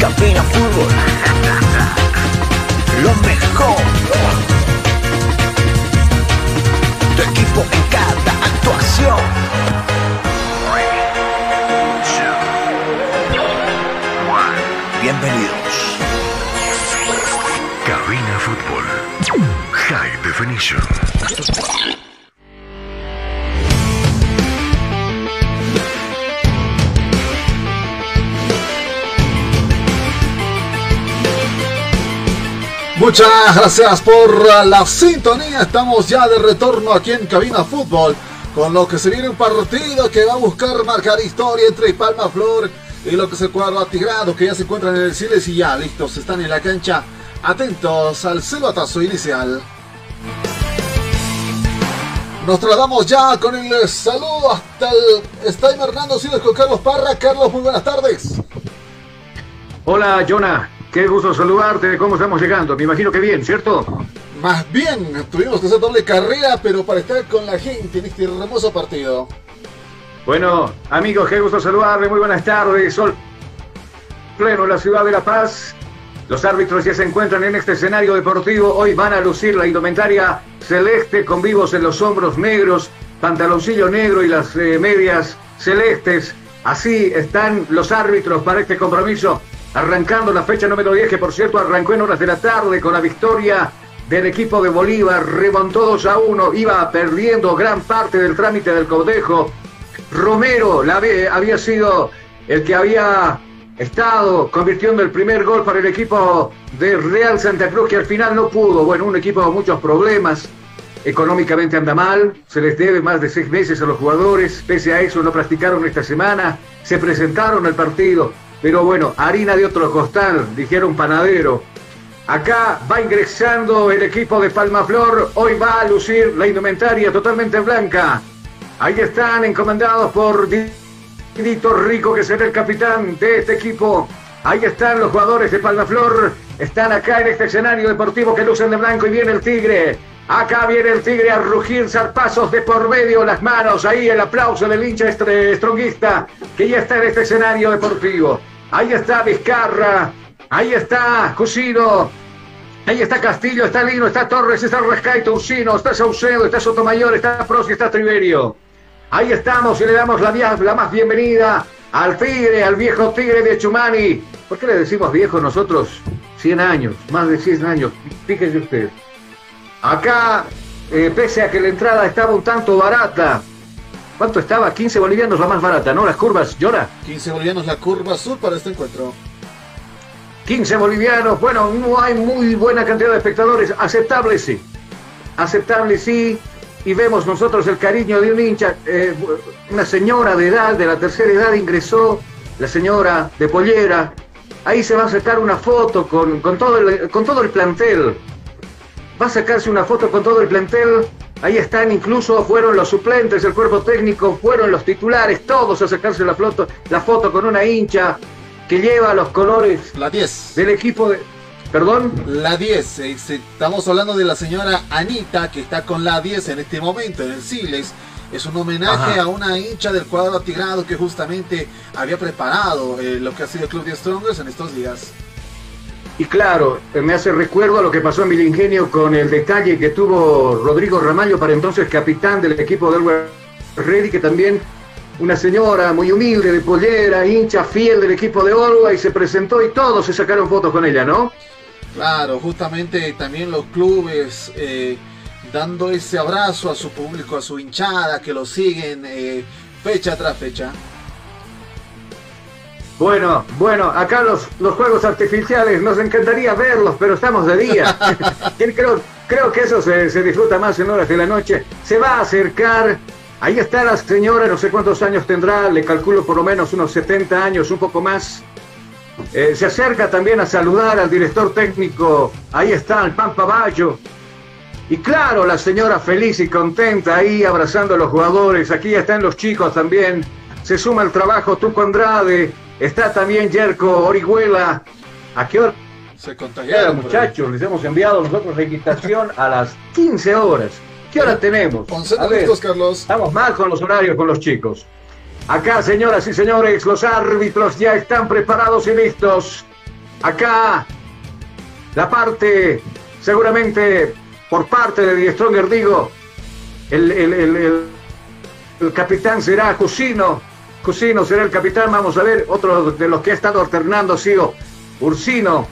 Cabina Fútbol. Lo mejor. Tu equipo en cada actuación. Muchas gracias por la sintonía. Estamos ya de retorno aquí en Cabina Fútbol. Con lo que se viene un partido que va a buscar marcar historia entre Palma Flor y lo que es el cuadro atigrado que ya se encuentran en el Siles y ya listos. Están en la cancha. Atentos al silbatazo inicial. Nos trasladamos ya con el saludo hasta el Estadio Hernando Siles con Carlos Parra. Carlos, muy buenas tardes. Hola, Jonah. Qué gusto saludarte. ¿Cómo estamos llegando? Me imagino que bien, ¿cierto? Más bien, tuvimos que hacer doble carrera, pero para estar con la gente en este hermoso partido. Bueno, amigos, qué gusto saludarle. Muy buenas tardes. Sol pleno en la ciudad de La Paz. Los árbitros ya se encuentran en este escenario deportivo. Hoy van a lucir la indumentaria celeste con vivos en los hombros negros, pantaloncillo negro y las eh, medias celestes. Así están los árbitros para este compromiso. Arrancando la fecha número 10, que por cierto arrancó en horas de la tarde con la victoria del equipo de Bolívar. Remontó 2 a 1, iba perdiendo gran parte del trámite del codejo. Romero la había sido el que había estado convirtiendo el primer gol para el equipo de Real Santa Cruz, que al final no pudo. Bueno, un equipo con muchos problemas. Económicamente anda mal, se les debe más de seis meses a los jugadores, pese a eso no practicaron esta semana, se presentaron al partido, pero bueno, harina de otro costal, dijeron panadero. Acá va ingresando el equipo de Palmaflor, hoy va a lucir la indumentaria totalmente blanca. Ahí están encomendados por Dito Rico, que será el capitán de este equipo. Ahí están los jugadores de Palmaflor, están acá en este escenario deportivo que lucen de blanco y viene el Tigre. Acá viene el Tigre a rugir zarpazos de por medio, las manos, ahí el aplauso del hincha estre- stronguista que ya está en este escenario deportivo. Ahí está Vizcarra, ahí está Cusino, ahí está Castillo, está Lino, está Torres, está Rescaito, Usino, está Saucedo, está Sotomayor, está Prosi, está Triverio. Ahí estamos y le damos la, la más bienvenida al Tigre, al viejo Tigre de Chumani. ¿Por qué le decimos viejo nosotros? 100 años, más de 100 años, fíjese usted. Acá, eh, pese a que la entrada estaba un tanto barata, ¿cuánto estaba? 15 bolivianos la más barata, ¿no? Las curvas, llora. 15 bolivianos la curva sur para este encuentro. 15 bolivianos, bueno, no hay muy buena cantidad de espectadores, aceptable sí, aceptable sí, y vemos nosotros el cariño de un hincha, eh, una señora de edad, de la tercera edad ingresó, la señora de pollera, ahí se va a sacar una foto con, con todo, el, con todo el plantel, va a sacarse una foto con todo el plantel, ahí están, incluso fueron los suplentes, el cuerpo técnico, fueron los titulares, todos a sacarse la foto, la foto con una hincha, que lleva los colores La 10. del equipo de... Perdón. La 10. eh, Estamos hablando de la señora Anita, que está con la 10 en este momento en el Siles. Es un homenaje Ajá. a una hincha del cuadro atigrado que justamente había preparado eh, lo que ha sido el Club de Strongers en estos días. Y claro, me hace recuerdo a lo que pasó en Milingenio con el detalle que tuvo Rodrigo Ramallo, para entonces capitán del equipo del Ready, que también una señora muy humilde, de pollera, hincha fiel del equipo de Orwa, y se presentó y todos se sacaron fotos con ella, ¿no? Claro, justamente también los clubes eh, dando ese abrazo a su público, a su hinchada, que lo siguen eh, fecha tras fecha. Bueno, bueno, acá los, los juegos artificiales nos encantaría verlos, pero estamos de día. creo, creo que eso se, se disfruta más en horas de la noche. Se va a acercar. Ahí está la señora, no sé cuántos años tendrá, le calculo por lo menos unos 70 años, un poco más. Eh, se acerca también a saludar al director técnico. Ahí está el Pampa Bayo. Y claro, la señora feliz y contenta ahí abrazando a los jugadores. Aquí están los chicos también. Se suma el trabajo Tuco Andrade. Está también Yerko Orihuela. ¿A qué hora, Se contagiaron. pero- muchachos? Les hemos enviado nosotros la invitación a las 15 horas. ¿Qué hora tenemos? 11 A ver. Carlos. Estamos mal con los horarios con los chicos. Acá, señoras y señores, los árbitros ya están preparados y listos. Acá, la parte, seguramente por parte de Die Stronger, digo, el, el- el- el- el capitán será Cusino. Cusino será el capitán. Vamos a ver, otro de los que ha estado alternando ha sido Ursino.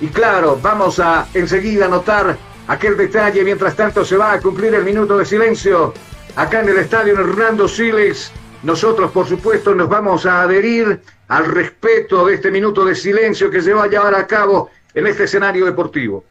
Y claro, vamos a enseguida notar aquel detalle. Mientras tanto, se va a cumplir el minuto de silencio acá en el estadio Hernando Siles. Nosotros, por supuesto, nos vamos a adherir al respeto de este minuto de silencio que se va a llevar a cabo en este escenario deportivo.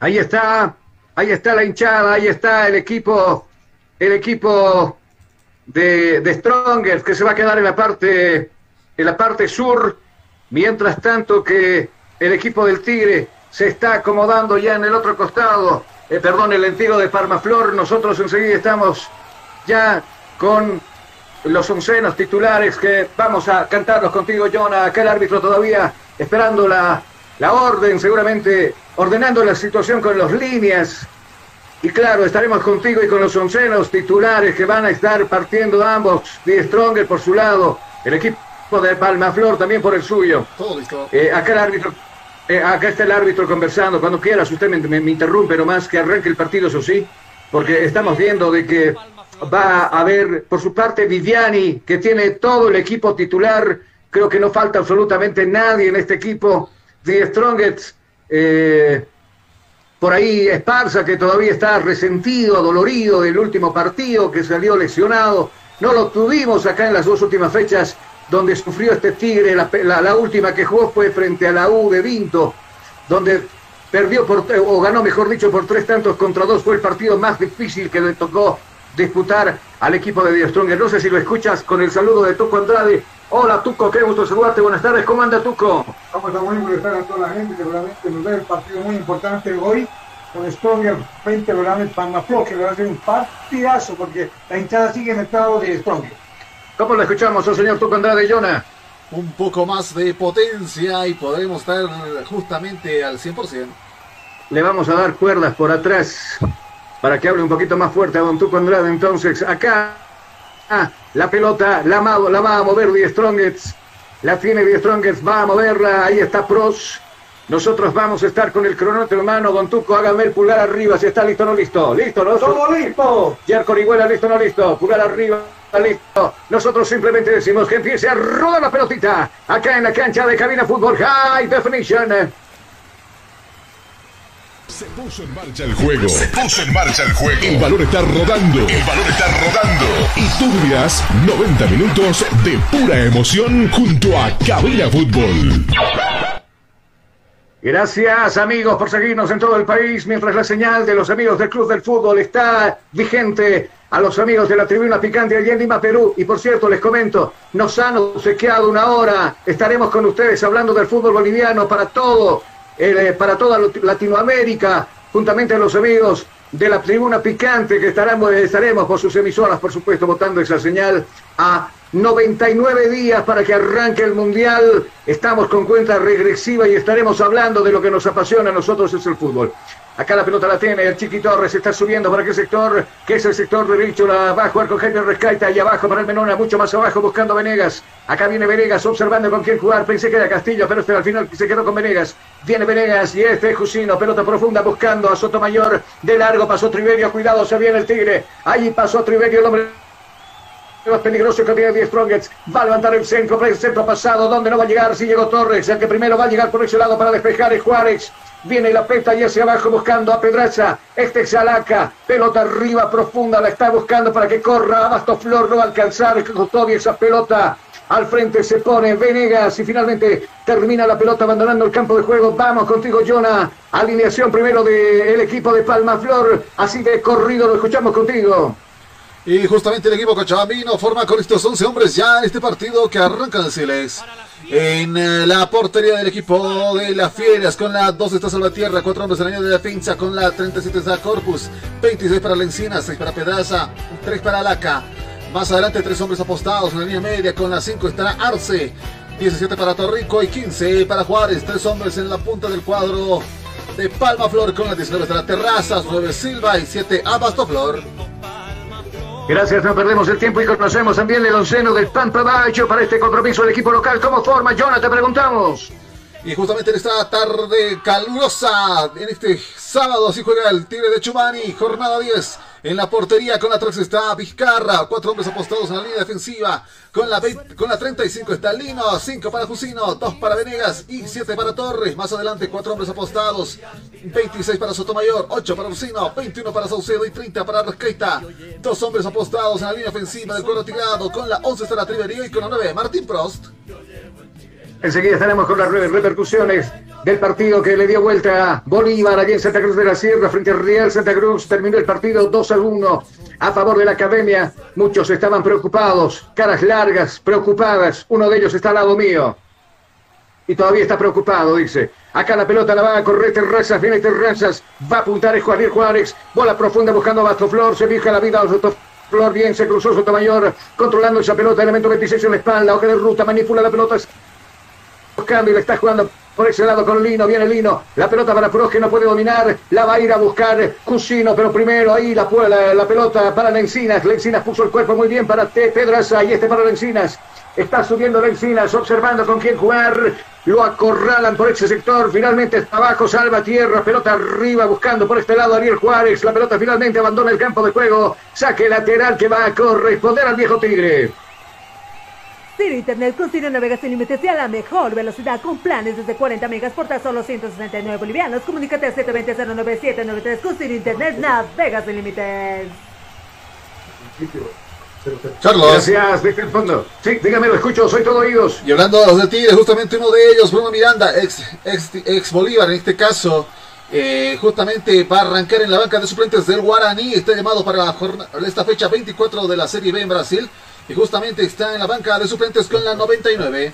Ahí está, ahí está la hinchada, ahí está el equipo, el equipo de, de Strongers que se va a quedar en la parte, en la parte sur, mientras tanto que el equipo del Tigre se está acomodando ya en el otro costado, eh, perdón, el tiro de Parmaflor, nosotros enseguida estamos ya con los oncenos titulares que vamos a cantarlos contigo, Jonah, acá el árbitro todavía esperando la, la orden, seguramente ordenando la situación con las líneas. Y claro, estaremos contigo y con los oncenos titulares que van a estar partiendo ambos, Die Stronger por su lado, el equipo de Palmaflor también por el suyo. Todo listo. Eh, acá el árbitro, eh, acá está el árbitro conversando. Cuando quieras, usted me, me- me interrumpe nomás que arranque el partido, eso sí, porque estamos viendo de que va a haber, por su parte, Viviani, que tiene todo el equipo titular. Creo que no falta absolutamente nadie en este equipo. The Strongest, eh, por ahí Esparza, que todavía está resentido, adolorido del último partido, que salió lesionado. No lo tuvimos acá en las dos últimas fechas donde sufrió este Tigre. La, última que jugó fue frente a la U de Vinto, donde perdió por, o ganó, mejor dicho, por tres tantos contra dos. Fue el partido más difícil que le tocó disputar al equipo de Die Stronger. No sé si lo escuchas con el saludo de Tuco Andrade. Hola Tuco, qué gusto saludarte. Buenas tardes. ¿Cómo anda Tuco? Vamos a muy molestar a toda la gente, seguramente nos ve el partido muy importante hoy con Stronger frente al Palmaflor, que le va a ser un partidazo porque la hinchada sigue en estado de Stronger. ¿Cómo lo escuchamos, oh, señor Tuco Andrade, Jonah? Un poco más de potencia y podremos estar justamente al 100%. Le vamos a dar cuerdas por atrás para que hable un poquito más fuerte a Don Tuco Andrade. Entonces, acá ah, la pelota la, la va a mover Die Strongets. La tiene Die Strongets, va a moverla. Ahí está Pros. Nosotros vamos a estar con el cronómetro en mano. Don Tuco, hágame el pulgar arriba. Si está listo o no listo. Listo, ¿no? Todo listo. Yerko Orihuela, listo o no listo. Pulgar arriba. Listo. Nosotros simplemente decimos que empiece a rodar la pelotita acá en la cancha de Cabina Fútbol High Definition. Se puso en marcha el juego. Se puso en marcha el juego. El balón está rodando. El balón está rodando. Y tú vivirás 90 minutos de pura emoción junto a Cabina Fútbol. Gracias amigos por seguirnos en todo el país mientras la señal de los amigos del Club del Fútbol está vigente a los amigos de la tribuna picante allí en Lima, Perú. Y por cierto, les comento, nos han obsequiado una hora. Estaremos con ustedes hablando del fútbol boliviano para todo, eh, para toda Latinoamérica, juntamente a los amigos de la tribuna picante que estaremos, estaremos por sus emisoras, por supuesto, votando esa señal a 99 días para que arranque el Mundial. Estamos con cuenta regresiva y estaremos hablando de lo que nos apasiona a nosotros es el fútbol. Acá la pelota la tiene, el Chiqui Torres está subiendo para qué sector, que es el sector derecho, la va a jugar con Rescaita y abajo para el Menona, mucho más abajo buscando Venegas. Acá viene Venegas observando con quién jugar, pensé que era Castillo, pero este al final se quedó con Venegas. Viene Venegas y este es Jusino, pelota profunda buscando a Sotomayor, de largo pasó Triverio, cuidado, se viene el Tigre. Ahí pasó Triverio, el hombre más peligroso que tiene 10 Strongets. Va a levantar el centro, el centro pasado, donde no va a llegar. Si llegó Torres, el que primero va a llegar por ese lado para despejar es Juárez. Viene la peta y hacia abajo buscando a Pedraza. Este es Alaca. Pelota arriba profunda. La está buscando para que corra. Abasto Flor no va a alcanzar. Todavía esa pelota. Al frente se pone Venegas y finalmente termina la pelota abandonando el campo de juego. Vamos contigo, Jonah. Alineación primero del equipo de Palma Flor. Así de corrido lo escuchamos contigo. Y justamente el equipo cochabambino forma con estos 11 hombres ya en este partido que arranca en Siles. En eh, la portería del equipo de las Fieras, con la 2 está Salvatierra, 4 hombres en la línea de defensa, con la 37 está Corpus, 26 para la Encina, 6 para Pedraza, 3 para Laca. Más adelante, 3 hombres apostados en la línea media, con la 5 estará Arce, 17 para Torrico y 15 para Juárez, 3 hombres en la punta del cuadro de Palma Flor, con la 19 estará Terrazas, 9 Silva y 7 Abasto Flor. Gracias, no perdemos el tiempo y conocemos también el onceno del Pampa Bacho para este compromiso del equipo local. ¿Cómo forma, Jonah? Te preguntamos. Y justamente en esta tarde calurosa, en este sábado, así juega el Tigre de Chumani, jornada 10. En la portería con la 3 está Vizcarra, cuatro hombres apostados en la línea defensiva. Con la, 20, con la 35 está Lino, 5 para Jusino, 2 para Venegas y 7 para Torres. Más adelante, cuatro hombres apostados, 26 para Sotomayor, 8 para Jusino, 21 para Saucedo y 30 para Resqueita. Dos hombres apostados en la línea ofensiva del cuadro tirado. Con la 11 está la Trivería y con la 9 Martín Prost. Enseguida estaremos con las repercusiones del partido que le dio vuelta a Bolívar allí en Santa Cruz de la Sierra frente al Real Santa Cruz. Terminó el partido 2 a 1 a favor de la academia. Muchos estaban preocupados, caras largas, preocupadas. Uno de ellos está al lado mío. Y todavía está preocupado, dice. Acá la pelota la va a correr Terrazas, viene Terrazas, va a apuntar es Juan Juárez. Bola profunda buscando a Bastoflor, se fija la vida a Flor bien, se cruzó Sotomayor, controlando esa pelota, elemento 26 en la espalda, hoja de ruta, manipula la pelota, y le está jugando por ese lado con Lino, viene Lino, la pelota para Prost que no puede dominar, la va a ir a buscar Cusino, pero primero ahí la, la, la pelota para Lencinas, Lencinas puso el cuerpo muy bien para T. Pedraza y este para Lencinas, está subiendo Lencinas, observando con quién jugar, lo acorralan por ese sector, finalmente está abajo, salva tierra, pelota arriba, buscando por este lado Ariel Juárez, la pelota finalmente abandona el campo de juego, saque lateral que va a corresponder al viejo Tigre. Ciro Internet con Ciro navega sin límites y a la mejor velocidad con planes desde 40 megas por tan solo 169 bolivianos. Comunícate al 720-09793 con Ciro Internet navega sin límites. Carlos. Gracias, desde el fondo. Sí, dígame, lo escucho, soy todo oídos. Y hablando de los de Tigre, justamente uno de ellos, Bruno Miranda, ex, ex, ex Bolívar en este caso, eh, justamente va a arrancar en la banca de suplentes del Guaraní, está llamado para la jornada, esta fecha 24 de la Serie B en Brasil. Y justamente está en la banca de suplentes con la 99.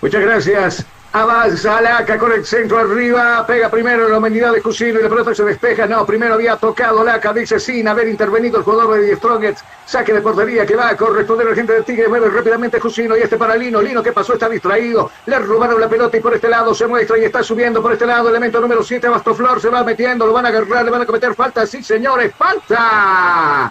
Muchas gracias. Avanza Laca con el centro arriba. Pega primero la humanidad de Cusino y la pelota se despeja. No, primero había tocado Laca. Dice sin haber intervenido el jugador de Strongets. Saque de portería que va a corresponder al gente del Tigre. Mueve rápidamente Cusino y este para Lino. Lino que pasó está distraído. Le robaron la pelota y por este lado se muestra y está subiendo por este lado. Elemento número 7. Bastoflor se va metiendo. Lo van a agarrar. Le van a cometer falta. Sí, señores. Falta.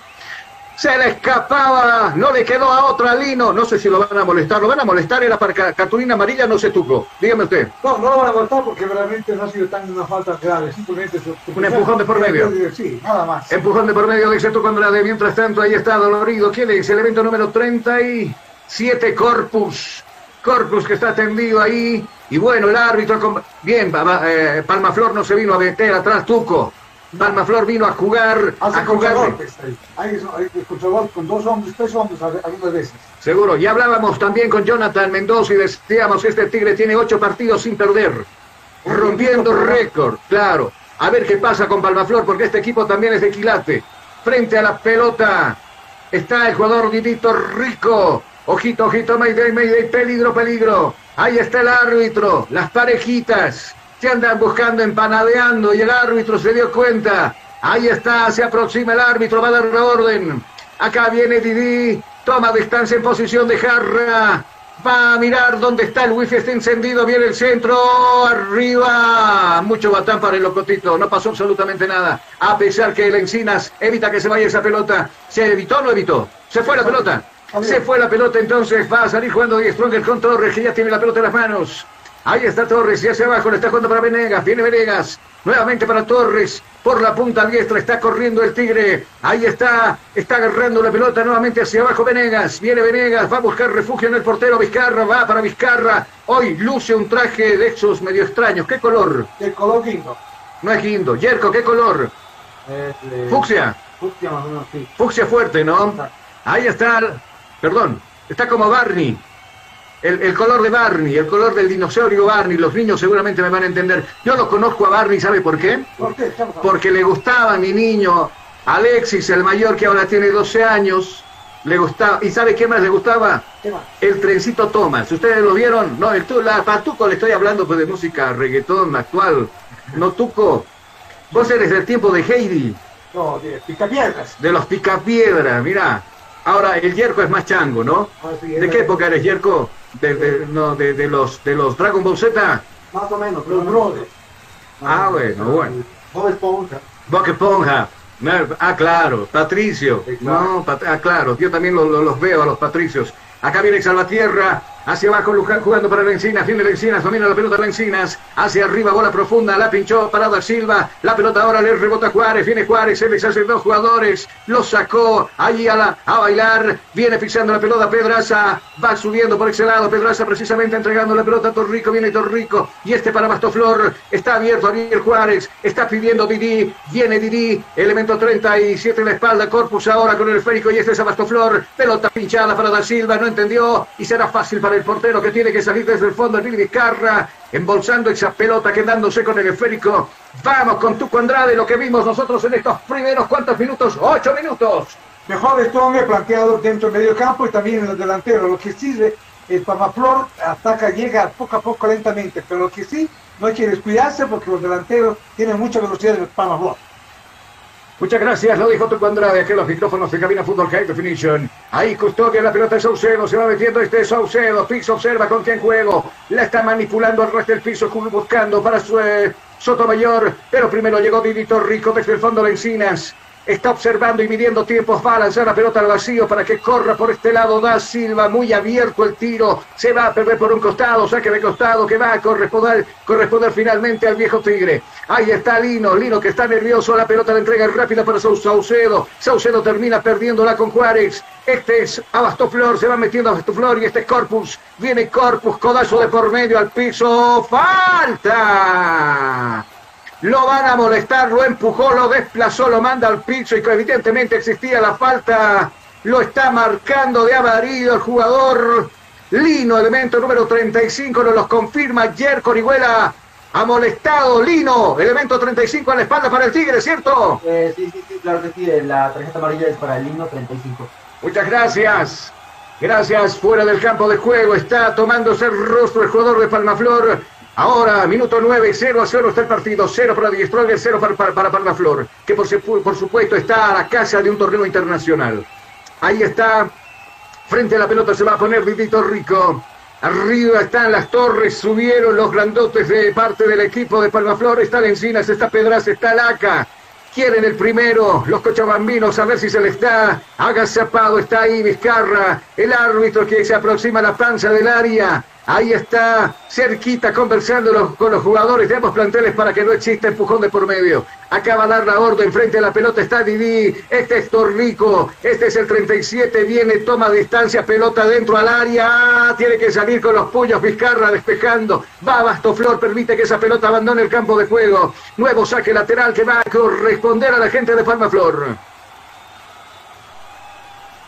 Se le escapaba, no le quedó a otra Lino. No sé si lo van a molestar. ¿Lo van a molestar? Era para ca- cartulina amarilla, no se tuco. Dígame usted. No, no lo van a votar porque realmente no ha sido tan una falta grave. Simplemente su- Un empujón de por medio. Sí, nada más. Empujón de por medio de Tuco Andrade. Mientras tanto, ahí está dolorido. ¿Quién es? El evento número 37, Corpus. Corpus que está tendido ahí. Y bueno, el árbitro. Bien, eh, Palmaflor no se vino a meter atrás, Tuco. Palmaflor vino a jugar. Hace A jugar. Hay, con dos hombres, tres hombres algunas veces. Seguro. Y hablábamos también con Jonathan Mendoza y decíamos, este Tigre tiene ocho partidos sin perder. Rompiendo récord, claro. A ver qué pasa con Palmaflor, porque este equipo también es de quilate. Frente a la pelota está el jugador Didito Rico. Ojito, ojito, Mayday, Mayday, peligro, peligro. Ahí está el árbitro, las parejitas se andan buscando, empanadeando y el árbitro se dio cuenta. Ahí está, se aproxima el árbitro, va a dar la orden. Acá viene Didi, toma distancia en posición de jarra. Va a mirar dónde está el wifi, está encendido, viene el centro, arriba. Mucho batán para el locotito, no pasó absolutamente nada. A pesar que el Encinas evita que se vaya esa pelota. ¿Se evitó o no evitó? Se fue la pelota. Se fue la pelota, entonces va a salir jugando Die Stronger con Torres, que ya tiene la pelota en las manos. Ahí está Torres y hacia abajo le está jugando para Venegas. Viene Venegas. Nuevamente para Torres. Por la punta diestra está corriendo el Tigre. Ahí está. Está agarrando la pelota nuevamente hacia abajo Venegas. Viene Venegas. Va a buscar refugio en el portero Vizcarra. Va para Vizcarra. Hoy luce un traje de esos medio extraños. ¿Qué color? El color guindo. No es guindo. Yerko, ¿qué color? Eh, Fucsia. Fucsia más o menos, sí. Fucsia fuerte, ¿no? Ahí está. Perdón. Está como Barney. El, el color de Barney, el color del dinosaurio Barney, los niños seguramente me van a entender. Yo lo conozco a Barney, ¿sabe por qué? Porque le gustaba a mi niño, Alexis, el mayor que ahora tiene 12 años, le gustaba. ¿Y sabe qué más le gustaba? El trencito Thomas. ¿Ustedes lo vieron? No, el la Patuco le estoy hablando pues de música reggaetón actual. No Tuco. Vos eres del tiempo de Heidi, No, de picapiedras. de los picapiedra, mira. Ahora el Yerko es más chango, ¿no? ¿De qué época eres Yerko? De, de- no, de, de los de los Dragon Ball Z. Más o menos, los brothers. Ah, bueno, bueno. Bob Esponja. Bob Esponja. No, Ah, claro, Patricio. No, Pat- ah, claro, yo también lo- lo- los veo a los Patricios. Acá viene Salvatierra, hacia abajo Luján jugando para la Encinas, viene la Encinas, domina la pelota la Encinas, hacia arriba, bola profunda, la pinchó, parada Silva, la pelota ahora le rebota a Juárez, viene Juárez, se les hace dos jugadores, lo sacó ahí a, a bailar, viene pisando la pelota Pedraza, va subiendo por ese lado, Pedraza precisamente entregando la pelota a Torrico, viene Torrico, y este para Bastoflor, está abierto Ariel Juárez, está pidiendo Didi, viene Didi, elemento 37 en la espalda, Corpus ahora con el esférico y este es Abastoflor, pelota pinchada para Da Silva, no entendió y será fácil para el portero que tiene que salir desde el fondo, Billy Vizcarra, embolsando esa pelota quedándose con el esférico. Vamos con Tuco Andrade, lo que vimos nosotros en estos primeros cuantos minutos, ocho minutos. Mejor Strong planteado dentro del medio campo y también en los delanteros. Lo que sí, el Palmaflor ataca, llega poco a poco lentamente, pero lo que sí, no hay que descuidarse porque los delanteros tienen mucha velocidad el Palmaflor. Muchas gracias, lo dijo Tuco Andrade, que los micrófonos de cabina Fútbol High Definition. Ahí custodia la pelota de Saucedo, se va metiendo este Saucedo, Pix observa con quién juego, la está manipulando al resto del piso, buscando para su eh, Sotomayor, pero primero llegó Didito Rico desde el fondo de Encinas. Está observando y midiendo tiempos, va a lanzar la pelota al vacío para que corra por este lado. Da Silva, muy abierto el tiro, se va a perder por un costado, saque de costado que va a corresponder, finalmente al viejo Tigre. Ahí está Lino, Lino que está nervioso, la pelota la entrega rápida para Sau- Saucedo, Saucedo termina perdiéndola con Juárez, este es Abastoflor, se va metiendo Abastoflor y este es Corpus, viene Corpus, codazo de por medio al piso, falta. Lo van a molestar, lo empujó, lo desplazó, lo manda al piso y que evidentemente existía la falta. Lo está marcando de avarido el jugador Lino, elemento número 35, nos los confirma Yerko Orihuela. Ha molestado Lino, elemento 35 a la espalda para el Tigre, ¿cierto? Eh, sí, sí, sí, claro que sí. La tarjeta amarilla es para el himno 35. Muchas gracias. Gracias, fuera del campo de juego. Está tomándose el rostro el jugador de Palmaflor. Ahora, minuto 9, 0 a 0 está el partido. 0 para Die Stronger, 0 para, para, para Palmaflor. Que por, por supuesto está a la casa de un torneo internacional. Ahí está. Frente a la pelota se va a poner Didito Rico. Arriba están las torres, subieron los grandotes de parte del equipo de Palmaflor. Está Encinas, está Pedraza, está Laca. Quieren el primero, los cochabambinos, a ver si se les da. Agazapado está ahí Vizcarra, el árbitro que se aproxima a la panza del área. Ahí está, cerquita, conversando con los jugadores de ambos planteles para que no exista empujón de por medio. Acaba de dar la orden, frente a la pelota está Didi, este es Torrico, este es el 37, viene, toma distancia, pelota dentro al área, tiene que salir con los puños, Vizcarra despejando, va Bastoflor, permite que esa pelota abandone el campo de juego. Nuevo saque lateral que va a corresponder a la gente de Palma Flor.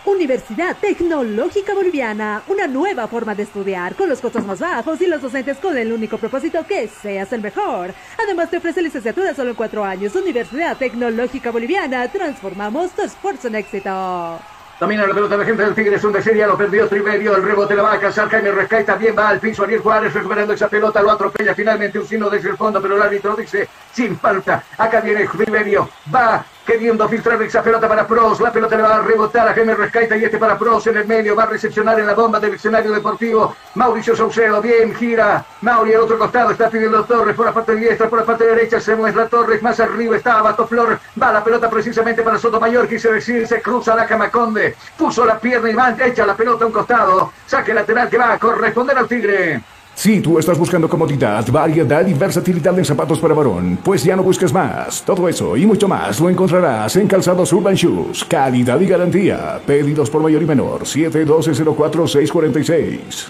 Universidad Tecnológica Boliviana, una nueva forma de estudiar con los costos más bajos y los docentes con el único propósito que seas el mejor. Además te ofrece licenciatura solo en cuatro años. Universidad Tecnológica Boliviana, transformamos tu esfuerzo en éxito. Domina la pelota la gente del Tigre, es un de ya lo perdió Triverio, el rebote la va a alcanzar, Jaime Rescay también va al piso, Ariel Juárez recuperando esa pelota, lo atropella finalmente un signo desde el fondo, pero el árbitro dice, sin falta, acá viene Triverio, va queriendo filtrar esa pelota para Pros, la pelota le va a rebotar a Jaime Rescaita y este para Pros en el medio, va a recepcionar en la bomba del escenario deportivo, Mauricio Saucedo, bien, gira, Mauri al otro costado, está pidiendo Torres por la parte diestra, por la parte derecha, se muestra Torres, más arriba está Flor, va la pelota precisamente para Sotomayor, quise decir, se cruza la Camaconde, puso la pierna y va, echa la pelota a un costado, saque lateral que va a corresponder al Tigre. Si tú estás buscando comodidad, variedad y versatilidad en zapatos para varón, pues ya no busques más. Todo eso y mucho más lo encontrarás en Calzados Urban Shoes. Calidad y garantía. Pedidos por mayor y menor. 712-04-646.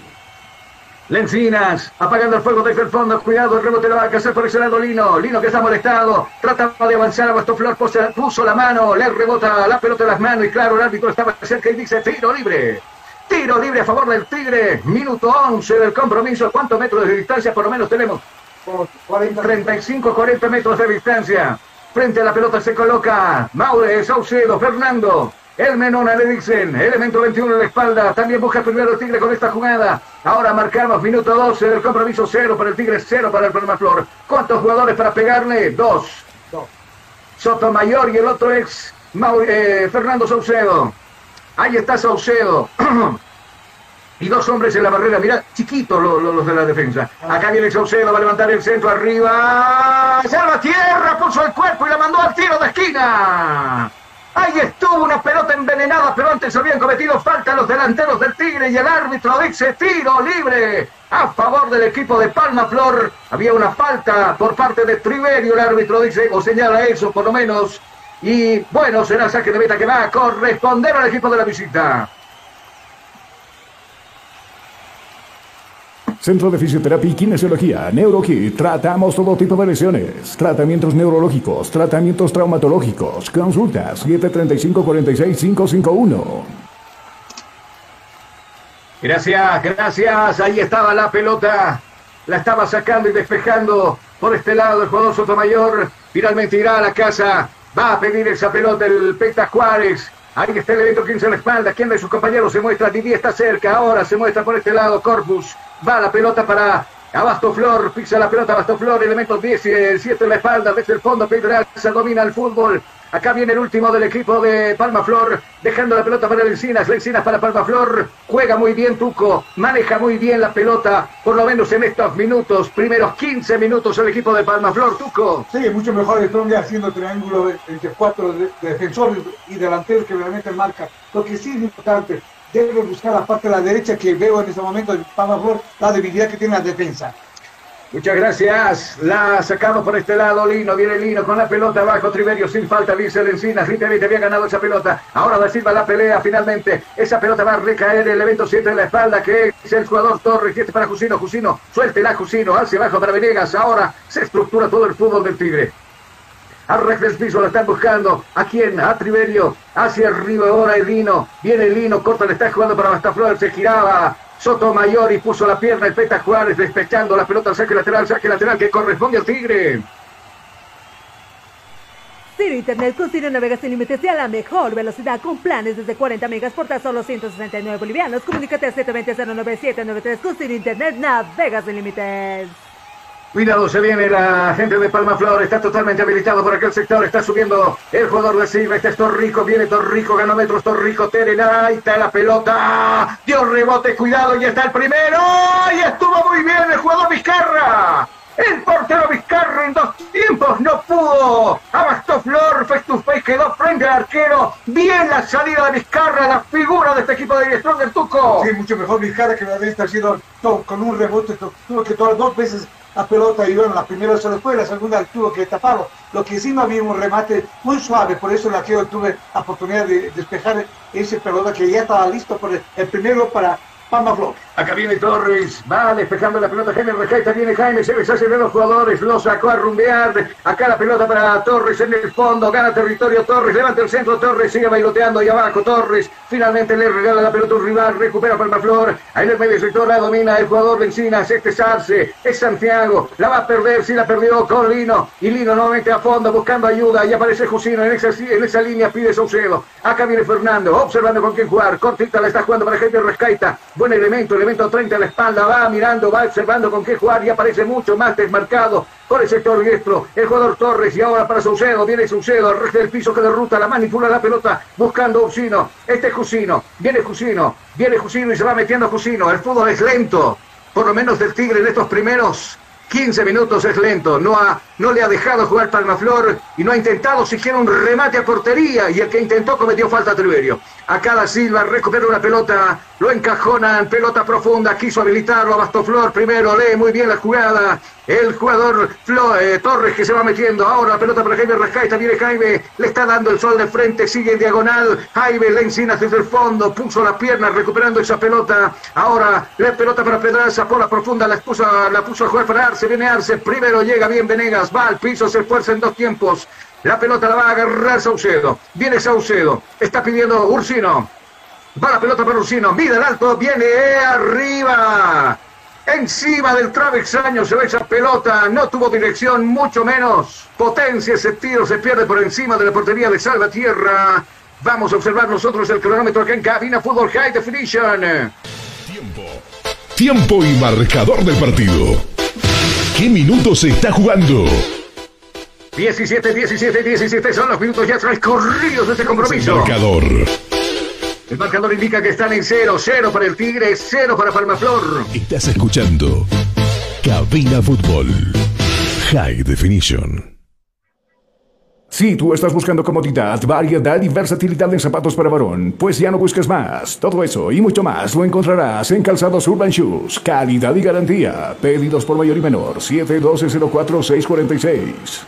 Lencinas, apagando el fuego desde el fondo, cuidado, el rebote lo va a hacer por ese Lino, Lino que está molestado, trataba de avanzar a Bastoflor, puso la mano, le rebota la pelota de las manos y claro, el árbitro estaba cerca y dice tiro libre. Tiro libre a favor del Tigre. Minuto 11 del compromiso. ¿Cuántos metros de distancia por lo menos tenemos? 35, 40 metros de distancia. Frente a la pelota se coloca Maure, Saucedo, Fernando. El Menona le dicen, elemento 21 en la espalda, también busca primero el Tigre con esta jugada. Ahora marcamos minuto 12 del compromiso, cero para el Tigre, cero para el Palma Flor. ¿Cuántos jugadores para pegarle? Dos. Sotomayor y el otro ex eh, Fernando Saucedo. Ahí está Saucedo. y dos hombres en la barrera. Mira, chiquitos los de la defensa. Acá viene Saucedo, va a levantar el centro arriba. Salva tierra, puso el cuerpo y la mandó al tiro de esquina. Ahí estuvo una pelota envenenada, pero antes habían cometido falta los delanteros del Tigre y el árbitro dice tiro libre a favor del equipo de Palma Flor. Había una falta por parte de Triverio, el árbitro dice, o señala eso por lo menos. Y bueno, será saque de meta que va a corresponder al equipo de la visita. Centro de Fisioterapia y Kinesiología, NeuroKit. Tratamos todo tipo de lesiones, tratamientos neurológicos, tratamientos traumatológicos. Consultas 735-46-551. Gracias, gracias. Ahí estaba la pelota. La estaba sacando y despejando por este lado el jugador Sotomayor. Finalmente irá a la casa Va a pedir esa pelota el Peta Juárez. Ahí está el evento 15 en la espalda. ¿Quién de sus compañeros se muestra? Didi está cerca. Ahora se muestra por este lado Corpus. Va la pelota para Abasto Flor. Pisa la pelota Abasto Flor. Elemento 10, 7 en la espalda. Desde el fondo se domina el fútbol. Acá viene el último del equipo de Palma Flor, dejando la pelota para Lencinas, Lencinas para Palma Flor, juega muy bien Tuco, maneja muy bien la pelota, por lo menos en estos minutos, primeros 15 minutos el equipo de Palma Flor, Tuco. Sí, mucho mejor el Tronga haciendo triángulo entre cuatro defensores y delanteros que realmente marca. Lo que sí es importante, debe buscar la parte de la derecha que veo en este momento en Palma Flor, la debilidad que tiene la defensa. Muchas gracias. La sacamos por este lado. Lino, viene Lino con la pelota abajo. Triverio sin falta. Dice Encinas. Rita había ganado esa pelota. Ahora da Silva la pelea finalmente. Esa pelota va a recaer. El evento 7 en la espalda que es el jugador Torres. Y este para Jusino. Jusino, suéltela Jusino. Hacia abajo para Venegas. Ahora se estructura todo el fútbol del Tigre. A del piso la están buscando. ¿A quién? A Triverio. Hacia arriba ahora el Lino. Viene el Lino. Corta, le está jugando para Bastaflor. Se giraba. Sotomayor y puso la pierna el Peta despechando la pelota al saque lateral, saque lateral que corresponde al Tigre. Ciro Internet con Ciro Navegas sin límites y a la mejor velocidad con planes desde 40 megas por tan solo 169 bolivianos. Comunícate al 720-09793 con Ciro Internet Navegas sin límites. Cuidado, se viene la gente de Palma Flor. Está totalmente habilitado por aquel sector. Está subiendo el jugador de Silva. Este es Torrico. Viene Torrico. Ganó metros Torrico. Terena. Ahí está la pelota. Dio rebote. Cuidado. Y está el primero. Y estuvo muy bien el jugador Vizcarra. El portero Vizcarra en dos tiempos no pudo. Abastó Flor, face to face, quedó frente al arquero. Bien la salida de Vizcarra, la figura de este equipo de dirección del Tuco. Sí, mucho mejor Vizcarra que la vez está haciendo todo, con un rebote, tuvo que tomar dos veces la pelota y bueno, la primera se lo fue, la segunda tuvo que taparlo. Lo que sí no había un remate muy suave, por eso el arquero tuve la oportunidad de despejar ese pelota que ya estaba listo por el, primero para Palma Flor. Acá viene Torres, va despejando la pelota Jaime Rejaita, viene Jaime, se deshace de los jugadores, lo sacó a rumbear, acá la pelota para Torres en el fondo, gana territorio Torres, levanta el centro Torres, sigue bailoteando ahí abajo Torres, finalmente le regala la pelota un rival, recupera Palmaflor, ahí en el medio sector la domina el jugador de Encinas, este es Arce, es Santiago, la va a perder, si la perdió con Lino, y Lino nuevamente a fondo buscando ayuda, y aparece Jusino en esa, en esa línea, pide Saucedo, acá viene Fernando, observando con quién jugar, cortita la está jugando para Jaime Rescaita, buen elemento, elemento 30 a la espalda, va mirando, va observando con qué jugar y aparece mucho más desmarcado por el sector diestro, el jugador Torres. Y ahora para Saucedo, viene Saucedo, el resto del piso que derruta, la manipula la pelota, buscando Jusino, este es Jusino, viene Jusino, viene Jusino y se va metiendo Jusino, el fútbol es lento, por lo menos del Tigre en estos primeros 15 minutos es lento, no, ha, no le ha dejado jugar Palmaflor y no ha intentado siquiera un remate a portería y el que intentó cometió falta a Triverio. Acá da Silva recupera una pelota, lo encajonan, pelota profunda, quiso habilitarlo a Bastoflor primero, lee muy bien la jugada, el jugador Flo- eh, Torres que se va metiendo, ahora la pelota para Jaime Rascaita, viene Jaime, le está dando el sol de frente, sigue en diagonal, Jaime le encina desde el fondo, puso la pierna recuperando esa pelota, ahora la pelota para Pedraza, por la profunda la puso, la puso a jugar para Arce, viene Arce, primero llega bien Venegas, va al piso, se esfuerza en dos tiempos, la pelota la va a agarrar Saucedo, viene Saucedo, está pidiendo Ursino, Va la pelota para Ursino, mide el alto, viene arriba. Encima del travesaño se ve esa pelota, no tuvo dirección, mucho menos potencia. Ese tiro se pierde por encima de la portería de Salvatierra. Vamos a observar nosotros el cronómetro acá en cabina Fútbol High Definition. Tiempo y marcador del partido. ¿Qué minutos se está jugando? 17, 17, 17 son los minutos ya transcurridos de este compromiso. Marcador. El marcador indica que están en 0, 0 para el Tigre, 0 para Palmaflor. Estás escuchando Cabina Fútbol. High Definition. Si tú estás buscando comodidad, variedad y versatilidad en zapatos para varón, pues ya no busques más. Todo eso y mucho más lo encontrarás en Calzados Urban Shoes. Calidad y garantía. Pedidos por mayor y menor. 712-04-646.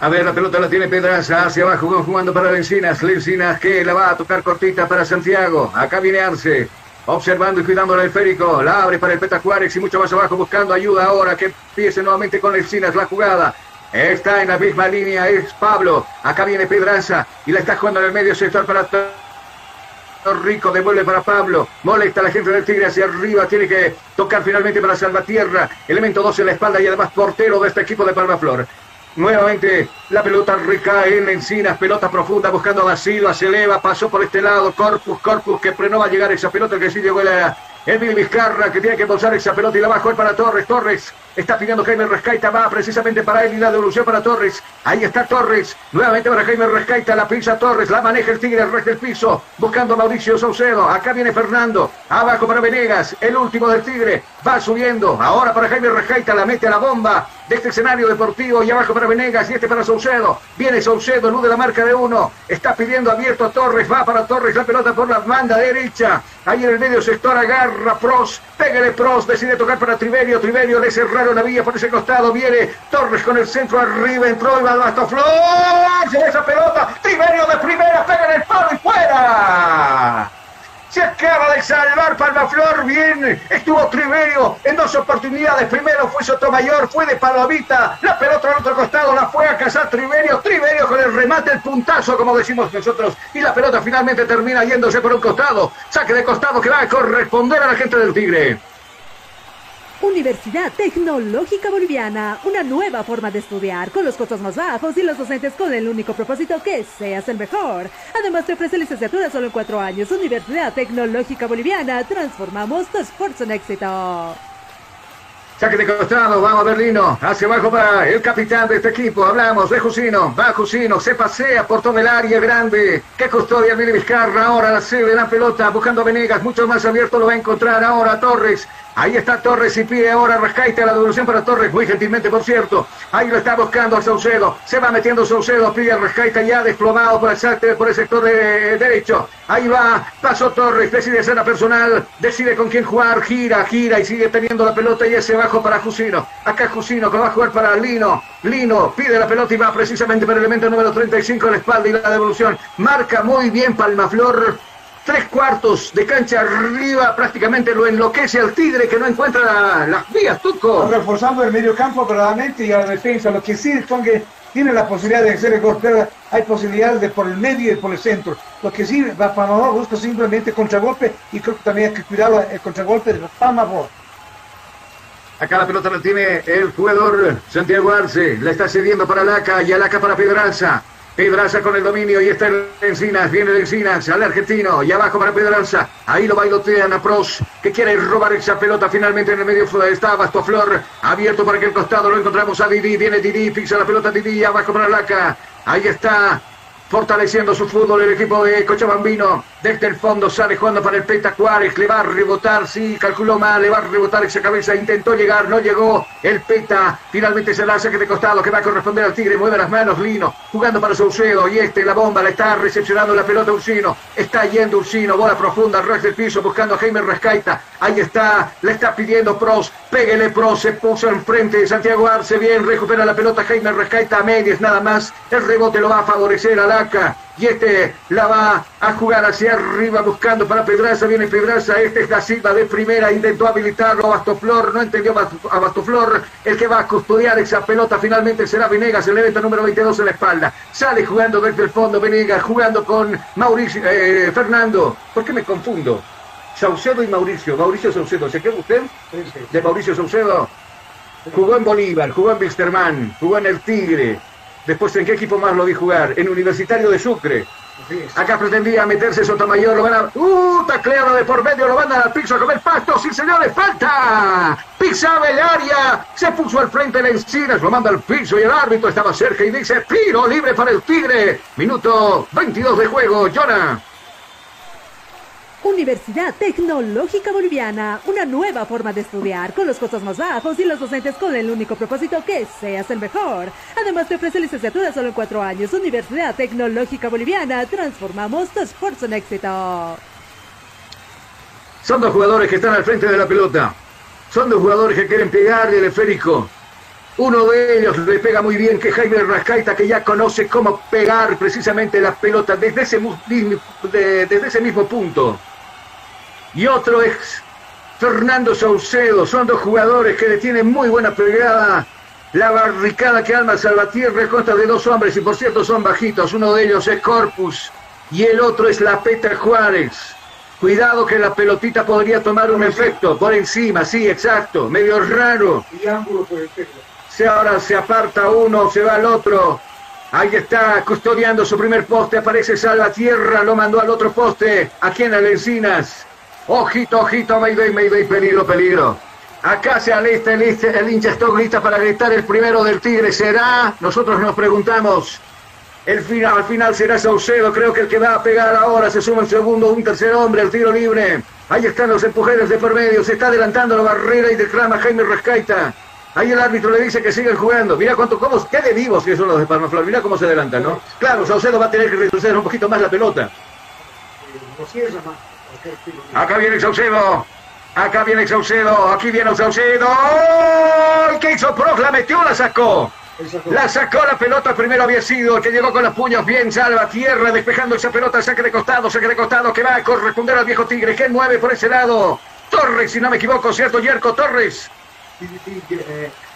A ver, la pelota la tiene Pedraza, hacia abajo jugando para Lencinas, Lencinas que la va a tocar cortita para Santiago, acá viene Arce, observando y cuidando el esférico, la abre para el Peta y mucho más abajo buscando ayuda ahora que empiece nuevamente con Lencinas la jugada. Está en la misma línea, es Pablo, acá viene Pedraza y la está jugando en el medio sector para Rico. Devuelve para Pablo, molesta a la gente del Tigre hacia arriba, tiene que tocar finalmente para Salvatierra, elemento 12 en la espalda y además portero de este equipo de Palmaflor. Nuevamente la pelota recae en Encinas, pelota profunda buscando a Da se eleva, pasó por este lado, Corpus, Corpus que no va a llegar esa pelota. Que sí llegó la Emil Vizcarra que tiene que posar esa pelota y la jugar para Torres, Torres está pidiendo Jaime Rescaita, va precisamente para él y la devolución para Torres, ahí está Torres, nuevamente para Jaime Rescaita, la pisa Torres, la maneja el Tigre, el resto del piso, buscando a Mauricio Saucedo, acá viene Fernando, abajo para Venegas, el último del Tigre, va subiendo, ahora para Jaime Rescaita, la mete a la bomba de este escenario deportivo y abajo para Venegas y este para Saucedo, viene Saucedo, elude la marca de uno, está pidiendo abierto a Torres, va para Torres, la pelota por la banda derecha, ahí en el medio sector agarra Pros, pégale Pros, decide tocar para Triverio, Triverio le cerraron la vía por ese costado, viene Torres con el centro arriba, entró y va hasta Flor, se esa pelota, Triverio de primera, pega en el palo y fuera. Se acaba de salvar Palmaflor, bien, estuvo Triverio en dos oportunidades, primero fue Sotomayor, fue de Palomita, la pelota al otro costado la fue a cazar Triverio, Triverio con el remate, el puntazo como decimos nosotros, y la pelota finalmente termina yéndose por un costado, saque de costado que va a corresponder a la gente del Tigre. Universidad Tecnológica Boliviana, una nueva forma de estudiar con los costos más bajos y los docentes con el único propósito que seas el mejor. Además te ofrece licenciatura solo en cuatro años. Universidad Tecnológica Boliviana, transformamos tu esfuerzo en éxito. Saque de costado, vamos Berlino, hacia abajo para el capitán de este equipo, hablamos de Jusino, va Jusino, se pasea por todo el área grande, que custodia Billy Vizcarra, ahora la sede de la pelota, buscando a Venegas, mucho más abierto lo va a encontrar ahora Torres, Ahí está Torres y pide ahora Rescaite la devolución para Torres, muy gentilmente por cierto. Ahí lo está buscando a Saucedo. Se va metiendo Saucedo, pide a Rescaite ya desplomado por el, por el sector de derecho. Ahí va, pasó Torres, decide escena personal, decide con quién jugar, gira, gira y sigue teniendo la pelota y ese bajo para Jusino. Acá Jusino que va a jugar para Lino. Lino pide la pelota y va precisamente para el elemento número 35 en la espalda y la devolución. Marca muy bien Palmaflor tres cuartos de cancha arriba, prácticamente lo enloquece al Tigre que no encuentra las vías, Tuco. Reforzando el medio campo verdaderamente y a la defensa, lo que sí que tiene la posibilidad de hacer el gol, hay posibilidades de por el medio y por el centro. Lo que sí, Panamá busca simplemente contragolpe y creo que también hay que cuidar el contragolpe de Panamá. Acá la pelota la tiene el jugador Santiago Arce, la está cediendo para Laca y Alaca para Pedraza. Pedraza con el dominio y está el Encinas, viene el Encinas al argentino y abajo para Pedraza. Ahí lo bailotean a Pros que quiere robar esa pelota finalmente en el medio está Basto Flor abierto para que el costado lo encontramos a Didi, viene Didi, pisa la pelota Didi abajo para Laca. Ahí está fortaleciendo su fútbol el equipo de Cochabambino. Desde el fondo sale jugando para el Peta Juárez, le va a rebotar, sí, calculó mal, le va a rebotar esa cabeza, intentó llegar, no llegó. El Peta finalmente se lanza que de costado, que va a corresponder al Tigre, mueve las manos, Lino, jugando para Saucedo, y este, la bomba, la está recepcionando la pelota Ursino, está yendo Ursino, bola profunda, ras del piso, buscando a Jaime Rescaita, ahí está, le está pidiendo Pros, péguele Pros, se puso enfrente, Santiago Arce, bien, recupera la pelota Jaime Rescaita a medias, nada más, el rebote lo va a favorecer a la y este la va a jugar hacia arriba buscando para Pedraza. Viene Pedraza. Este es la Silva de primera. Intentó habilitarlo a Bastoflor. No entendió a Bastoflor. El que va a custodiar esa pelota finalmente será Venegas. El evento número 22 en la espalda. Sale jugando desde el fondo Venegas. Jugando con Mauricio eh, Fernando. ¿Por qué me confundo? Saucedo y Mauricio. Mauricio Saucedo. ¿Se queda usted? De Mauricio Saucedo. Jugó en Bolívar, jugó en Wisterman, jugó en el Tigre, Después, ¿en qué equipo más lo vi jugar? En Universitario de Sucre. Acá pretendía meterse Sotomayor, lo van a... ¡Uh! Tacleado de por medio, lo van a dar piso a comer pasto. ¡Sí, señores! ¡Falta! Pisaba el área, se puso al frente de Encinas, lo manda al piso y el árbitro estaba cerca y dice: tiro libre para el Tigre. Minuto 22 de juego, Jonah. Universidad Tecnológica Boliviana, una nueva forma de estudiar con los costos más bajos y los docentes con el único propósito que seas el mejor. Además te ofrece licenciatura solo en cuatro años. Universidad Tecnológica Boliviana, transformamos tu esfuerzo en éxito. Son dos jugadores que están al frente de la pelota. Son dos jugadores que quieren pegar el esférico. Uno de ellos le pega muy bien, que Jaime Rascaita, que ya conoce cómo pegar precisamente la pelota desde ese, desde ese mismo punto y otro es Fernando Saucedo. Son dos jugadores que le tienen muy buena pegada. La barricada que alma Salvatierra consta de dos hombres y por cierto son bajitos. Uno de ellos es Corpus y el otro es la Peta Juárez. Cuidado que la pelotita podría tomar un efecto por encima, sí, exacto, medio raro. Si ahora se aparta uno, se va al otro. Ahí está custodiando su primer poste, aparece Salvatierra, lo mandó al otro poste, aquí en Encinas. Ojito, ojito, Mayday, Mayday, peligro, peligro. Acá se alista el, el hincha Stock lista para gritar el primero del Tigre. ¿Será? Nosotros nos preguntamos. Final, al final será Saucedo, creo que el que va a pegar ahora se suma el segundo, un tercer hombre, el tiro libre. Ahí están los empujones de por medio, se está adelantando la barrera y declama Jaime Rescaita. Ahí el árbitro le dice que sigan jugando. Mira cuánto, cómo, qué de vivos que son los de Palmaflor. Mira cómo se adelantan, ¿no? Claro, Saucedo va a tener que retroceder un poquito más la pelota. Acá viene Saucedo. Acá viene Saucedo. Aquí viene Saucedo. ¿Qué hizo Prof? La metió, la sacó. La sacó la pelota, primero había sido que llegó con los puños bien, salva tierra, despejando esa pelota, saque de costado, saque de costado, que va a corresponder al viejo Tigre, que mueve por ese lado. Torres, si no me equivoco, ¿cierto, Yerko? Torres.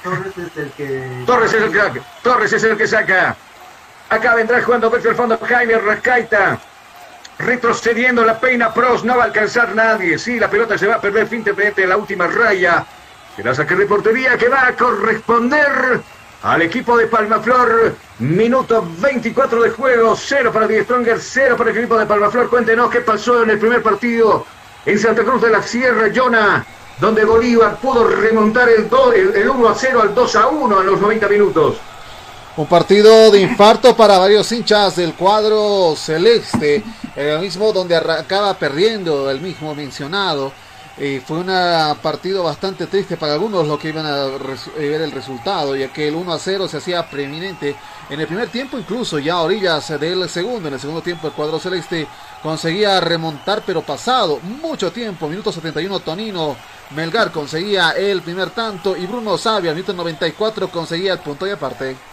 Torres es el que... Torres es el que, Torres es el que saca. Acá vendrá jugando desde el fondo Jaime Rascaita. Retrocediendo la peina Pros, no va a alcanzar nadie. Sí, la pelota se va a perder finalmente en la última raya. Será saque de portería que va a corresponder al equipo de Palmaflor. Minuto 24 de juego, cero para Die Stronger, cero para el equipo de Palmaflor. Cuéntenos qué pasó en el primer partido en Santa Cruz de la Sierra, Jonah. donde Bolívar pudo remontar el, el 1 a 0 al 2 a 1 en los 90 minutos. Un partido de infarto para varios hinchas del cuadro celeste, el mismo donde arrancaba perdiendo el mismo mencionado. Fue un partido bastante triste para algunos los que iban a eh, ver el resultado, ya que el 1 a 0 se hacía preeminente en el primer tiempo, incluso ya a orillas del segundo. En el segundo tiempo, el cuadro celeste conseguía remontar, pero pasado mucho tiempo, minuto 71, Tonino Melgar conseguía el primer tanto y Bruno Sabia, minuto 94, conseguía el punto y aparte.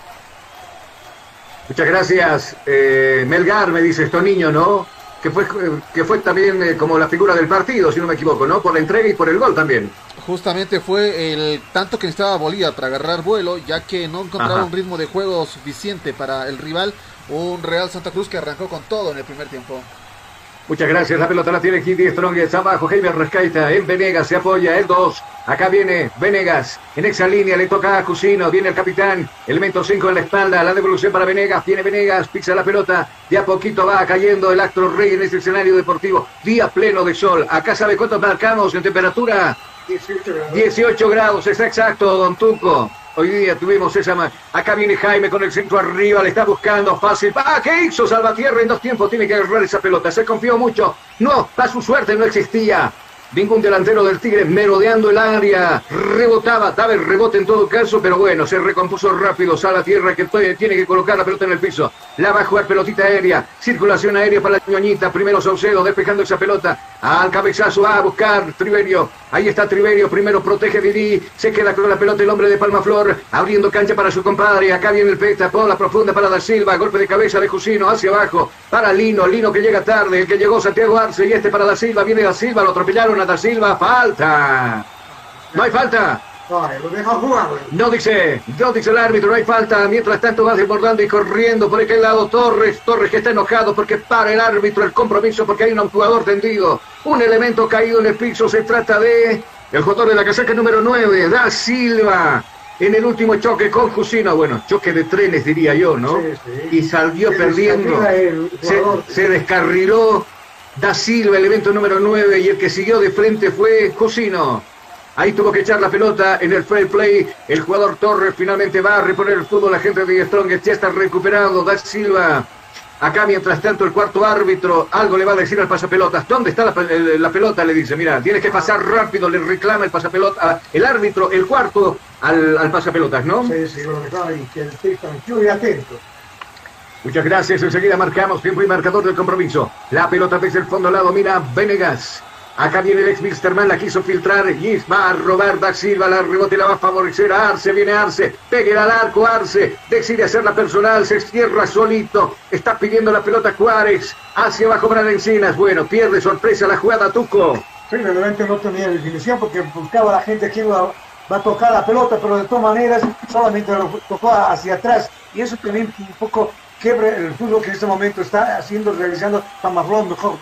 Muchas gracias. Eh, Melgar, me dice esto niño, ¿no? Que fue, que fue también eh, como la figura del partido, si no me equivoco, ¿no? Por la entrega y por el gol también. Justamente fue el tanto que necesitaba Bolívar para agarrar vuelo, ya que no encontraba Ajá. un ritmo de juego suficiente para el rival. Un Real Santa Cruz que arrancó con todo en el primer tiempo. Muchas gracias. La pelota la tiene Kitty Strongest abajo. Jaime Rescaita en Venegas. Se apoya el 2. Acá viene Venegas. En esa línea le toca a Cusino. Viene el capitán. Elemento 5 en la espalda. La devolución para Venegas. Viene Venegas. Pisa la pelota. De a poquito va cayendo el acto rey en este escenario deportivo. Día pleno de sol. Acá sabe cuánto marcamos en temperatura. 18 grados. 18 grados, está exacto, don Tuco. Hoy día tuvimos esa... ma- Acá viene Jaime con el centro arriba, le está buscando fácil. ¡Ah, qué hizo Salvatierra en dos tiempos! Tiene que agarrar esa pelota, se confió mucho. No, a su suerte no existía. Ningún delantero del Tigre merodeando el área. Rebotaba, daba el rebote en todo caso, pero bueno, se recompuso rápido. Salvatierra que tiene que colocar la pelota en el piso. La va a jugar pelotita aérea. Circulación aérea para la ñoñita. Primero Saucedo despejando esa pelota. Al cabezazo va a buscar Triverio. Ahí está Triverio. Primero protege Didi. Se queda con la pelota el hombre de Palmaflor. Abriendo cancha para su compadre. Acá viene el peta. Bola profunda para Da Silva. Golpe de cabeza de Jusino hacia abajo. Para Lino. Lino que llega tarde. El que llegó Santiago Arce. Y este para Da Silva. Viene Da Silva. Lo atropellaron a Da Silva. Falta. No hay falta. Ay, lo deja jugar, güey. No dice, no dice el árbitro, no hay falta. Mientras tanto va desbordando y corriendo por aquel lado Torres. Torres que está enojado porque para el árbitro el compromiso porque hay un jugador tendido. Un elemento caído en el piso. Se trata de el jugador de la casaca número 9, Da Silva. En el último choque con Jusino, bueno, choque de trenes diría yo, ¿no? Sí, sí. Y salió Se perdiendo. el Se, se descarriló Da Silva, elemento número 9, y el que siguió de frente fue Jusino. Ahí tuvo que echar la pelota en el fair play. El jugador Torres finalmente va a reponer el fútbol. La gente de Strong ya está recuperado. Da Silva. Acá, mientras tanto, el cuarto árbitro algo le va a decir al pasapelotas. ¿Dónde está la, el- la pelota? Le dice, mira, tienes que pasar rápido. Le reclama el pasapelotas. ah, El árbitro, el cuarto, al, al pasapelotas, ¿no? Sí, sí, lo dejaba ahí, que el y atento. Muchas gracias. Enseguida marcamos tiempo y marcador del compromiso. La pelota desde el fondo lado. Mira, Venegas. Acá viene el ex Misterman, la quiso filtrar y va a robar Da Silva, la rebote la va a favorecer a Arce, viene Arce, pegue al arco Arce, decide hacerla personal, se cierra solito, está pidiendo la pelota Juárez, hacia abajo para Encinas, bueno, pierde sorpresa la jugada Tuco. Sí, realmente no tenía definición porque buscaba la gente quién va, va a tocar la pelota, pero de todas maneras solamente lo tocó hacia atrás. Y eso también un poco quebra el fútbol que en este momento está haciendo, realizando Tamaflón mejor.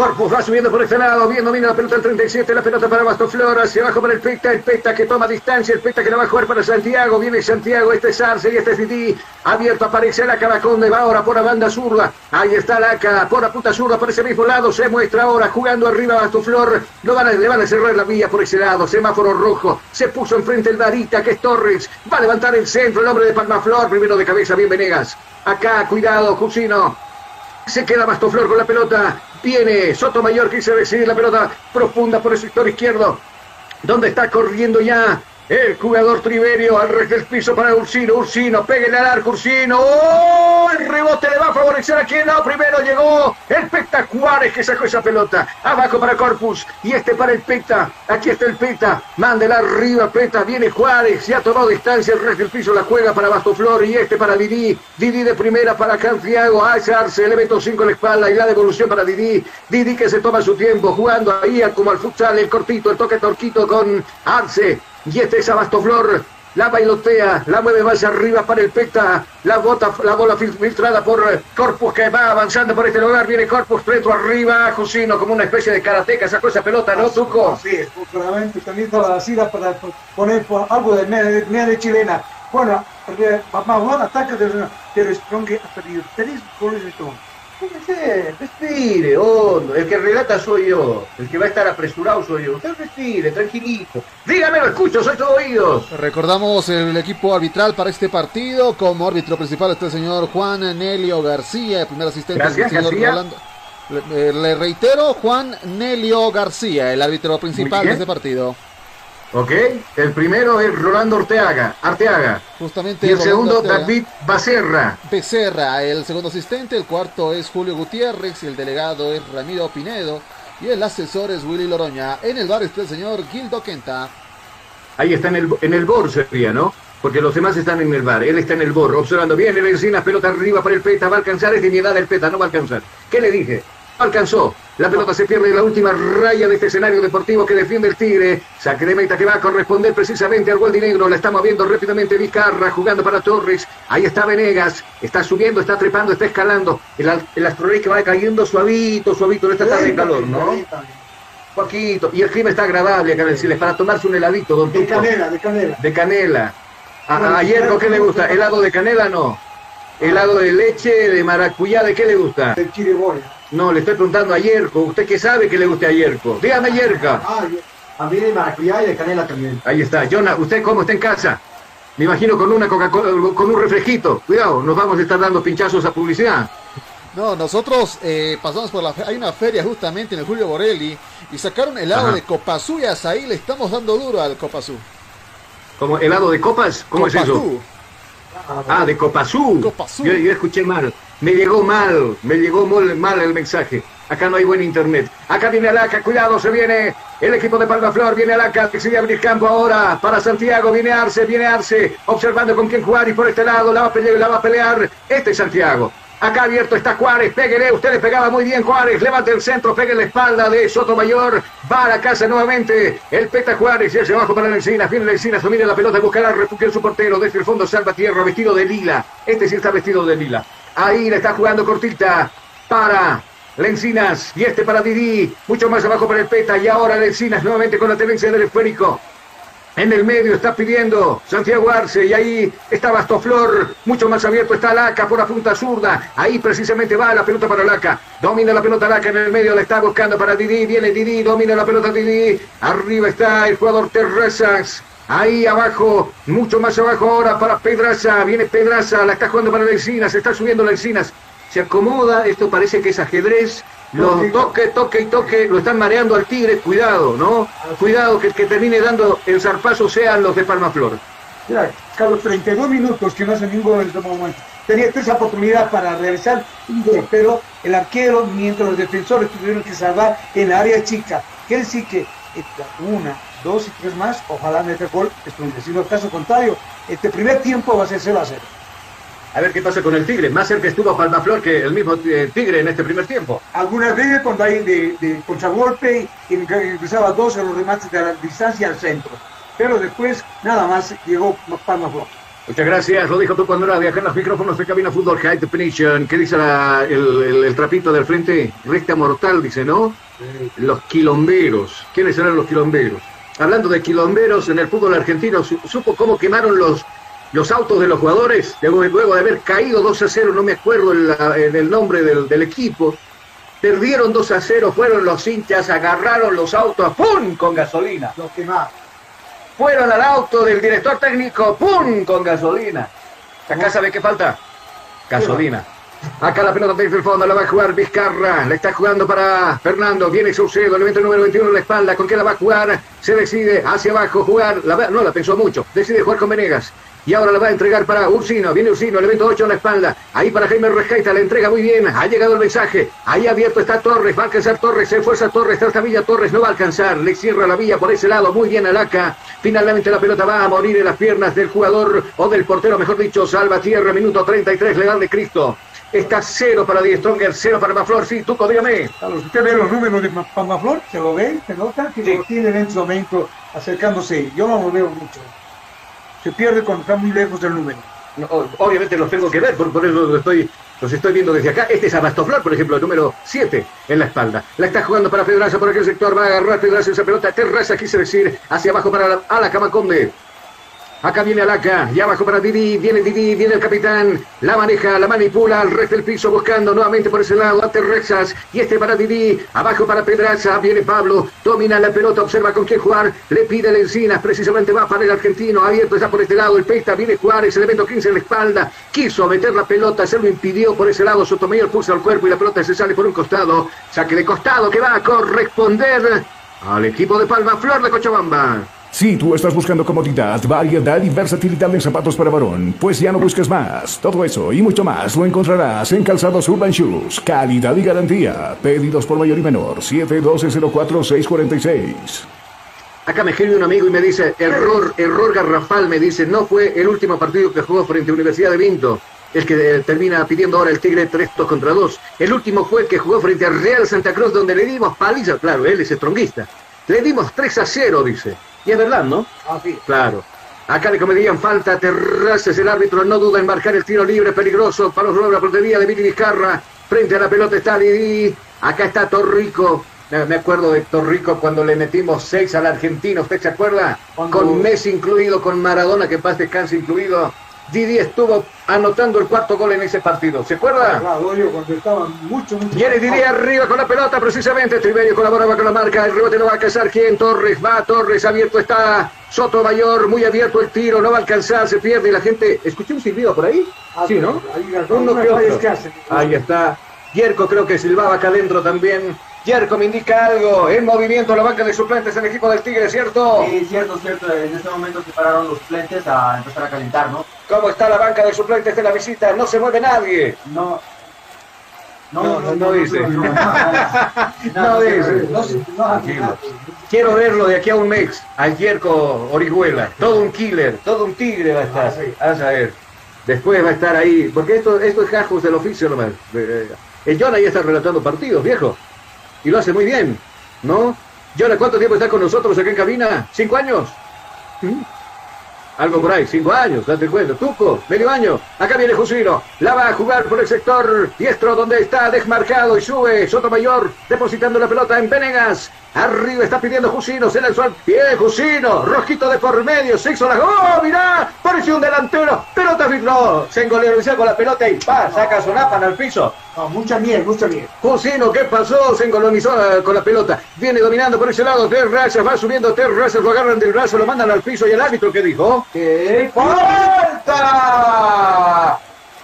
Corpus va subiendo por este lado, bien domina la pelota el 37, la pelota para Bastoflor, hacia abajo para el Peta, el Peta que toma distancia, el Peta que la va a jugar para Santiago, viene Santiago, este es Arce y este es Didi, abierto aparece la Cabaconde, va ahora por la banda zurda, ahí está Laca, por la puta zurda, por ese mismo lado, se muestra ahora jugando arriba Bastoflor, no van a, le van a cerrar la vía por ese lado, semáforo rojo, se puso enfrente el Darita que es Torres, va a levantar el centro, el hombre de Palmaflor, primero de cabeza, bien Venegas, acá, cuidado, Jusino, se queda Bastoflor con la pelota. Viene Sotomayor, quise recibir la pelota profunda por el sector izquierdo. ¿Dónde está corriendo ya? El jugador Triverio al del piso para Ursino. Ursino, pégale al arco, Ursino. ¡Oh! El rebote le va a favorecer a quien no. Primero llegó el Pecta Juárez que sacó esa pelota. Abajo para Corpus. Y este para el Pecta. Aquí está el Pecta. Mándela arriba, Pecta. Viene Juárez. Ya tomó distancia. El resto del piso la juega para Bastoflor. Y este para Didi. Didi de primera para Santiago. Arce. Elemento 5 en la espalda. Y la devolución para Didi. Didi que se toma su tiempo. Jugando ahí como al futsal. El cortito. El toque torquito con Arce. Y este es Abastoflor. La bailotea, la mueve más arriba para el Pecta. La, bota, la bola fil- filtrada por eh, Corpus que va avanzando por este lugar. Viene Corpus dentro arriba. Jusino como una especie de karateca. Sacó esa pelota, ¿no, Tuco? Sí, claramente también la sida para poner algo de media, chilena. Bueno, porque Mamá ataca de pero Strong ha perdido tres goles de todo. Respire, respire, hondo. El que relata soy yo. El que va a estar apresurado soy yo. Usted respire, tranquilito. Dígame, lo escucho, soy todo oídos. Recordamos el equipo arbitral para este partido. Como árbitro principal está el señor Juan Nelio García, el primer asistente Gracias, del señor. Rolando. Le, eh, le reitero, Juan Nelio García, el árbitro principal de este partido. Ok, el primero es Rolando Orteaga, Arteaga. Justamente Y el Rolando segundo. David Becerra. Becerra, el segundo asistente, el cuarto es Julio Gutiérrez, el delegado es Ramiro Pinedo y el asesor es Willy Loroña. En el bar está el señor Gildo Quenta. Ahí está en el, en el BOR, sería, ¿no? Porque los demás están en el bar. Él está en el BOR, observando. Viene Encinas, pelota arriba para el PETA. Va a alcanzar, es de mi edad el PETA, no va a alcanzar. ¿Qué le dije? Alcanzó. La pelota se pierde en la última raya de este escenario deportivo que defiende el Tigre. Saque de meta que va a corresponder precisamente al gol de negro. La está moviendo rápidamente Vizcarra, jugando para Torres. Ahí está Venegas. Está subiendo, está trepando, está escalando. El, el Astroley que va cayendo suavito, suavito. No está tan de calor, ¿no? Poquito. Y el clima está agradable acá en el Siles para tomarse un heladito, don De canela, de canela. De canela. A, Bueno, a Yerko, ¿qué le gusta? ¿Helado de canela no? ¿Helado de leche, de maracuyá, de qué le gusta? De chiribole. No, le estoy preguntando a Yerko. ¿Usted qué sabe que le guste a Yerko? Dígame, Yerka. Ah, A mí de maracuyá y de canela también. Ahí está. Jonah, ¿usted cómo está en casa? Me imagino con una Coca-Cola, con un refresquito. Cuidado, nos vamos a estar dando pinchazos a publicidad. No, nosotros eh, pasamos por la fe- hay una feria justamente en el Julio Borelli y sacaron helado Ajá. de Copazú y azaí, le estamos dando duro al Copazú. ¿Como helado de copas? ¿Cómo es eso? Copazú. Ah, de Copazú. Copazú. Yo, yo escuché mal. Me llegó mal. Me llegó mal, mal el mensaje. Acá no hay buen internet. Acá viene Alaca. Cuidado, se viene el equipo de Palma Flor. Viene Alaca. Decide abrir campo ahora para Santiago. Viene Arce, viene Arce. Observando con quién jugar y por este lado la va a pelear. La va a pelear. Este es Santiago. Acá abierto está Juárez, péguele, usted le pegaba muy bien Juárez, levante el centro, pegue la espalda de Sotomayor, va a la casa nuevamente, el peta Juárez y hacia abajo para la Encinas, viene la Encinas, domina la pelota, buscará refugio en su portero, desde el fondo salva tierra, vestido de lila, este sí está vestido de lila, ahí le está jugando cortita para Lencinas y este para Didi, mucho más abajo para el peta y ahora Lencinas nuevamente con la tendencia del esférico. En el medio está pidiendo Santiago Arce y ahí está Bastoflor. Mucho más abierto está Laca por la punta zurda. Ahí precisamente va la pelota para Laca. Domina la pelota Laca en el medio. La está buscando para Didi. Viene Didi. Domina la pelota Didi. Arriba está el jugador Terrazas. Ahí abajo, mucho más abajo ahora para Pedraza. Viene Pedraza. La está jugando para la Encinas. Está subiendo la Encinas. Se acomoda. Esto parece que es ajedrez. Lo toque, toque y toque, lo están mareando al Tigre, cuidado, ¿no? Cuidado que, que termine dando el zarpazo sean los de Palmaflor. Mira, Carlos, 32 minutos que no hace ningún gol en este momento. Tenía tres oportunidades para realizar un gol, pero el arquero, mientras los defensores tuvieron que salvar en la área chica, él sí que eh, una, dos y tres más, ojalá meta gol, si no caso contrario, este primer tiempo va a ser 0 a 0. A ver qué pasa con el Tigre. Más cerca estuvo Palmaflor que el mismo eh, Tigre en este primer tiempo. Algunas veces cuando hay de, de contragolpe, ingresaba dos en los remates de la distancia al centro, pero después nada más llegó Palma Flor. Muchas gracias, lo dijo tu cuando era viajar en los micrófonos de Cabina Fútbol High Definition. ¿Qué dice la- el, el- el trapito del frente? Recta mortal, dice, ¿no? Los quilomberos. ¿Quiénes serán los quilomberos? Hablando de quilomberos, en el fútbol argentino, su- ¿supo cómo quemaron los, los autos de los jugadores? Luego, luego de haber caído 2 a 0, no me acuerdo el, nombre del, del equipo. Perdieron 2 a 0, fueron los hinchas, agarraron los autos, ¡pum! con gasolina. Los que más. Fueron al auto del director técnico, ¡pum! con gasolina. Acá sabe qué falta. Gasolina. Acá la pelota desde el fondo la va a jugar Vizcarra. La está jugando para Fernando. Viene Saucedo, el evento número 21 en la espalda. ¿Con qué la va a jugar? Se decide hacia abajo jugar. No la pensó mucho. Decide jugar con Venegas. Y ahora la va a entregar para Ursino. Viene Ursino, el evento 8 en la espalda. Ahí para Jaime Rejaita. La entrega muy bien. Ha llegado el mensaje. Ahí abierto está Torres. Va a alcanzar Torres. Se esfuerza Torres. Trata Villa Torres. No va a alcanzar. Le cierra la villa por ese lado. Muy bien Alaca. Finalmente la pelota va a morir en las piernas del jugador o del portero, mejor dicho. Salva tierra. Minuto 33. Legal de Cristo. Está cero para Die Stronger, cero para Maflor. Sí, Tuco, dígame. Usted ve los números de Palmaflor, se lo ve, se nota que Sí. lo tiene en este momento acercándose. Yo no lo veo mucho. Se pierde cuando está muy lejos del número. No, obviamente los tengo que ver, por, por eso los estoy, los estoy viendo desde acá. Este es Abastoflor, por ejemplo, el número 7 en la espalda. La está jugando para Pedraza por aquel sector. Va a agarrar Pedraza esa pelota. Terraza, quise decir, hacia abajo para la, a la Cama Conde. Acá viene Alaca, y abajo para Didi, viene Didi, viene el capitán, la maneja, la manipula, al resto del piso buscando nuevamente por ese lado a Terrexas, y este para Didi, abajo para Pedraza, viene Pablo, domina la pelota, observa con quién jugar, le pide el Encinas, precisamente va para el argentino, abierto ya por este lado, el Pesta, viene Juárez, elemento 15 en la espalda, quiso meter la pelota, se lo impidió por ese lado, Sotomayor puso al cuerpo y la pelota se sale por un costado, saque de costado que va a corresponder al equipo de Palma Flor de Cochabamba. Si tú estás buscando comodidad, variedad y versatilidad en zapatos para varón, pues ya no busques más. Todo eso y mucho más lo encontrarás en Calzados Urban Shoes. Calidad y garantía. Pedidos por mayor y menor. 712-04-646. Acá me escribe un amigo y me dice, error, error garrafal, me dice, no fue el último partido que jugó frente a Universidad de Vinto. El que eh, termina pidiendo ahora el Tigre 3 contra 2. El último fue el que jugó frente a Real Santa Cruz, donde le dimos paliza. Claro, él es estronguista. Le dimos 3 a 0, dice. Y es verdad, ¿no? Ah, sí. Claro. Acá le cometían falta a Terrazas, el árbitro no duda en marcar el tiro libre peligroso para los la portería de Vini Vizcarra. Frente a la pelota está Didi. Acá está Torrico. Me acuerdo de Torrico cuando le metimos 6 al argentino, ¿usted se acuerda? Con Messi incluido, con Maradona, que paz descanse incluido. Didi estuvo anotando el cuarto gol en ese partido, ¿se acuerda? Claro, yo cuando estaban mucho, mucho. Viene Didi arriba con la pelota, precisamente. Triverio colaboraba con la marca. El rebote no va a alcanzar. ¿Quién? Torres. Va Torres. Abierto está Sotomayor. Muy abierto el tiro. No va a alcanzar. Se pierde. Y la gente. ¿Escuché un silbido por ahí? Ah, Sí, ¿no? ahí, Uno que otro. Ahí está. Yerko creo que silbaba acá adentro también. Yerko me indica algo. En movimiento la banca de suplentes el equipo del Tigre, ¿cierto? Sí, cierto, cierto. En este momento se pararon los suplentes a empezar a calentar, ¿no? ¿Cómo está la banca de suplentes de la visita? No se mueve nadie. No. No, no, no dice. No, dice. No, Tranquilo. Quiero verlo de aquí a un mes, al Yerko Orihuela. Todo un killer, todo un tigre va a estar. Ah, sí. A ver. Después va a estar ahí. Porque esto, esto es cajos del oficio nomás. Eh, El Jonah ya está relatando partidos, viejo. Y lo hace muy bien, ¿no? Jonah, ¿cuánto tiempo está con nosotros acá en cabina? ¿Cinco años? ¿Mm? Algo por ahí, cinco años, date cuenta. Tuco, medio año. Acá viene Jusino. La va a jugar por el sector diestro donde está desmarcado y sube Sotomayor depositando la pelota en Venegas. Arriba está pidiendo Jusino, se lanzó al pie Jusino. Rojito de por medio, se hizo la... ¡Oh, mirá! Pareció un delantero. Pelota filtró. Se engolerizó con la pelota y pa, saca su nápana al piso. no, mucha miel, mucha miel. Jusino, ¿qué pasó? Se engolonizó eh, con la pelota. Viene dominando por ese lado. Terrazas, va subiendo Terrazas, lo agarran del brazo, lo mandan al piso y el árbitro, ¿qué dijo? ¿Qué? ¡Falta!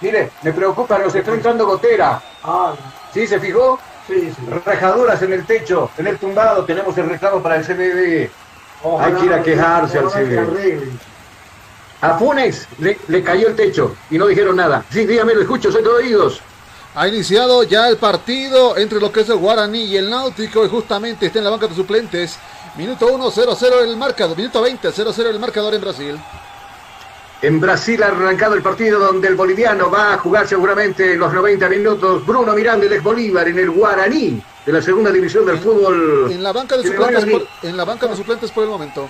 Mire, me preocupa, nos está entrando gotera. Ah, ¿Sí? ¿Se fijó? Sí, sí. Rajaduras en el techo, en el tumbado. Tenemos el reclamo para el CBD. Ojalá- Hay que ir a quejarse al CBD. A Funes le, le cayó el techo y no dijeron nada. Sí, dígame, lo escucho, soy todo oídos. Ha iniciado ya el partido entre lo que es el Guaraní y el Náutico y justamente está en la banca de suplentes. Minuto 1, 0-0 el marcador. Minuto 20, 0-0 el marcador en Brasil. En Brasil ha arrancado el partido donde el boliviano va a jugar seguramente los 90 minutos. Bruno Miranda, el ex Bolívar, en el Guaraní de la segunda división del fútbol. En la banca de suplentes por, en la banca de suplentes por el momento.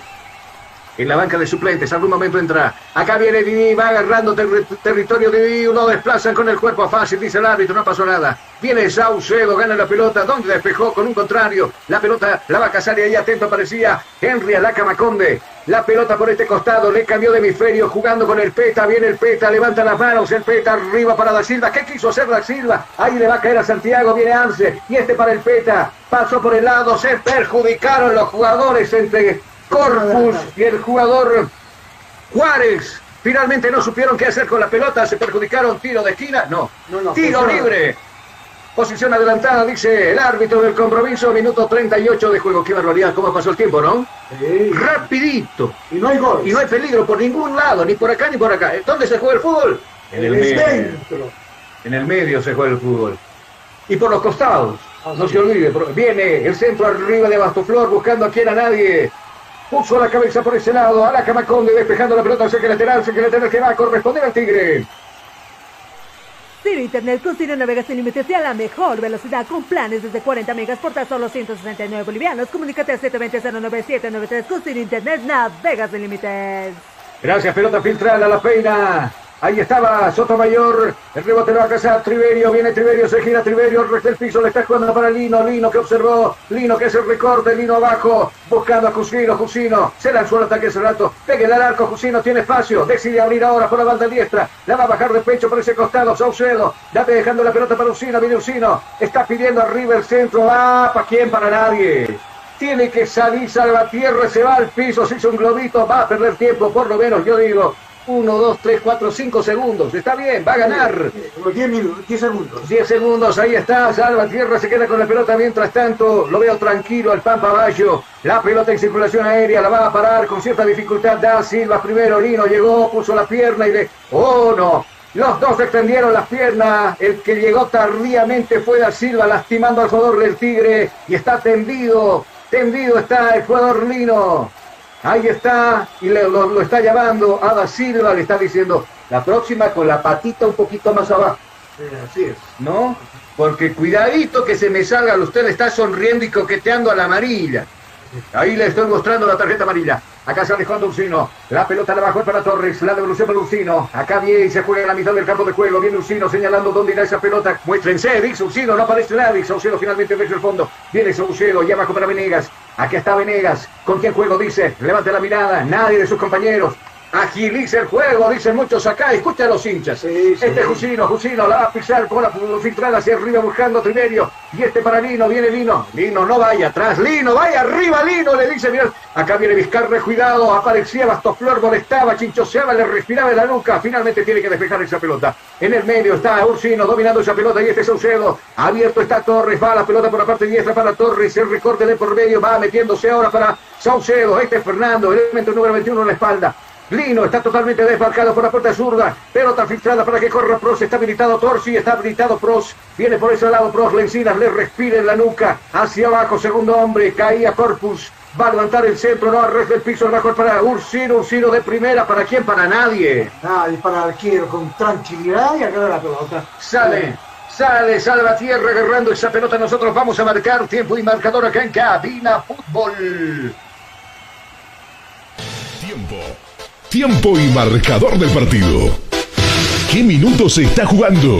En la banca de suplentes. Algún momento entra. Acá viene Didi, va agarrando ter- territorio Didi, lo desplazan con el cuerpo fácil, dice el árbitro, no pasó nada. Viene Saucedo, gana la pelota, donde despejó con un contrario. La pelota la va a cazar y ahí atento parecía Henry Alaca Maconde. La pelota por este costado, le cambió de hemisferio, jugando con el Peta, viene el Peta, levanta las manos, el Peta arriba para Da Silva. ¿Qué quiso hacer Da Silva? Ahí le va a caer a Santiago, viene Arce, y este para el Peta. Pasó por el lado, se perjudicaron los jugadores entre Corpus y el jugador Juárez. Finalmente no supieron qué hacer con la pelota, se perjudicaron tiro de esquina. No, No, no, tiro libre. Posición adelantada, dice el árbitro del compromiso, minuto 38 de juego. Qué barbaridad, cómo pasó el tiempo, ¿no? Sí. Rapidito. Y no hay gol. Y no hay peligro por ningún lado, ni por acá ni por acá. ¿Dónde se juega el fútbol? En el medio. centro. En el medio se juega el fútbol. Y por los costados. Ah, No sí. se olvide. Viene el centro arriba de Bastoflor buscando a quien a nadie. Puso la cabeza por ese lado. A la Camaconde despejando la pelota. Cerca lateral. Cerca lateral que va a corresponder al Tigre. Ciro Internet con Ciro navega sin límites y a la mejor velocidad con planes desde 40 megas por tan solo 169 bolivianos. Comunícate al 720-09793 con Ciro Internet navega sin límites. Gracias, pelota filtrada, la peina. Ahí estaba Sotomayor. El rebote lo va a Triverio. Viene Triverio, se gira Triverio. El piso le está jugando para Lino. Lino que observó. Lino que es el recorte. Lino abajo. Buscando a Jusino. Jusino se lanzó el ataque ese rato. Pegue al arco. Jusino tiene espacio. Decide abrir ahora por la banda diestra. La va a bajar de pecho por ese costado. Saucedo. Ya dejando la pelota para Usino. Viene Usino. Está pidiendo arriba el centro. Ah, ¿para quién? Para nadie. Tiene que salir Salvatierra, se va al piso, se hizo un globito, va a perder tiempo, por lo menos, yo digo, 1, 2, 3, 4, 5 segundos. Está bien, va a ganar. 10 minutos, 10 segundos. 10 segundos, ahí está. Salvatierra se queda con la pelota. Mientras tanto, lo veo tranquilo al Pampa Bayo. La pelota en circulación aérea la va a parar con cierta dificultad. Da Silva primero. Lino llegó, puso la pierna y de. ¡Oh, no! Los dos extendieron las piernas. El que llegó tardíamente fue Da Silva, lastimando al jugador del Tigre. Y está tendido. Tendido está el jugador Lino. Ahí está, y le- lo, lo está llamando a Da Silva, le está diciendo, la próxima con la patita un poquito más abajo. así es. ¿No? Porque cuidadito que se me salga, usted le está sonriendo y coqueteando a la amarilla. Ahí le estoy mostrando la tarjeta amarilla. Acá sale Juan Ursino. La pelota la bajó para Torres. La devolución para Ursino. Acá viene y se juega en la mitad del campo de juego. Viene Ursino señalando dónde irá esa pelota. Muéstrense, dice Ursino. No aparece nadie. Saucedo finalmente desde el fondo. Viene Saucedo y abajo para Venegas. Aquí está Venegas. ¿Con quién juego? Dice. Levante la mirada. Nadie de sus compañeros. Agiliza el juego, dicen muchos acá. Escucha a los hinchas. Este es Jusino, Jusino la va a pisar por la filtrada hacia arriba buscando Triverio. Y este para Lino, viene Lino. Lino, no vaya atrás. Lino, vaya arriba, Lino, le dice. Mirá, acá viene Vizcarre, cuidado. Aparecía Bastoflor, molestaba, chinchoseaba, le respiraba en la nuca. Finalmente tiene que despejar esa pelota. En el medio está Ursino dominando esa pelota y este es Saucedo. Abierto está Torres, va la pelota por la parte diestra para Torres. El recorte de por medio va metiéndose ahora para Saucedo. Este es Fernando, el elemento número 21 en la espalda. Lino está totalmente desmarcado por la puerta zurda. Pelota filtrada para que corra Pros. Está habilitado Torsi. Está habilitado Pros. Viene por ese lado Pros. Lencinas le respira en la nuca. Hacia abajo, segundo hombre. Caía Corpus. Va a levantar el centro. No arregla el piso. Mejor para Ursino. Ursino de primera. ¿Para quién? Para nadie. Nadie para el arquero con tranquilidad y agarrar la pelota. Sale. Sale, Salvatierra agarrando esa pelota. Nosotros vamos a marcar tiempo y marcador acá en Cabina Fútbol. Tiempo. Tiempo y marcador del partido. ¿Qué minutos se está jugando?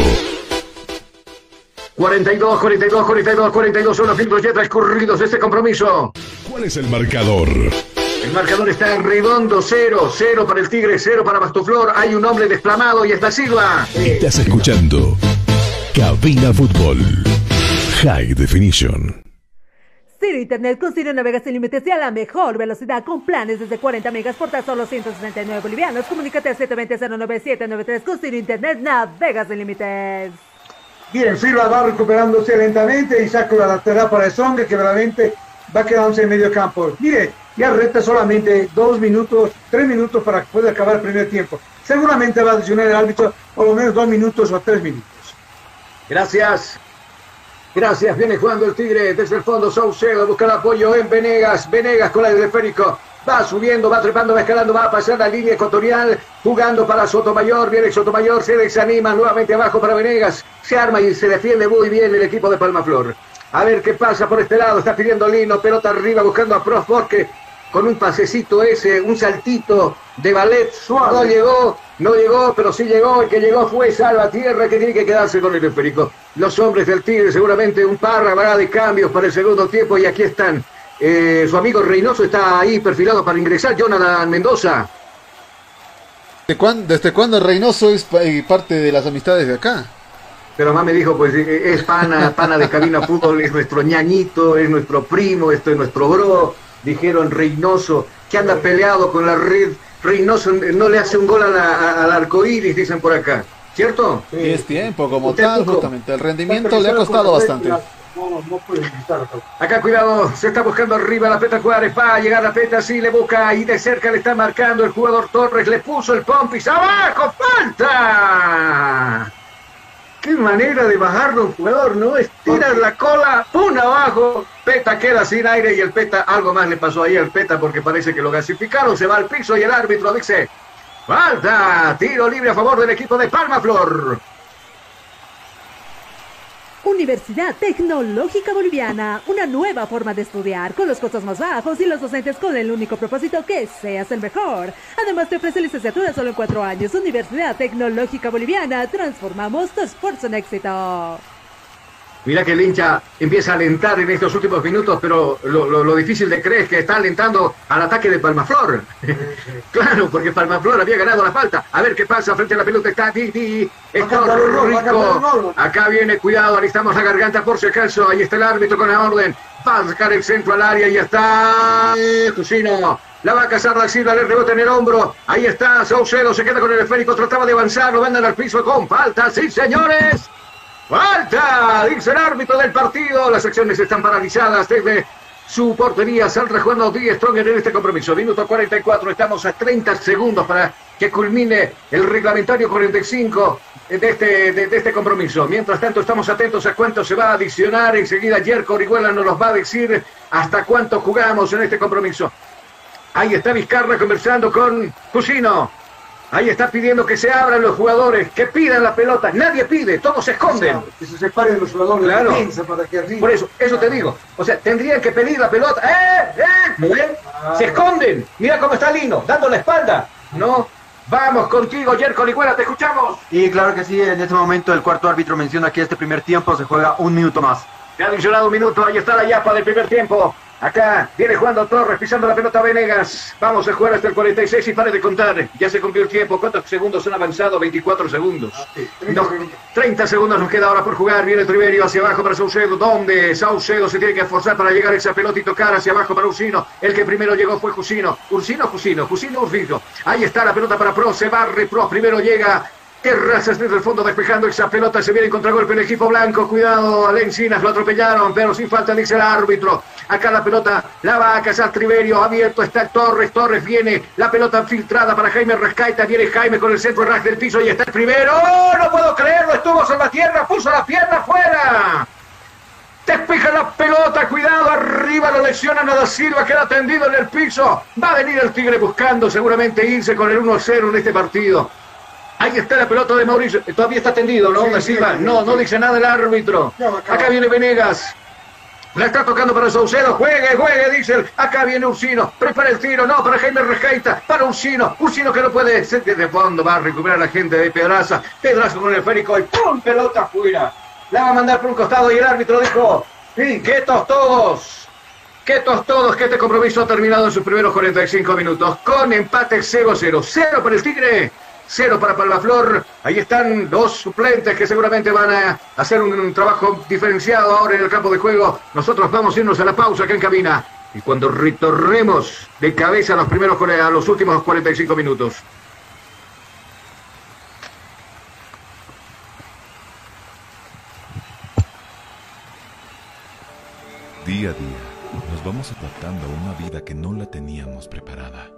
42, 42, 42, 42 son los minutos ya transcurridos de este compromiso. ¿Cuál es el marcador? El marcador está en redondo, 0, 0 para el Tigre, 0 para Bastoflor. Hay un hombre desplomado y está Silva. Estás escuchando Cabina Fútbol. High Definition. Ciro Internet con Ciro navega sin límites y a la mejor velocidad con planes desde 40 megas por tan solo 169 bolivianos. Comunícate al 720-09793 con Ciro Internet navega sin límites. Bien, Silva va recuperándose lentamente y saca la lateral para Songa que realmente va quedándose en medio campo. Mire, ya resta solamente dos minutos, tres minutos para que pueda acabar el primer tiempo. Seguramente va a adicionar el árbitro por lo menos dos minutos o tres minutos. Gracias. Gracias, viene jugando el Tigre desde el fondo. Saucedo busca el apoyo en Venegas. Venegas con el teleférico. Va subiendo, va trepando, va escalando, va a pasar la línea ecuatorial. Jugando para Sotomayor. Viene Sotomayor, se desanima nuevamente abajo para Venegas. Se arma y se defiende muy bien el equipo de Palmaflor. A ver qué pasa por este lado. Está pidiendo Lino, pelota arriba buscando a Prof Bosque. Con un pasecito ese, un saltito de ballet. No llegó, no llegó, pero sí llegó. El que llegó fue Salvatierra, que tiene que quedarse con el esférico. Los hombres del Tigre, seguramente un par habrá de cambios para el segundo tiempo. Y aquí están. Eh, su amigo Reynoso está ahí perfilado para ingresar. Jonathan Mendoza. ¿Desde cuándo, desde cuándo Reynoso es eh, parte de las amistades de acá? Pero mamá me dijo, pues eh, es pana, pana de cabina fútbol, es nuestro ñañito, es nuestro primo, esto es nuestro bro. Dijeron Reynoso, que anda peleado con la red. Reynoso no le hace un gol a la- a- al arco iris, dicen por acá. ¿Cierto? Y es tiempo, como tal, justamente. El rendimiento le ha costado bastante. No, no puede. Acá cuidado, se está buscando arriba la peta Juárez, va a llegar la peta, sí le busca y de cerca le está marcando el jugador Torres, le puso el pompis, abajo, falta. Qué manera de bajarlo un jugador, ¿no? Estiras la cola, pum, abajo, peta queda sin aire y el peta, algo más le pasó ahí al peta porque parece que lo gasificaron, se va al piso y el árbitro dice, falta, tiro libre a favor del equipo de Palmaflor. Universidad Tecnológica Boliviana, una nueva forma de estudiar con los costos más bajos y los docentes con el único propósito que seas el mejor. Además te ofrece licenciatura solo en cuatro años. Universidad Tecnológica Boliviana, transformamos tu esfuerzo en éxito. Mira que el hincha empieza a alentar en estos últimos minutos, pero lo, lo- lo difícil de creer es que está alentando al ataque de Palmaflor. claro, porque Palmaflor había ganado la falta. A ver qué pasa frente a la pelota. Está Didi. Está Rico. Acá viene, cuidado, alistamos la garganta por si acaso. Ahí está el árbitro con la orden. Va a sacar el centro al área y está. Cusino. La va a cazar la Silva, le rebota en el hombro. Ahí está, Saucedo se queda con el esférico, trataba de avanzar, lo mandan al piso con falta. Sí, señores. ¡Falta! Dice el árbitro del partido. Las acciones están paralizadas desde su portería. Saldrá jugando Díaz Stronger en este compromiso. Minuto 44. Estamos a 30 segundos para que culmine el reglamentario 45 de este, de, de este compromiso. Mientras tanto, estamos atentos a cuánto se va a adicionar. Enseguida, Jerko Orihuela nos los va a decir hasta cuánto jugamos en este compromiso. Ahí está Vizcarra conversando con Cusino. Ahí está pidiendo que se abran los jugadores, que pidan la pelota. Nadie pide, todos se esconden. Que se separen los jugadores Claro. de para que arriba. Por eso, eso te digo. O sea, tendrían que pedir la pelota. ¡Eh! ¡Eh! ¿Me ven? Se esconden. Mira cómo está Lino, dando la espalda. No. Vamos contigo, Jerko Ligüera, te escuchamos. Y claro que sí, en este momento el cuarto árbitro menciona que este primer tiempo se juega un minuto más. Se ha adicionado un minuto, ahí está la yapa del primer tiempo. Acá viene jugando Torres, pisando la pelota Venegas. Vamos a jugar hasta el 46 y pare de contar. Ya se cumplió el tiempo. ¿Cuántos segundos han avanzado? 24 segundos. No, 30 segundos nos queda ahora por jugar. Viene Triverio hacia abajo para Saucedo. ¿Dónde? Saucedo se tiene que esforzar para llegar a esa pelota y tocar hacia abajo para Ursino. El que primero llegó fue Jusino. Ursino, Jusino, Jusino, Ursino. Ahí está la pelota para Pro. Se barre Pro. Primero llega Terrazas desde el fondo despejando esa pelota, se viene en contragolpe el equipo blanco, cuidado, Alencinas lo atropellaron, pero sin falta dice el árbitro. Acá la pelota la va a cazar Triverio, abierto está Torres, Torres viene, la pelota filtrada para Jaime Rescaita, viene Jaime con el centro ras del piso y está el primero. ¡Oh, no puedo creerlo! Estuvo sobre la tierra, puso la pierna fuera. Despeja la pelota, cuidado, arriba lo lesionan a Da Silva, queda tendido en el piso. Va a venir el Tigre buscando seguramente irse con el 1-0 en este partido. Ahí está la pelota de Mauricio. Todavía está tendido, ¿no? Sí, no, no dice nada el árbitro. A. Acá viene Venegas. La está tocando para Saucedo. Juegue, juegue, dice él. Acá viene Ursino. Prepara el tiro. No, para Jaime Rescaita. Para Ursino. Ursino que no puede desde fondo. Va a recuperar la gente de Pedraza. Pedraza con el esférico y ¡pum! Pelota afuera. La va a mandar por un costado y el árbitro dijo: "Sí, ¡Quietos todos! Quietos todos, que este compromiso ha terminado en sus primeros 45 minutos. Con empate 0-0. 0 para el Tigre. Cero para Palmaflor. Ahí están los suplentes que seguramente van a hacer un, trabajo diferenciado ahora en el campo de juego. Nosotros vamos a irnos a la pausa acá en cabina. Y cuando retornemos de cabeza a los primeros a los últimos 45 minutos. Día a día, nos vamos adaptando a una vida que no la teníamos preparada.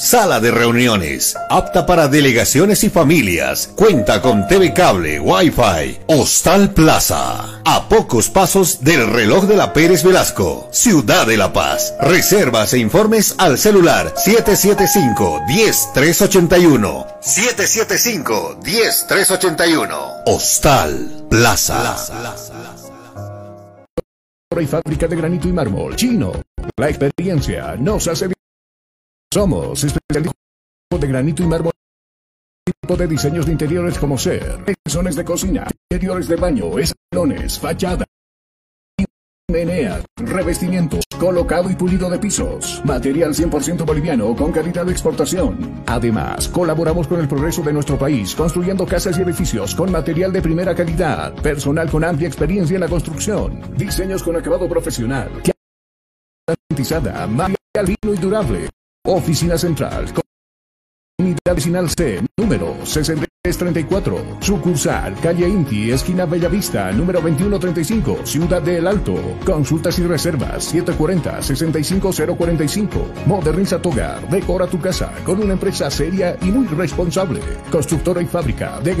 sala de reuniones, apta para delegaciones y familias, cuenta con TV cable, Wi-Fi, Hostal Plaza, a pocos pasos del reloj de la Pérez Velasco, Ciudad de La Paz. Reservas e informes al celular 775-10381. 775-10381. Hostal Plaza. y fábrica de granito y mármol chino. La experiencia nos hace. Somos especialistas de granito y mármol. Tipo de diseños de interiores como ser, zonas de cocina, interiores de baño, escalones, fachada, chimeneas, revestimientos, colocado y pulido de pisos, material 100% boliviano con calidad de exportación. Además, colaboramos con el progreso de nuestro país, construyendo casas y edificios con material de primera calidad, personal con amplia experiencia en la construcción, diseños con acabado profesional, garantizada, material fino y durable. Oficina Central. Unidad Vecinal C, número 6334. Sucursal, calle Inti, esquina Bellavista, número 2135, Ciudad de El Alto. Consultas y reservas 740-65045. Moderniza tu hogar, decora tu casa con una empresa seria y muy responsable. Constructora y fábrica de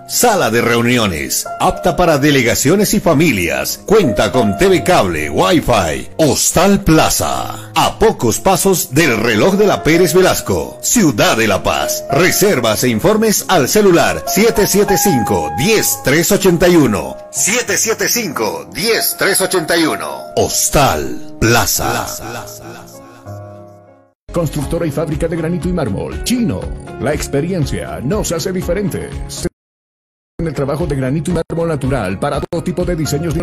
sala de reuniones, apta para delegaciones y familias, cuenta con TV cable, Wi-Fi, Hostal Plaza, a pocos pasos del reloj de la Pérez Velasco, Ciudad de La Paz. Reservas e informes al celular 775-10381. 775-10381. Hostal Plaza. Constructora y fábrica de granito y mármol. Chino. La experiencia nos hace diferentes. En el trabajo de granito y mármol natural para todo tipo de diseños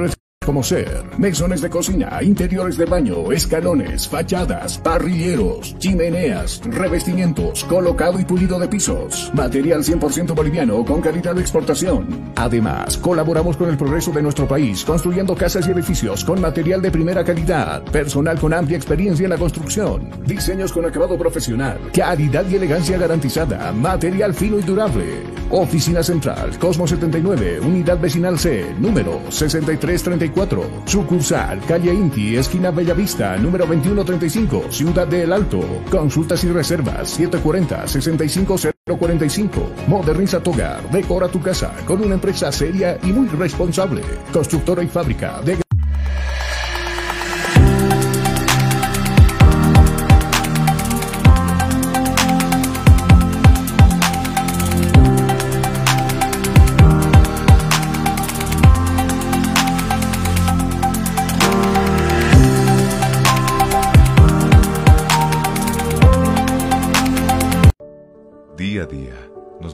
como ser mesones de cocina, interiores de baño, escalones, fachadas, parrilleros, chimeneas, revestimientos, colocado y pulido de pisos, material 100% boliviano con calidad de exportación. Además, colaboramos con el progreso de nuestro país construyendo casas y edificios con material de primera calidad, personal con amplia experiencia en la construcción, diseños con acabado profesional, calidad y elegancia garantizada, material fino y durable. Oficina Central, Cosmo 79, Unidad Vecinal C, número 6334. Sucursal, calle Inti, esquina Bellavista, número 2135, Ciudad de El Alto. Consultas y reservas 740-65045. Moderniza tu hogar, decora tu casa con una empresa seria y muy responsable. Constructora y fábrica de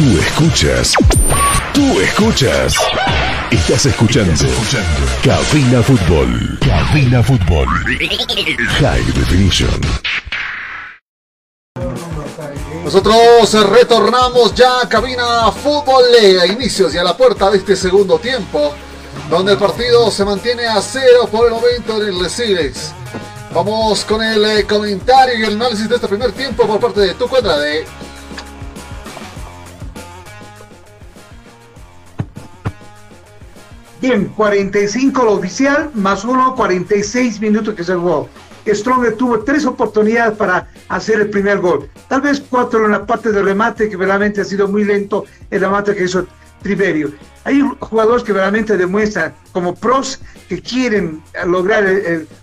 Tú escuchas. Tú escuchas. Estás escuchando. Cabina Fútbol. Cabina Fútbol. High Definition. Nosotros retornamos ya a cabina fútbol a inicios y a la puerta de este segundo tiempo, donde el partido se mantiene a cero por el momento en el Resiles. Vamos con el eh, comentario y el análisis de este primer tiempo por parte de tu de Bien, 45 lo oficial, más uno, 46 minutos que se jugó. Stronger tuvo tres oportunidades para hacer el primer gol. Tal vez cuatro en la parte de remate, que realmente ha sido muy lento el remate que hizo Triverio. Hay jugadores que realmente demuestran como pros que quieren lograr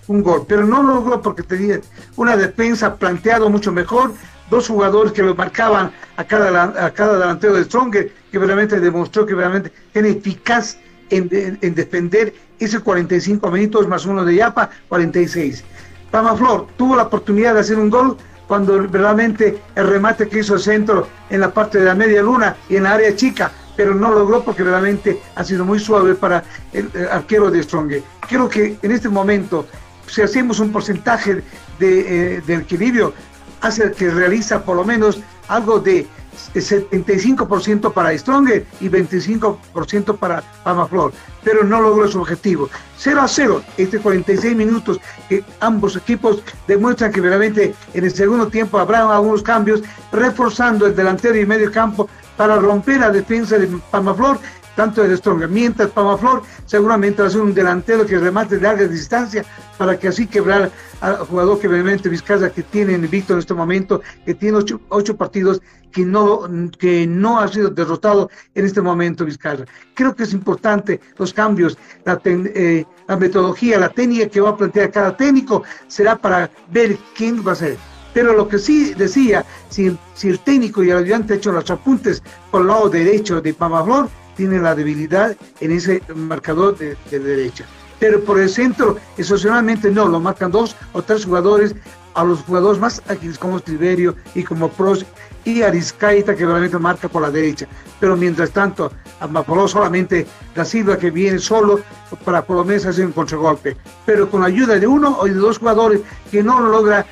un gol, pero no lo logró porque tenía una defensa planteado mucho mejor, dos jugadores que lo marcaban a cada, a cada delantero de Stronger, que realmente demostró que realmente tiene eficaz en, en, defender ese 45 minutos más uno de Yapa, 46. Pamaflor tuvo la oportunidad de hacer un gol cuando realmente el remate que hizo el centro en la parte de la media luna y en la área chica, pero no logró porque realmente ha sido muy suave para el, arquero de Strong. Creo que en este momento, si hacemos un porcentaje de, eh, de equilibrio, hace que realiza por lo menos algo de 75% para Stronger y 25% para Pamaflor, pero no logró su objetivo. 0 a 0, este 46 minutos que ambos equipos demuestran que realmente en el segundo tiempo habrá algunos cambios, reforzando el delantero y medio campo para romper la defensa de Pamaflor tanto de Strong. Mientras Pamaflor seguramente va a ser un delantero que remate de larga distancia para que así quebrar al jugador que obviamente Vizcarra que tiene invicto en este momento, que tiene ocho, ocho partidos que no, que no ha sido derrotado en este momento Vizcarra. Creo que es importante los cambios, la, ten- eh, la metodología, la técnica que va a plantear cada técnico será para ver quién va a ser. Pero lo que sí decía, si, si el técnico y el ayudante han hecho los apuntes por el lado derecho de Pamaflor, tiene la debilidad en ese marcador de, de derecha. Pero por el centro, excepcionalmente no, lo marcan dos o tres jugadores, a los jugadores más ágiles como Tiberio y como Pros y Ariscaita que realmente marca por la derecha. Pero mientras tanto, a Mapoló solamente da Silva que viene solo para por lo menos hacer un contragolpe. Pero con la ayuda de uno o de dos jugadores que no lo logra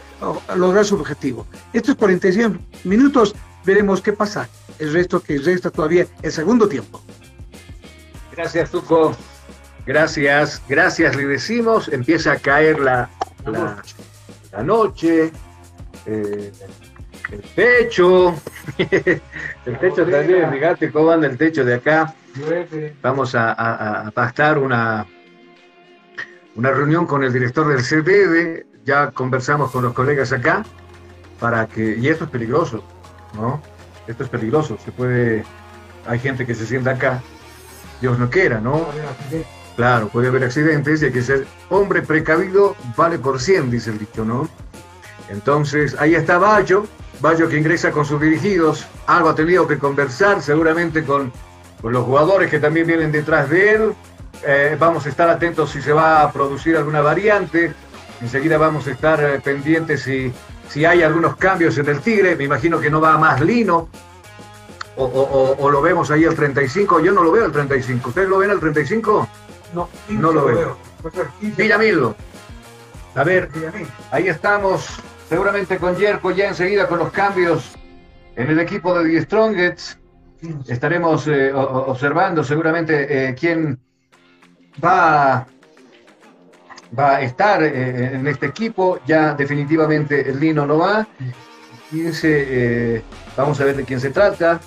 lograr su objetivo. Estos 45 minutos veremos qué pasa. El resto que resta todavía el segundo tiempo. Gracias, Tuco. Gracias, gracias, le decimos. Empieza a caer la, la, noche, eh, el techo. el techo también, fíjate cómo anda el techo de acá. Vamos a, a, pactar una, una reunión con el director del CDD. Ya conversamos con los colegas acá para que. Y esto es peligroso, ¿no? Esto es peligroso. Se puede. Hay gente que se sienta acá. Dios no quiera, ¿no? Claro, puede haber accidentes y hay que ser hombre precavido vale por 100, dice el dicho, ¿no? Entonces, ahí está Bayo, Bayo que ingresa con sus dirigidos, algo ha tenido que conversar seguramente con, con los jugadores que también vienen detrás de él. Eh, vamos a estar atentos si se va a producir alguna variante. Enseguida vamos a estar eh, pendientes si, si hay algunos cambios en el Tigre. Me imagino que no va más Lino. O, o- o- o lo vemos ahí al 35. Yo no lo veo al 35. ¿Ustedes lo ven al 35? No, No lo veo. Villamil. A ver, ahí estamos, seguramente con Yerko ya enseguida con los cambios en el equipo de The Strongets. Estaremos eh, observando seguramente eh, quién va, va a estar eh, en este equipo. Ya definitivamente el Lino no va. 15, eh, vamos a ver de quién se trata.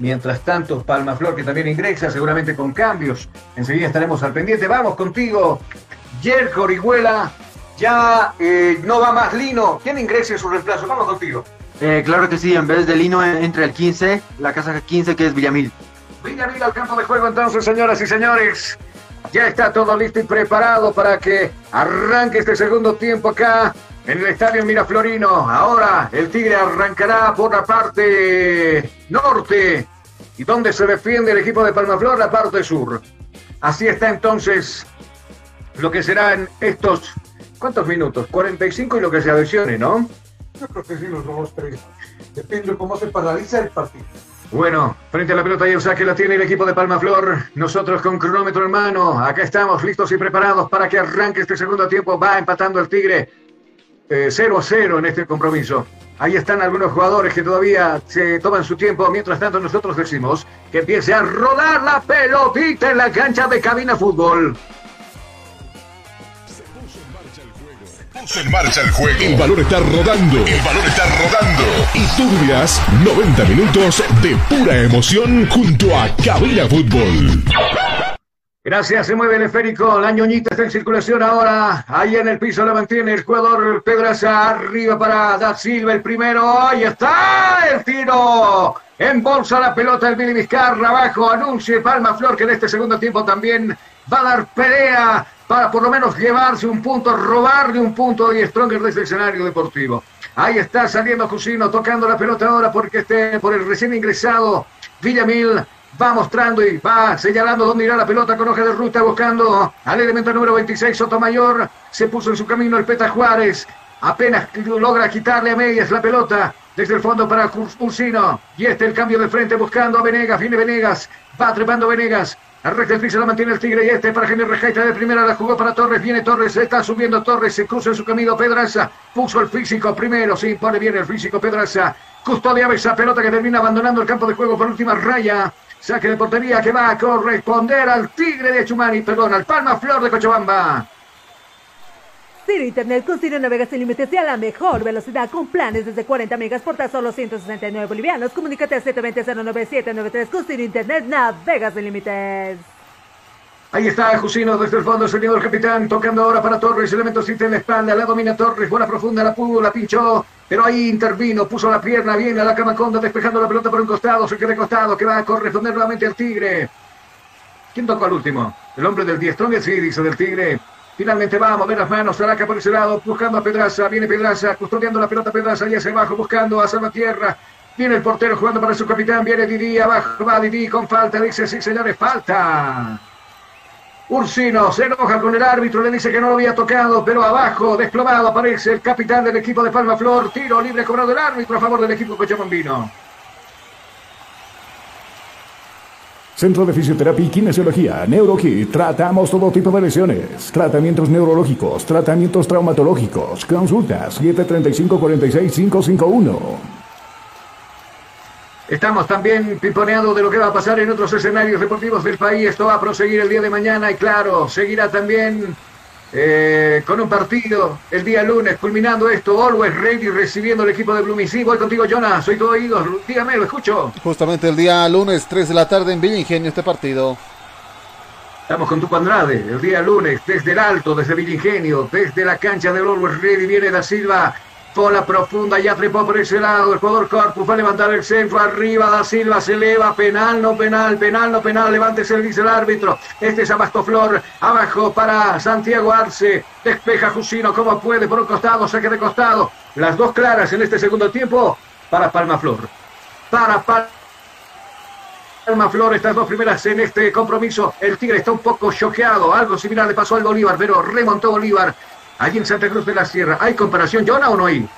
Mientras tanto, Palmaflor que también ingresa, seguramente con cambios. Enseguida estaremos al pendiente. Vamos contigo, Yerko Orihuela. Ya eh, no va más Lino. ¿Quién ingresa en su reemplazo? Vamos contigo. Eh, claro que sí, en vez de Lino en- entra el 15, la casa 15 que es Villamil. Villamil al campo de juego entonces, señoras y señores. Ya está todo listo y preparado para que arranque este segundo tiempo acá en el estadio Miraflorino. Ahora el Tigre arrancará por la parte norte y donde se defiende el equipo de Palmaflor, la parte sur. Así está entonces lo que serán estos, ¿cuántos minutos? 45 y lo que se adicione, ¿no? Yo creo que sí, los dos, tres. Depende de cómo se paraliza el partido. Bueno, frente a la pelota y el saque la tiene el equipo de Palmaflor. Nosotros con cronómetro en mano, acá estamos listos y preparados para que arranque este segundo tiempo. Va empatando el Tigre eh, 0 a 0 en este compromiso. Ahí están algunos jugadores que todavía se toman su tiempo. Mientras tanto, nosotros decimos que empiece a rodar la pelotita en la cancha de cabina fútbol. Puso en marcha el juego. El balón está rodando. El balón está rodando. Y tú vivirás 90 minutos de pura emoción junto a Cabina Fútbol. Gracias, se mueve el esférico, la ñoñita está en circulación ahora, ahí en el piso la mantiene el jugador Pedraza, arriba para Da Silva, el primero, ahí está el tiro, embolsa la pelota el Billy Vizcarra, abajo, anuncia Palma Flor que en este segundo tiempo también va a dar pelea para por lo menos llevarse un punto, robarle un punto y Stronger de este escenario deportivo. Ahí está saliendo Cusino, tocando la pelota ahora porque este, por el recién ingresado Villamil va mostrando y va señalando dónde irá la pelota con hoja de ruta, buscando al elemento número 26, Sotomayor. Se puso en su camino el Peta Juárez. Apenas logra quitarle a medias la pelota desde el fondo para Ursino. Y este el cambio de frente buscando a Venegas. Viene Venegas. Va trepando Venegas. Arranca el piso, la mantiene el Tigre y este para Genio Rejaita de primera, la jugó para Torres, viene Torres, está subiendo Torres, se cruza en su camino Pedraza, puso el físico primero, se impone bien el físico Pedraza, custodiaba esa pelota que termina abandonando el campo de juego por última raya, saque de portería que va a corresponder al Tigre de Chumani, perdón, al Palma Flor de Cochabamba. Ciro Internet con Ciro navega sin límites y a la mejor velocidad con planes desde 40 megas por tan solo 169 bolivianos. Comunícate a 720-09793 con Ciro Internet navega sin límites. Ahí está Jusino desde el fondo, el capitán, tocando ahora para Torres, elemento siente en la espalda, la domina Torres, buena profunda, la pudo, la pinchó, pero ahí intervino, puso la pierna bien a la Camaconda, despejando la pelota por un costado, se queda costado, que va a corresponder nuevamente al Tigre. ¿Quién tocó al último? El hombre del 10, Strong sí, dice del Tigre. Finalmente va a mover las manos, Saraca por ese lado, buscando a Pedraza, viene Pedraza, custodiando la pelota Pedraza, y hacia abajo, buscando a Salvatierra. Viene el portero jugando para su capitán, viene Didi, abajo va Didi con falta, dice sí señores, falta. Ursino se enoja con el árbitro, le dice que no lo había tocado, pero abajo, desplomado, aparece el capitán del equipo de Palma Flor. Tiro libre cobrado el árbitro a favor del equipo Cochabambino. Centro de Fisioterapia y Kinesiología, NeuroKit. Tratamos todo tipo de lesiones. Tratamientos neurológicos, tratamientos traumatológicos. Consultas 735-46551. Estamos también piponeando de lo que va a pasar en otros escenarios deportivos del país. Esto va a proseguir el día de mañana y claro, seguirá también eh, con un partido el día lunes, culminando esto, Always Ready, recibiendo el equipo de Blumicí. Voy contigo, Jonas, soy todo oídos. Dígame, lo escucho. Justamente el día lunes, 3 de la tarde en Villa Ingenio, este partido. Estamos con tu Andrade, el día lunes, desde el alto, desde Villa Ingenio, desde la cancha de Always Ready, viene Da Silva Bola profunda, ya trepó por ese lado. El jugador Corpus va a levantar el centro. Arriba Da Silva se eleva. Penal, no penal, penal, no penal. Levántese, dice el árbitro. Este es Abastoflor. Abajo para Santiago Arce. Despeja Jusino como puede por un costado. Saque de costado. Las dos claras en este segundo tiempo para Palma Flor. Para Palma Flor, estas dos primeras en este compromiso. El Tigre está un poco choqueado. Algo similar le pasó al Bolívar, pero remontó Bolívar allí en Santa Cruz de la Sierra. ¿Hay comparación, Jonah, o no hay?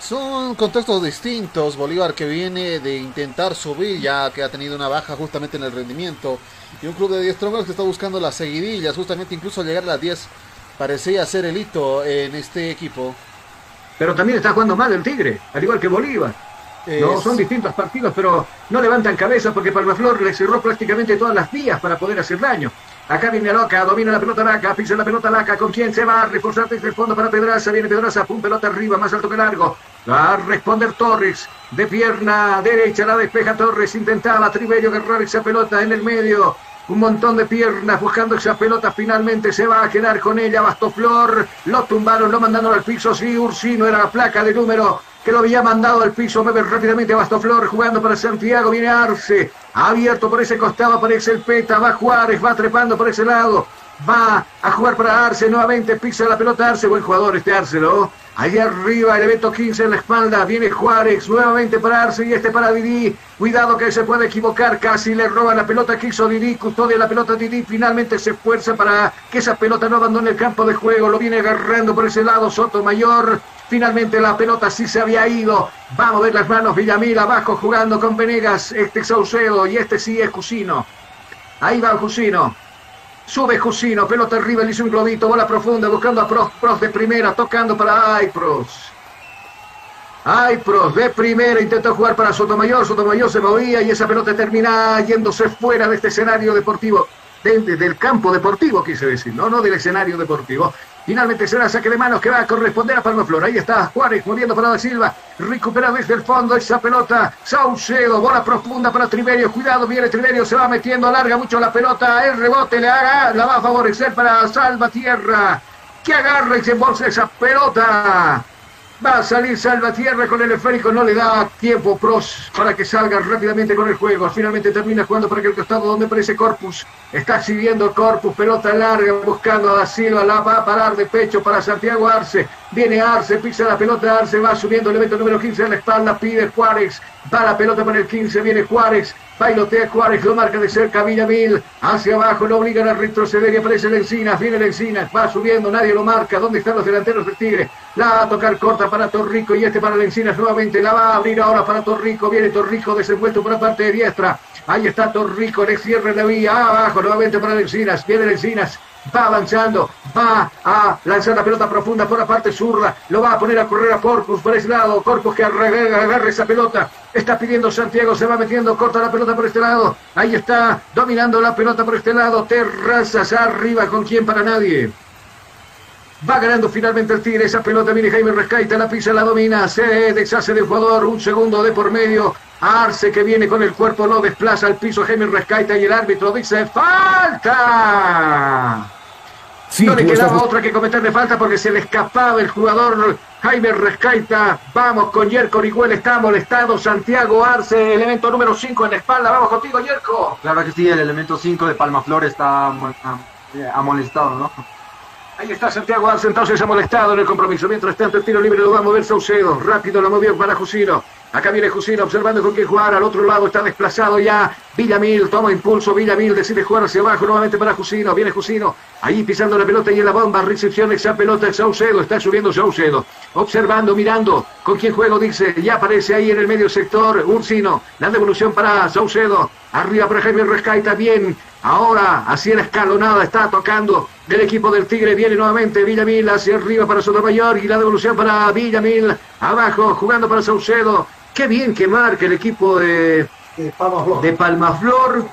Son contextos distintos. Bolívar que viene de intentar subir, ya que ha tenido una baja justamente en el rendimiento. Y un club de 10 troncos que está buscando las seguidillas, justamente incluso llegar a las 10 parecía ser el hito en este equipo. Pero también está jugando mal el Tigre, al igual que Bolívar. No, son distintos partidos, pero no levantan cabeza porque Palmaflor le cerró prácticamente todas las vías para poder hacer daño. Acá viene Loca, domina la pelota Laca, pisa la pelota Laca, ¿con quién se va? a Reforzar desde el fondo para Pedraza, viene Pedraza, pum, pelota arriba, más alto que largo. Va a responder Torres, de pierna derecha, la despeja Torres, intentaba Triverio agarrar esa pelota en el medio. Un montón de piernas buscando esa pelota. Finalmente se va a quedar con ella. Bastoflor. Lo tumbaron, lo mandaron al piso. Sí, Ursino era la placa de número que lo había mandado al piso. Mueve rápidamente Bastoflor jugando para Santiago. Viene Arce. Abierto por ese costado aparece el Peta. Va Juárez, va trepando por ese lado. Va a jugar para Arce nuevamente. Pisa la pelota Arce. Buen jugador este Arce, ¿no? Ahí arriba el evento 15 en la espalda. Viene Juárez nuevamente para Arce y este para Didi. Cuidado que se puede equivocar. Casi le roban la pelota que hizo Didi. Custodia la pelota Didi. Finalmente se esfuerza para que esa pelota no abandone el campo de juego. Lo viene agarrando por ese lado Sotomayor. Finalmente la pelota sí se había ido. Vamos a ver las manos Villamil abajo jugando con Venegas. Este Saucedo y este sí es Cusino. Ahí va Cusino. Sube Jusino, pelota arriba, le hizo un globito, bola profunda, buscando a Pros, de primera, tocando para Aypros. Aypros de primera, intentó jugar para Sotomayor, Sotomayor se movía y esa pelota termina yéndose fuera de este escenario deportivo, del campo deportivo, quise decir, no, no del escenario deportivo. Finalmente será saque de manos que va a corresponder a Palma Flor. Ahí está Juárez moviendo para Da Silva. Recupera desde el fondo esa pelota. Saucedo, bola profunda para Triverio. Cuidado, viene Triverio, se va metiendo, alarga mucho la pelota. El rebote le haga, la va a favorecer para Salvatierra. Que agarra y se embolsa esa pelota. Va a salir Salvatierra con el esférico, no le da tiempo Pros para que salga rápidamente con el juego. Finalmente termina jugando para aquel costado donde aparece Corpus. Está siguiendo Corpus, pelota larga, buscando a Da Silva, la va a parar de pecho para Santiago Arce. Viene Arce, pisa la pelota, Arce va subiendo el evento número 15 a la espalda, pide Juárez, va la pelota para el 15, viene Juárez, bailotea Juárez, lo marca de cerca Villamil, hacia abajo, lo obligan a retroceder y aparece el Encinas, viene el Encinas, va subiendo, nadie lo marca, ¿dónde están los delanteros del Tigre? La va a tocar corta para Torrico y este para el Encinas nuevamente, la va a abrir ahora para Torrico, viene Torrico desenvuelto por la parte de diestra, ahí está Torrico, le cierra la vía, abajo nuevamente para el Encinas, viene el Encinas, va avanzando, va a lanzar la pelota profunda por la parte zurda, lo va a poner a correr a Corpus por ese lado, Corpus que agarra esa pelota, está pidiendo Santiago, se va metiendo, corta la pelota por este lado, ahí está, dominando la pelota por este lado, Terrazas arriba, ¿con quién para nadie? Va ganando finalmente el Tigre. Esa pelota viene Jaime Rescaita, la pisa, la domina. Se deshace del jugador. Un segundo de por medio. Arce que viene con el cuerpo, lo desplaza al piso Jaime Rescaita y el árbitro dice ¡Falta! Sí, no le quedaba estás- otra que cometerle falta porque se le escapaba el jugador Jaime Rescaita. Vamos con Yerko Orihuela, está molestado. Santiago Arce, elemento número 5 en la espalda. Vamos contigo, Yerko. Claro que sí, el elemento 5 de Palmaflor está mo- am- eh, amolestado, ¿no? Ahí está Santiago Arce, entonces ha molestado en el compromiso. Mientras tanto, el tiro libre lo va a mover Saucedo. Rápido lo movió para Jusino. Acá viene Jusino observando con quién jugar. Al otro lado está desplazado ya Villamil. Toma impulso. Villamil decide jugar hacia abajo nuevamente para Jusino. Viene Jusino. Ahí pisando la pelota y en la bomba. Recepción esa pelota Saucedo. Está subiendo Saucedo. Observando, mirando. Con quién juego dice. Ya aparece ahí en el medio sector Ursino. La devolución para Saucedo. Arriba para Jaime Rescaita. Bien. Ahora, así en escalonada, está tocando del equipo del Tigre. Viene nuevamente Villamil hacia arriba para Sotomayor y la devolución para Villamil. Abajo, jugando para Saucedo. Qué bien que marca el equipo de, de Palmaflor.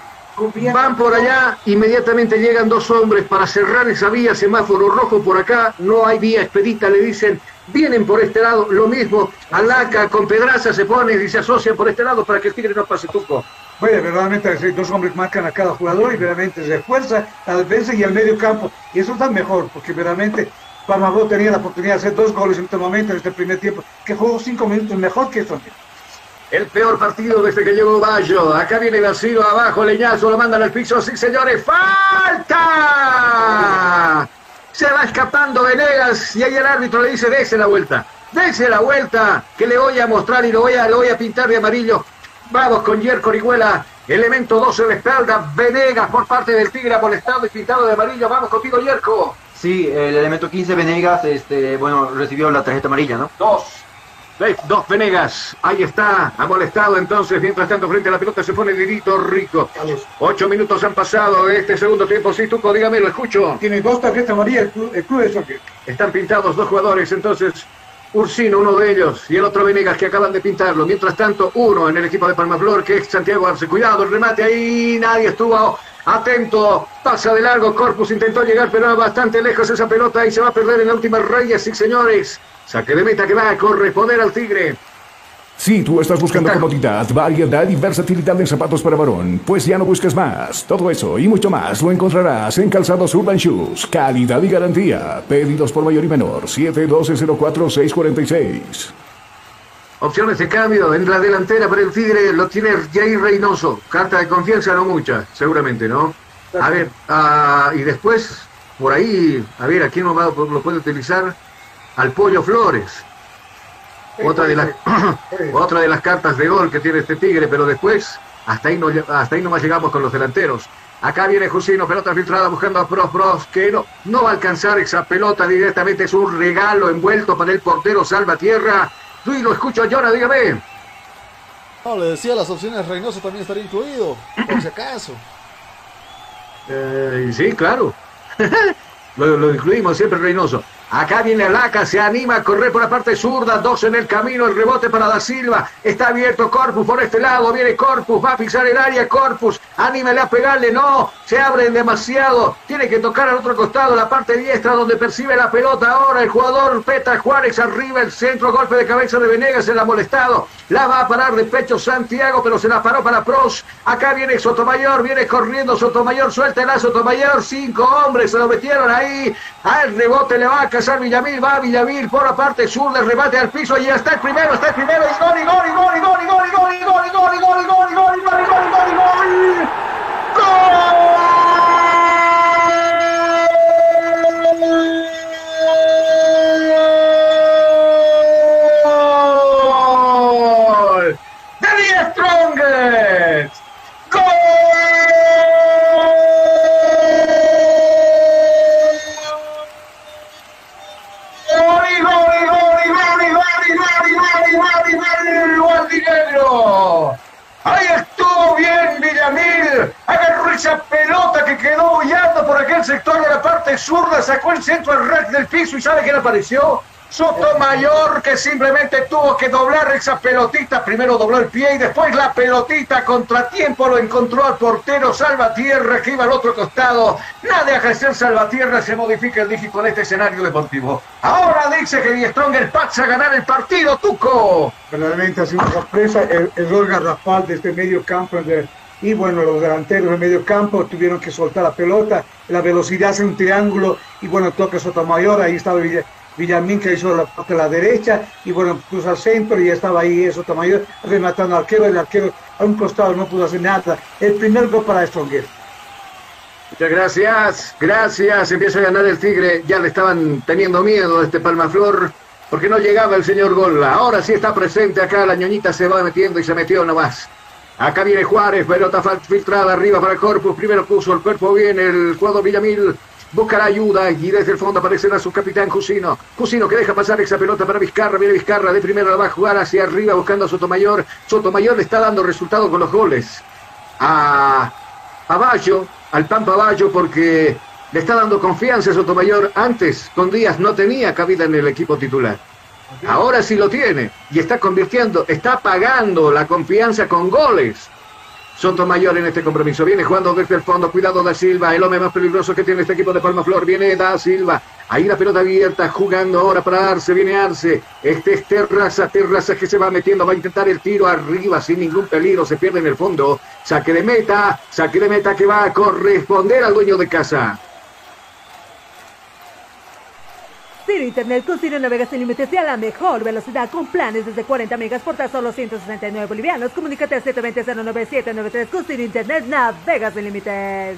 Van por allá, inmediatamente llegan dos hombres para cerrar esa vía, semáforo rojo por acá, no hay vía expedita, le dicen, vienen por este lado, lo mismo, Alaca con Pedraza se pone y se asocian por este lado para que el Tigre no pase tuco. Bueno, verdaderamente dos hombres marcan a cada jugador y verdaderamente refuerza la defensa y el medio campo. Y eso está mejor, porque verdaderamente Palmaflor tenía la oportunidad de hacer dos goles en este momento, en este primer tiempo, que jugó cinco minutos mejor que eso. El peor partido desde que llegó Bayo. Acá viene Vacío abajo, Leñazo, lo mandan al piso. Sí, señores, ¡falta! Se va escapando Venegas y ahí el árbitro le dice, dése la vuelta. Dése la vuelta, que le voy a mostrar y lo voy a, lo voy a pintar de amarillo. Vamos con Yerko Orihuela, elemento 12 de espalda. Venegas por parte del Tigre molestado y pintado de amarillo. Vamos contigo, Yerko. Sí, el elemento 15 Venegas, este, bueno, recibió la tarjeta amarilla, ¿no? Dos. Dos Venegas. Ahí está. Ha molestado entonces. Mientras tanto, frente a la pelota se pone Dirito Rico. Ocho minutos han pasado de este segundo tiempo. Sí, Tuco, dígame, lo escucho. Tiene dos tarjetas amarillas el club, el club de soccer. Están pintados dos jugadores, entonces Ursino, uno de ellos, y el otro Venegas que acaban de pintarlo. Mientras tanto, uno en el equipo de Palmaflor, que es Santiago Arce. Cuidado, el remate ahí, nadie estuvo atento. Pasa de largo, Corpus intentó llegar, pero bastante lejos esa pelota y se va a perder en la última raya, sí señores. Saque de meta que va a corresponder al Tigre. Si tú estás buscando comodidad, variedad y versatilidad en zapatos para varón, pues ya no busques más. Todo eso y mucho más lo encontrarás en Calzados Urban Shoes. Calidad y garantía. Pedidos por mayor y menor. 712-04-646. Opciones de cambio en la delantera para el Tigre lo tiene Jair Reynoso. Carta de confianza, no mucha, seguramente, ¿no? A ver, ah, y después, por ahí, a ver, ¿a quién lo, va- lo puede utilizar? Al Pollo Flores. Otra de, las, otra de las cartas de gol que tiene este Tigre, pero después, hasta ahí, no, hasta ahí nomás llegamos con los delanteros. Acá viene Jusino, pelota filtrada buscando a Pros Pros, que no, no va a alcanzar esa pelota directamente, es un regalo envuelto para el portero Salvatierra. Luis, lo escucho, Llora, dígame. No, le decía las opciones Reynoso también estaría incluido, por si acaso. Eh, sí, claro. lo, lo incluimos siempre Reynoso. Acá viene Alaca, se anima a correr por la parte zurda, dos en el camino, el rebote para Da Silva, está abierto Corpus por este lado, viene Corpus, va a pisar el área Corpus, anímale a pegarle, no, se abren demasiado, tiene que tocar al otro costado, la parte diestra donde percibe la pelota ahora el jugador Petra Juárez arriba, el centro, golpe de cabeza de Venegas, se la ha molestado, la va a parar de pecho Santiago, pero se la paró para Pros, acá viene Sotomayor, viene corriendo Sotomayor, suéltela Sotomayor, cinco hombres se lo metieron ahí, al rebote le va cazar Villamil, va Villamil por la parte sur del remate al piso y está el primero, está el primero, y gol, y gol, y gol, y gol, y gol, y gol, y gol, y gol, y gol, y gol, y gol, y gol, y gol, gol, y gol. ¡Gol! Agarró esa pelota que quedó bullando por aquel sector de la parte zurda, sacó el centro al rack del piso y ¿sabe quién apareció? Sotomayor que simplemente tuvo que doblar esa pelotita. Primero dobló el pie y después la pelotita contratiempo lo encontró al portero Salvatierra que iba al otro costado. Nada de ejercer Salvatierra se modifica el dígito en este escenario deportivo. Ahora dice que Die Stronger pasa a ganar el partido, Tuco. Verdaderamente ha sido una sorpresa el, el gol garrafal de este medio campo. De, y bueno, los delanteros del medio campo tuvieron que soltar la pelota. La velocidad hace un triángulo y bueno, toca Sotomayor. Ahí estaba Villa- Villamín que hizo la parte de la derecha y bueno, cruza al centro y ya estaba ahí Sotomayor rematando al arquero. El arquero a un costado no pudo hacer nada. El primer gol para Stronger. Muchas gracias, gracias. Empieza a ganar el Tigre. Ya le estaban teniendo miedo a este Palmaflor porque no llegaba el señor Gol. Ahora sí está presente acá. La ñoñita se va metiendo y se metió nomás. Acá viene Juárez, pelota filtrada arriba para el Corpus. Primero puso el cuerpo bien el jugador Villamil. Buscará ayuda y desde el fondo aparecerá su capitán Cusino. Cusino que deja pasar esa pelota para Vizcarra. Viene Vizcarra de primero la va a jugar hacia arriba buscando a Sotomayor. Sotomayor le está dando resultado con los goles. A, a al Pampa Bayo, porque le está dando confianza a Sotomayor. Antes, con Díaz, no tenía cabida en el equipo titular. Ahora sí lo tiene y está convirtiendo, está pagando la confianza con goles. Sotomayor en este compromiso. Viene jugando desde el fondo. Cuidado Da Silva, el hombre más peligroso que tiene este equipo de Palma Flor. Viene Da Silva. Ahí la pelota abierta, jugando ahora para Arce. Viene Arce. Este es Terraza. Terraza que se va metiendo. Va a intentar el tiro arriba sin ningún peligro. Se pierde en el fondo. Saque de meta. Saque de meta que va a corresponder al dueño de casa. Ciro Internet con Ciro navega sin límites y a la mejor velocidad con planes desde 40 megas por tan solo 169 bolivianos. Comunícate al 720-09793 con Ciro Internet navega sin límites.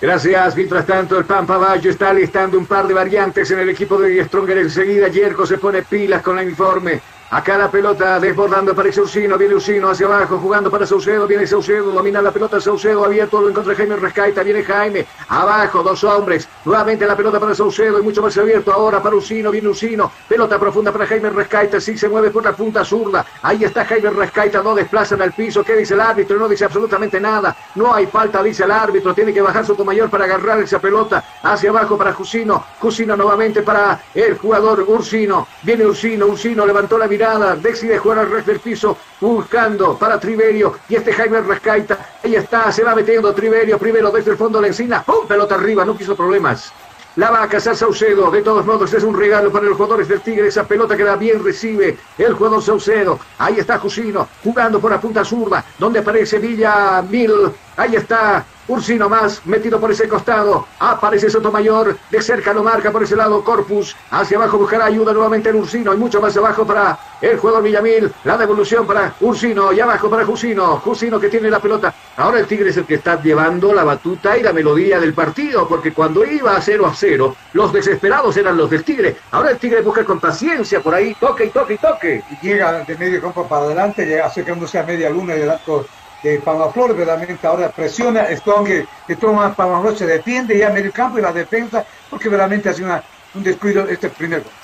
Gracias. Mientras tanto, el Pampa Bayo está listando un par de variantes en el equipo de Stronger. Enseguida, Yerko se pone pilas con el uniforme. Acá la pelota desbordando, aparece Ursino, viene Ursino hacia abajo, jugando para Saucedo, viene Saucedo, domina la pelota Saucedo, abierto, lo encuentra Jaime Rescaita, viene Jaime, abajo, dos hombres, nuevamente la pelota para Saucedo y mucho más abierto ahora para Ursino, viene Ursino, pelota profunda para Jaime Rescaita, sí se mueve por la punta zurda, ahí está Jaime Rescaita, no desplazan al piso, ¿qué dice el árbitro? No dice absolutamente nada, no hay falta, dice el árbitro, tiene que bajar Sotomayor para agarrar esa pelota hacia abajo para Jusino, Jusino nuevamente para el jugador Ursino, viene Ursino, Ursino levantó la mirada, decide jugar al resto del piso, buscando para Triverio, y este Jaime Rescaita, ahí está, se va metiendo Triverio, primero desde el fondo de la encina, ¡pum! pelota arriba, no quiso problemas. La va a cazar Saucedo. De todos modos, es un regalo para los jugadores del Tigre. Esa pelota que da bien recibe el jugador Saucedo. Ahí está Jusino jugando por la punta zurda, donde aparece Villa Mil. Ahí está Ursino más, metido por ese costado. Aparece Sotomayor, de cerca lo marca por ese lado Corpus. Hacia abajo buscará ayuda nuevamente en Ursino y mucho más abajo para el jugador Villamil. La devolución para Ursino y abajo para Jusino. Jusino que tiene la pelota. Ahora el Tigre es el que está llevando la batuta y la melodía del partido, porque cuando iba a 0 a 0, los desesperados eran los del Tigre. Ahora el Tigre busca con paciencia por ahí, toque y toque y toque. Y llega de medio campo para adelante, llega acercándose a media luna del arco de Palmaflor, verdaderamente ahora presiona, Strong que toma Palmaflor, se defiende ya medio campo y la defensa, porque verdaderamente ha sido una- un descuido este primer gol.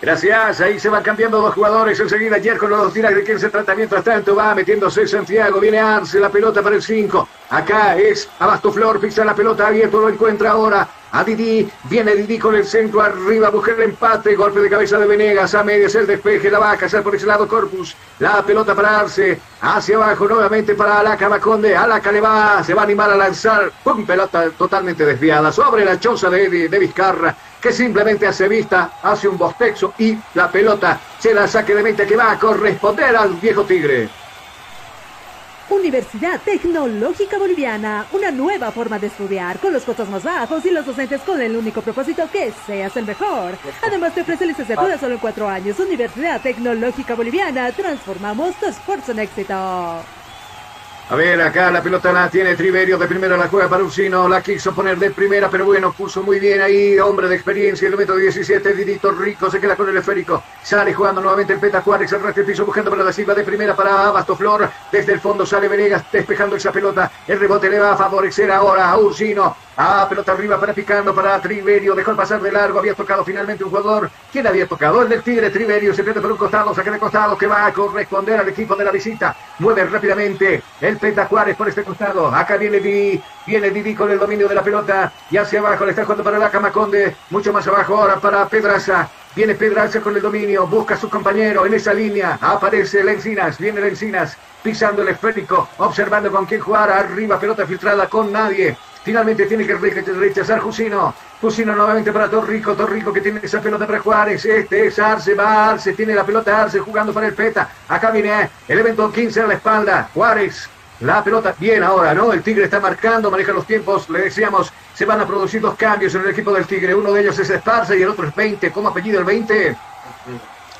Gracias, ahí se van cambiando dos jugadores. Enseguida Yerko los tira de quién se trata. Mientras tanto va metiéndose Santiago. Viene Arce, la pelota para el 5. Acá es Abasto Flor, pisa la pelota abierto, lo encuentra ahora. A Didi, viene Didi con el centro arriba, busca el empate, golpe de cabeza de Venegas, a medias el despeje, la va a cazar por ese lado Corpus, la pelota para Arce, hacia abajo nuevamente para Alaca Maconde, Alaca le va, se va a animar a lanzar, pum, pelota totalmente desviada, sobre la choza de, de, de Vizcarra, que simplemente hace vista, hace un bostexo y la pelota se la saque de mente que va a corresponder al viejo Tigre. Universidad Tecnológica Boliviana, una nueva forma de estudiar, con los costos más bajos y los docentes con el único propósito que seas el mejor. Además te ofrece licenciatura solo en cuatro años. Universidad Tecnológica Boliviana, transformamos tu esfuerzo en éxito. A ver, acá la pelota la tiene Triverio, de primera la juega para Ursino, la quiso poner de primera, pero bueno, puso muy bien ahí, hombre de experiencia, el metro 17, Didito Rico, se queda con el esférico, Sale jugando nuevamente el Peta Juárez, el resto piso buscando para la Silva de primera para Bastoflor. Desde el fondo sale Venegas despejando esa pelota. El rebote le va a favorecer ahora a Ursino. Ah, pelota arriba para Picando, para Triverio. Dejó el pasar de largo. Había tocado finalmente un jugador. ¿Quién había tocado? El del Tigre, Triverio. Se pierde por un costado, saca de costado que va a corresponder al equipo de la visita. Mueve rápidamente el Peta Juárez por este costado. Acá viene Didi. Viene Didi con el dominio de la pelota. Y hacia abajo le está jugando para la Camaconde. Mucho más abajo ahora para Pedraza. Viene Pedraza con el dominio, busca a su compañero en esa línea. Aparece Lencinas, viene Lencinas, pisando el esférico, observando con quién jugar. Arriba, pelota filtrada con nadie. Finalmente tiene que rechazar Jusino. Jusino nuevamente para Torrico. Torrico que tiene esa pelota para Juárez. Este es Arce. Va Arce. Tiene la pelota Arce jugando para el Peta. Acá viene el evento 15 a la espalda. Juárez. La pelota bien ahora, ¿no? El Tigre está marcando, maneja los tiempos. Le decíamos, se van a producir dos cambios en el equipo del Tigre. Uno de ellos es Esparza y el otro es 20. ¿Cómo apellido el 20?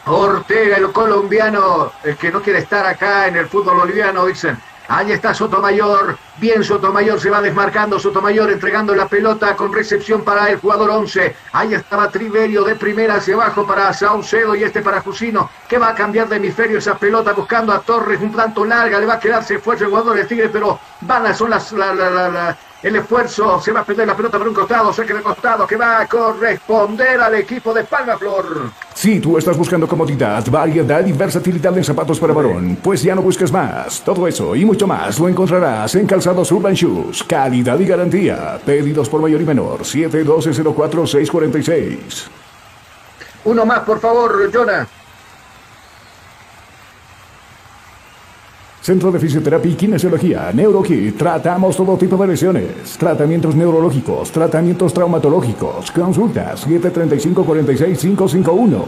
Ortega, el colombiano, el que no quiere estar acá en el fútbol boliviano, dicen. Ahí está Sotomayor. Bien, Sotomayor se va desmarcando. Sotomayor entregando la pelota con recepción para el jugador 11. Ahí estaba Triverio de primera hacia abajo para Saucedo y este para Jusino. Que va a cambiar de hemisferio esa pelota buscando a Torres. Un tanto larga. Le va a quedarse fuerte el jugador del Tigre, pero van a son las, la, la, la, el esfuerzo. Se va a perder la pelota por un costado. Saque de costado que va a corresponder al equipo de Palma Flor. Si tú estás buscando comodidad, variedad y versatilidad en zapatos para varón, pues ya no busques más. Todo eso y mucho más lo encontrarás en Calzados Urban Shoes. Calidad y garantía. Pedidos por mayor y menor. 712-04-646. Uno más, por favor, Jonah. Centro de Fisioterapia y Kinesiología, NeuroKit. Tratamos todo tipo de lesiones. Tratamientos neurológicos, tratamientos traumatológicos. Consultas 735-46551.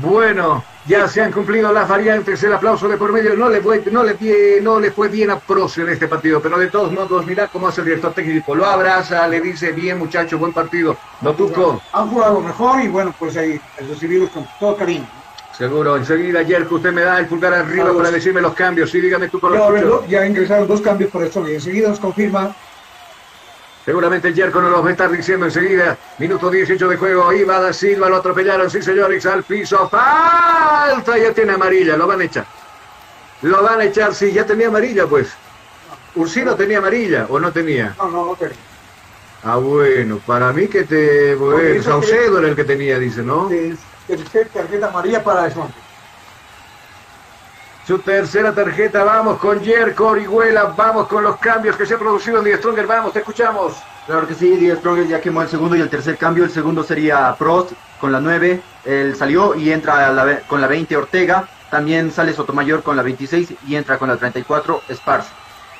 Bueno, ya se han cumplido las variantes. El aplauso de por medio no le fue, no le, no le fue bien a Proce en este partido, pero de todos modos, mira cómo hace el director técnico. Lo abraza, le dice, bien muchacho, buen partido. No tuco. Han jugado mejor y bueno, pues ahí recibimos con todo cariño. Seguro, enseguida que usted me da el pulgar arriba Vamos. para decirme los cambios. Sí, dígame tú por lo verlo, ya ingresaron dos cambios por esto y enseguida nos confirma Seguramente el Yerko nos los va a estar diciendo enseguida. Minuto 18 de juego. Iba da Silva, lo atropellaron. Sí, señores, al piso. Falta. Ya tiene amarilla. Lo van a echar. Lo van a echar. Sí, ya tenía amarilla, pues. Ursino tenía amarilla o no tenía. No, no, no tenía. Ah, bueno. Para mí que te. Bueno, Saucedo era el que tenía, dice, ¿no? Es tercera tarjeta amarilla para Desmonte. Su tercera tarjeta, vamos con Yerko Orihuela, vamos con los cambios que se han producido en Die Stronger, vamos, te escuchamos. Claro que sí, Díaz Stronger ya quemó el segundo y el tercer cambio. El segundo sería Prost con la 9. Él salió y entra a la ve- con la 20 Ortega. También sale Sotomayor con la 26 y entra con la 34 Spars.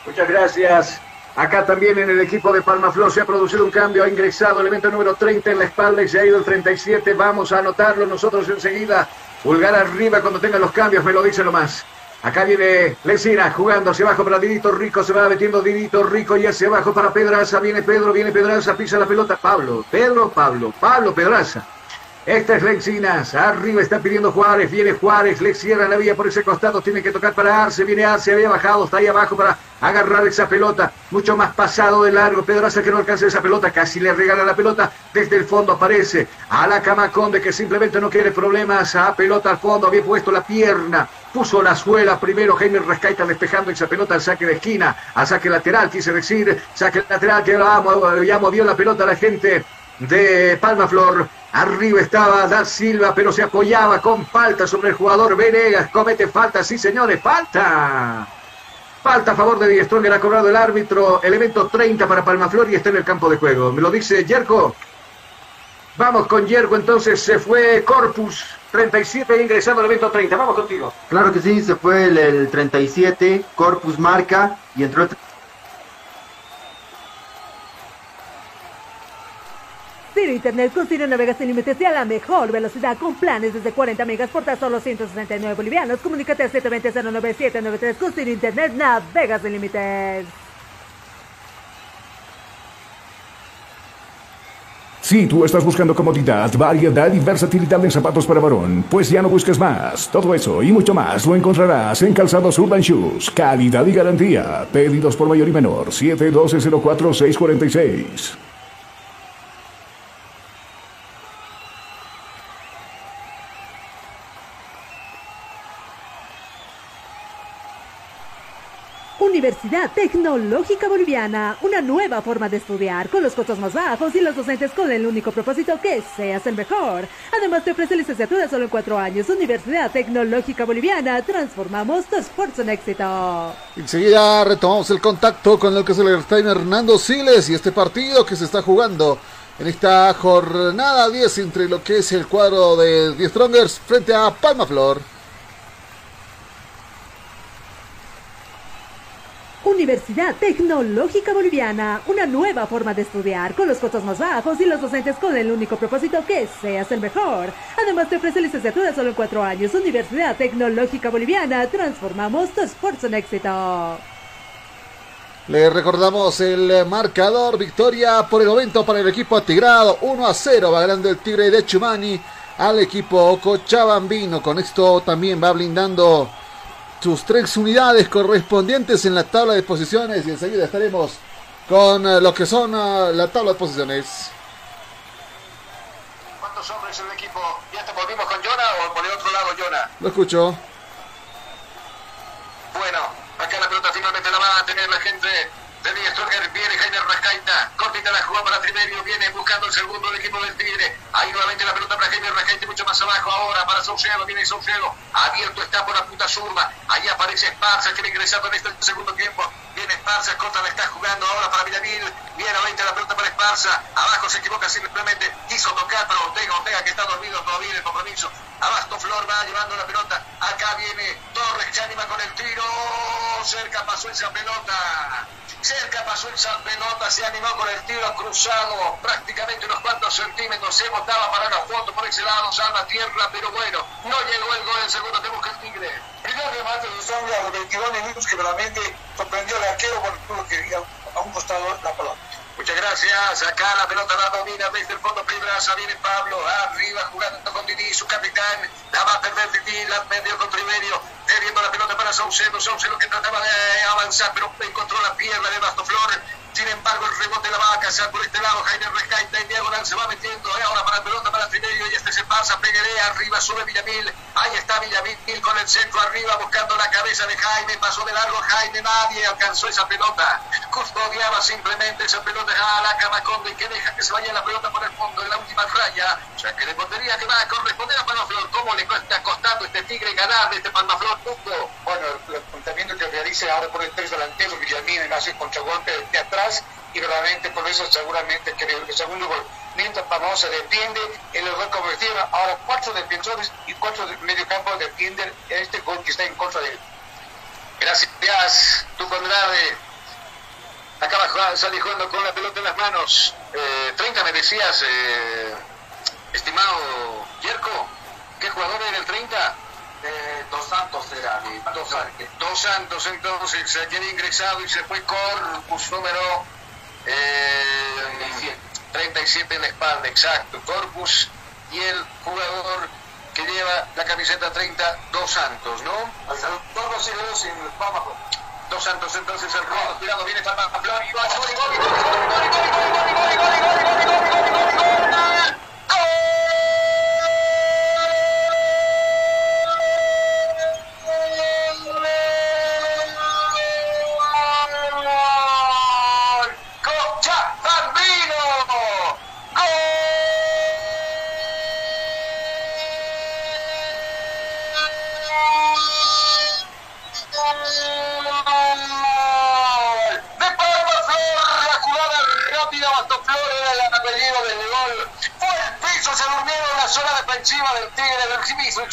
Muchas gracias. Acá también en el equipo de Palmaflor se ha producido un cambio, ha ingresado el evento número 30 en la espalda y se ha ido el 37. Vamos a anotarlo nosotros enseguida. Pulgar arriba cuando tengan los cambios, me lo dice nomás. Acá viene Lesina jugando hacia abajo para Didito Rico, se va metiendo Didito Rico y hacia abajo para Pedraza. Viene Pedro, viene Pedraza, pisa la pelota. Pablo, Pedro, Pablo, Pablo Pedraza. Esta es Lexinas, arriba está pidiendo Juárez, viene Juárez, le cierra la vía por ese costado, tiene que tocar para Arce, viene Arce, había bajado, está ahí abajo para agarrar esa pelota, mucho más pasado de largo, Pedraza que no alcanza esa pelota, casi le regala la pelota, desde el fondo aparece a la Camaconde que simplemente no quiere problemas, a pelota al fondo, había puesto la pierna, puso la suela primero, Jaime Rescaita despejando esa pelota al saque de esquina, al saque lateral, quise decir, saque lateral que ya, movió la pelota la gente de Palmaflor. Arriba estaba Da Silva, pero se apoyaba con falta sobre el jugador Venegas. Comete falta, sí señores, falta. Falta a favor de Die Stronger, ha cobrado el árbitro. Elemento 30 para Palmaflor y está en el campo de juego. Me lo dice Yerko. Vamos con Yerko, entonces se fue Corpus. 37 ingresando al evento 30. Vamos contigo. Claro que sí, se fue el, el 37, Corpus marca y entró el Ciro Internet con Ciro navegas sin límites y a la mejor velocidad con planes desde 40 megas por tan solo 169 bolivianos. Comunícate al 720-09793 con Ciro Internet navegas sin límites. Si tú estás buscando comodidad, variedad y versatilidad en zapatos para varón, pues ya no busques más. Todo eso y mucho más lo encontrarás en Calzados Urban Shoes. Calidad y garantía. Pedidos por mayor y menor. 712-04-646. Universidad Tecnológica Boliviana, una nueva forma de estudiar con los costos más bajos y los docentes con el único propósito que seas el mejor. Además te ofrece licenciatura solo en cuatro años. Universidad Tecnológica Boliviana, transformamos tu esfuerzo en éxito. Enseguida retomamos el contacto con el que se le está Hernando Siles y este partido que se está jugando en esta jornada 10 entre lo que es el cuadro de The Strongers frente a Palma Flor. Universidad Tecnológica Boliviana, una nueva forma de estudiar con los costos más bajos y los docentes con el único propósito que seas el mejor. Además te ofrece licenciatura solo en cuatro años. Universidad Tecnológica Boliviana, transformamos tu esfuerzo en éxito. Le recordamos el marcador, victoria por el momento para el equipo atigrado, 1 a 0, va ganando el Tigre de Chumani al equipo Cochabambino. Con esto también va blindando sus tres unidades correspondientes en la tabla de posiciones y enseguida estaremos con eh, lo que son uh, la tabla de posiciones. ¿Cuántos hombres en el equipo? ¿Ya te volvimos con Jonah o por el otro lado Jonah? Lo escucho. Bueno, acá la pelota finalmente la va a tener la gente de Stronger, viene Cortita la jugada para Trimerio, viene buscando el segundo del equipo del Tigre. Ahí nuevamente la pelota para Jaime Rascaita, mucho más abajo ahora para Saucedo, viene Saucedo, abierto está por la puta zurda. Ahí aparece Esparza, que viene ingresando en este segundo tiempo. Viene Esparza, contra la está jugando ahora para Villamil. Viene ahorita la pelota para Esparza. Abajo se equivoca simplemente. Quiso tocar para Ortega, Ortega que está dormido todavía en el compromiso. Abasto Flor va llevando la pelota. Acá viene Torres que anima con el tiro. Cerca pasó esa pelota. Cerca pasó esa pelota, se animó con el tiro cruzado, prácticamente unos cuantos centímetros, se botaba para la foto por ese lado, salva tierra, pero bueno, no llegó el gol en segundo que busca el Tigre. Primer remate de Usanga a los 22 minutos que realmente sorprendió al arquero por que a un costado la pelota. Muchas gracias. Acá la pelota la domina desde el fondo Pedraza. Viene Pablo arriba jugando con Didi, su capitán. La va a perder Didi, la perdió con Triverio. Teniendo la pelota para Saucedo. Saucedo que trataba de avanzar, pero encontró la pierna de Bastoflor. Sin embargo, el rebote la va a cazar por este lado. Jaime Rescaita en diagonal se va metiendo. Ahora para pelota para Triverio. Y este se pasa. Pegueré arriba, sube Villamil. Ahí está Villamil con el centro arriba buscando la cabeza de Jaime. Pasó de largo Jaime. Nadie alcanzó esa pelota. Custodiaba simplemente esa pelota a la Camaconde que deja que se vaya la pelota por el fondo de la última raya. O sea que le pondría que va a corresponder a Palmaflor. ¿Cómo le está costando este Tigre ganar de este Palmaflor? Bueno, el planteamiento que realice ahora por el tres delanteros, Villamil hace contragolpe de atrás y realmente por eso seguramente que el segundo gol. Mientras Panamá se defiende, va a convertir ahora cuatro defensores y cuatro de medio campo defienden este gol que está en contra de él. Gracias, tu Conrade. Acaba salir jugando con la pelota en las manos. Eh, 30 me decías, eh, estimado Yerko, ¿qué jugador era el 30? Eh, dos Santos era mi dos, dos Santos entonces se tiene ingresado y se fue Corpus número eh, 37. 37 en la espalda, exacto. Corpus y el jugador que lleva la camiseta 30, Dos Santos, ¿no? Dos Santos entonces el rojo, viene Pamaflor y gol, gol, gol, gol, gol, gol, gol, gol, gol, gol, gol, gol, gol, gol, gol, gol, defensiva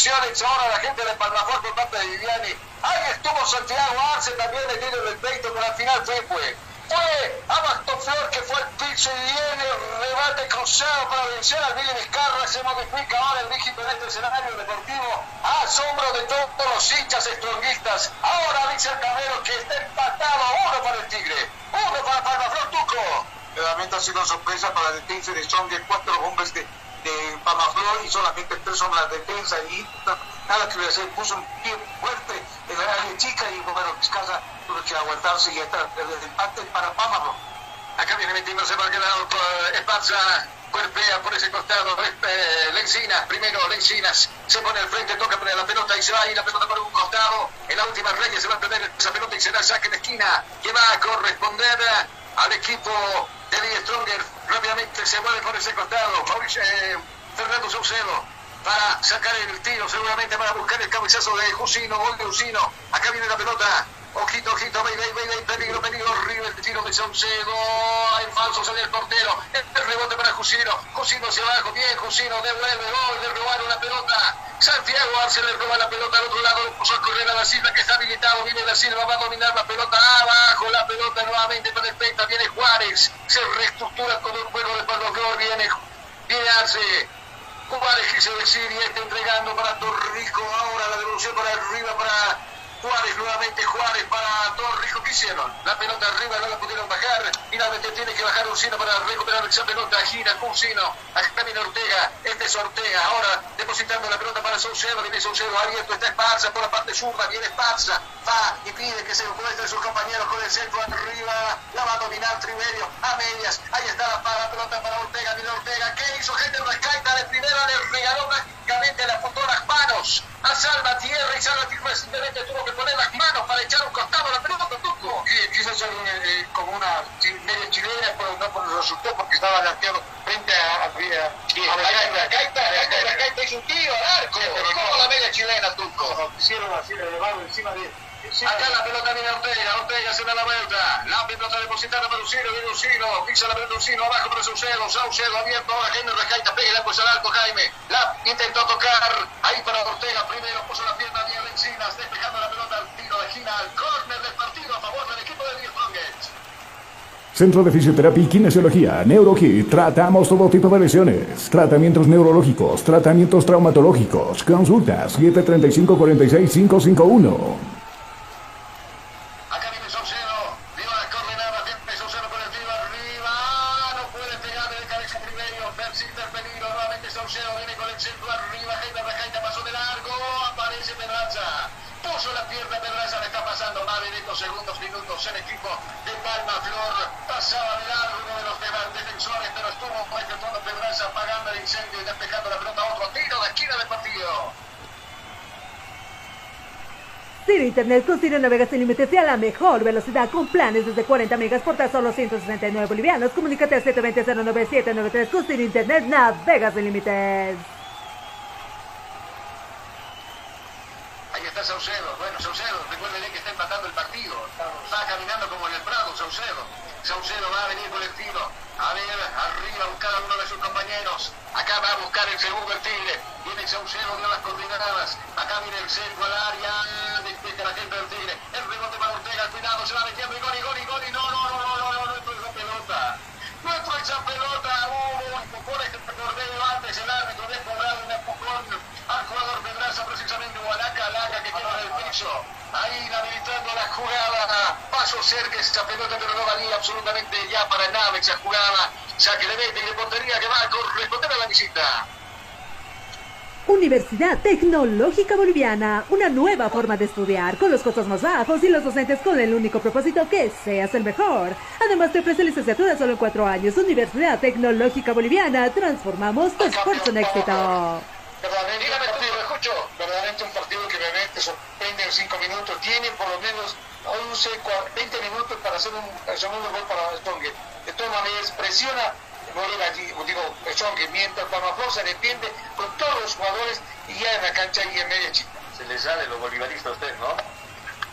instrucciones ahora la gente de Palmafort por parte de Viviani. Ahí estuvo Santiago Arce también metido en el peito, pero al final fue, fue. Fue Flor que fue el piso y viene rebate cruzado para vencer al Billy Vizcarra. Se modifica ahora el dígito en este escenario deportivo. Asombro de todos los hinchas estronguistas. Ahora dice el Cabrero que está empatado uno para el Tigre. Uno para Palmaflor Tuco. Realmente ha sido sorpresa para la defensa de Strong. Cuatro hombres de de Pamaflor y solamente tres hombres de defensa y nada que hacer, puso un pie fuerte en la área chica y bueno, Vizcaza tuvo que aguantarse y estar el empate para Pamaflor. Acá viene metiéndose para el lado, Esparza, cuerpea por ese costado, eh, Lencinas, primero Lencinas, se pone al frente, toca poner la pelota y se va y la pelota por un costado, en la última raya se va a perder esa pelota y será saque de esquina, que va a corresponder al equipo de Lee Stronger, rápidamente se mueve por ese costado, Mauricio, eh, Fernando Saucedo, para sacar el tiro, seguramente para buscar el cabezazo de Jusino, gol de Jusino, acá viene la pelota, Ojito, ojito, ve, ve, peligro, peligro, horrible el tiro de Saucedo. En falso sale el portero. El rebote para Jusino. Jusino hacia abajo, bien, Jusino devuelve, gol, le robaron la pelota. Santiago Arce le roba la pelota al otro lado, puso a correr a Da Silva que está habilitado. Viene Da Silva, va a dominar la pelota abajo, la pelota nuevamente para el Penta. Viene Juárez, se reestructura todo el juego de Pablo Flor. Viene, viene Arce. Juárez quiso decir y está entregando para Torrico. Ahora la devolución para arriba para Juárez nuevamente, Juárez para Torrico, ¿qué hicieron? La pelota arriba, no la pudieron bajar. Finalmente tiene que bajar Uncino para recuperar esa pelota. Gira Uncino, acá viene Ortega, este es Ortega. Ahora depositando la pelota para Saucedo, viene Saucedo abierto, está Esparza por la parte zurda, viene Esparza, va y pide que se encuentre sus compañeros con el centro arriba. La va a dominar Triverio a medias. Ahí está la, la pelota para Ortega, viene Ortega. ¿Qué hizo gente Rescaita de primera? Le regaló prácticamente las las manos a Salva Tierra y Salva Tierra simplemente tuvo que poner las manos para echar un costado a la pelota, Tuco. Quiso ser eh, como una media chilena, pero no por resultó porque estaba lanzado frente a, a, a, a Caita hizo un tiro al arco, como la media chilena, Tuco. Hicieron así, elevado encima de Acá la pelota viene Ortega, Ortega se da la vuelta. La pelota depositada para Lucino, viene Lucino, pisa la pelota Lucino, abajo para Saucedo, Saucedo abierto, ahora Jaime Recaita, pega pues al arco Jaime. La intentó tocar, ahí para Ortega, primero puso la pierna bien Encinas, despejando la pelota al tiro de esquina, al córner del partido a favor del equipo de Diez Centro de Fisioterapia y Kinesiología, NeuroKit. Tratamos todo tipo de lesiones. Tratamientos neurológicos, tratamientos traumatológicos. Consultas 735 46 551. Internet con Ciro navega sin límites y a la mejor velocidad con planes desde 40 megas por tan solo 169 bolivianos. Comunícate al 720-09793 con Ciro Internet navega sin límites. Ahí está Saucedo. Bueno, Saucedo, recuerden que está empatando el partido. Va caminando como en el Prado, Saucedo. Saucedo va a venir tiro. A ver, arriba cada uno de sus compañeros. Acá va a buscar el segundo el Tigre. Viene Saucedo de las coordinadas acá viene el centro al área, despierta la gente del Tigre, el rebote para Ortega, cuidado, se va metiendo y gol, y gol, y gol, y no, no, no, no, no, no, no, no fue esa pelota, no fue esa pelota, hubo un empujón, recordé antes el árbitro de cobrado un empujón al jugador Pedraza, precisamente Guanaca, Laga que queda en el piso, ahí inhabilitando la jugada, pasó cerca esa pelota, pero no valía absolutamente ya para nada esa jugada, saque de meta y de portería que va a corresponder a la visita. Universidad Tecnológica Boliviana, una nueva forma de estudiar con los costos más bajos y los docentes con el único propósito que seas el mejor. Además te ofrece licenciatura solo en cuatro años. Universidad Tecnológica Boliviana, transformamos tu esfuerzo en éxito. Verdaderamente, un partido, escucho, verdaderamente un partido que realmente sorprende en cinco minutos. Tiene por lo menos 11, 20 minutos para hacer un segundo gol para Stongue. De todas maneras, presiona digo, que mientras Palmaflor se defiende con todos los jugadores y ya en la cancha y en media chica. Se le sale lo bolivarista a usted, ¿no?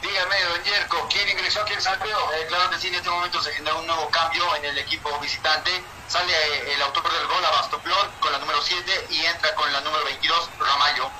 Dígame, don Yerko, ¿quién ingresó, quién salió? Eh, claro que sí, en este momento se genera un nuevo cambio en el equipo visitante. Sale eh, el autor del gol, Abastoplor, con la número 7 y entra con la número 22, Ramallo.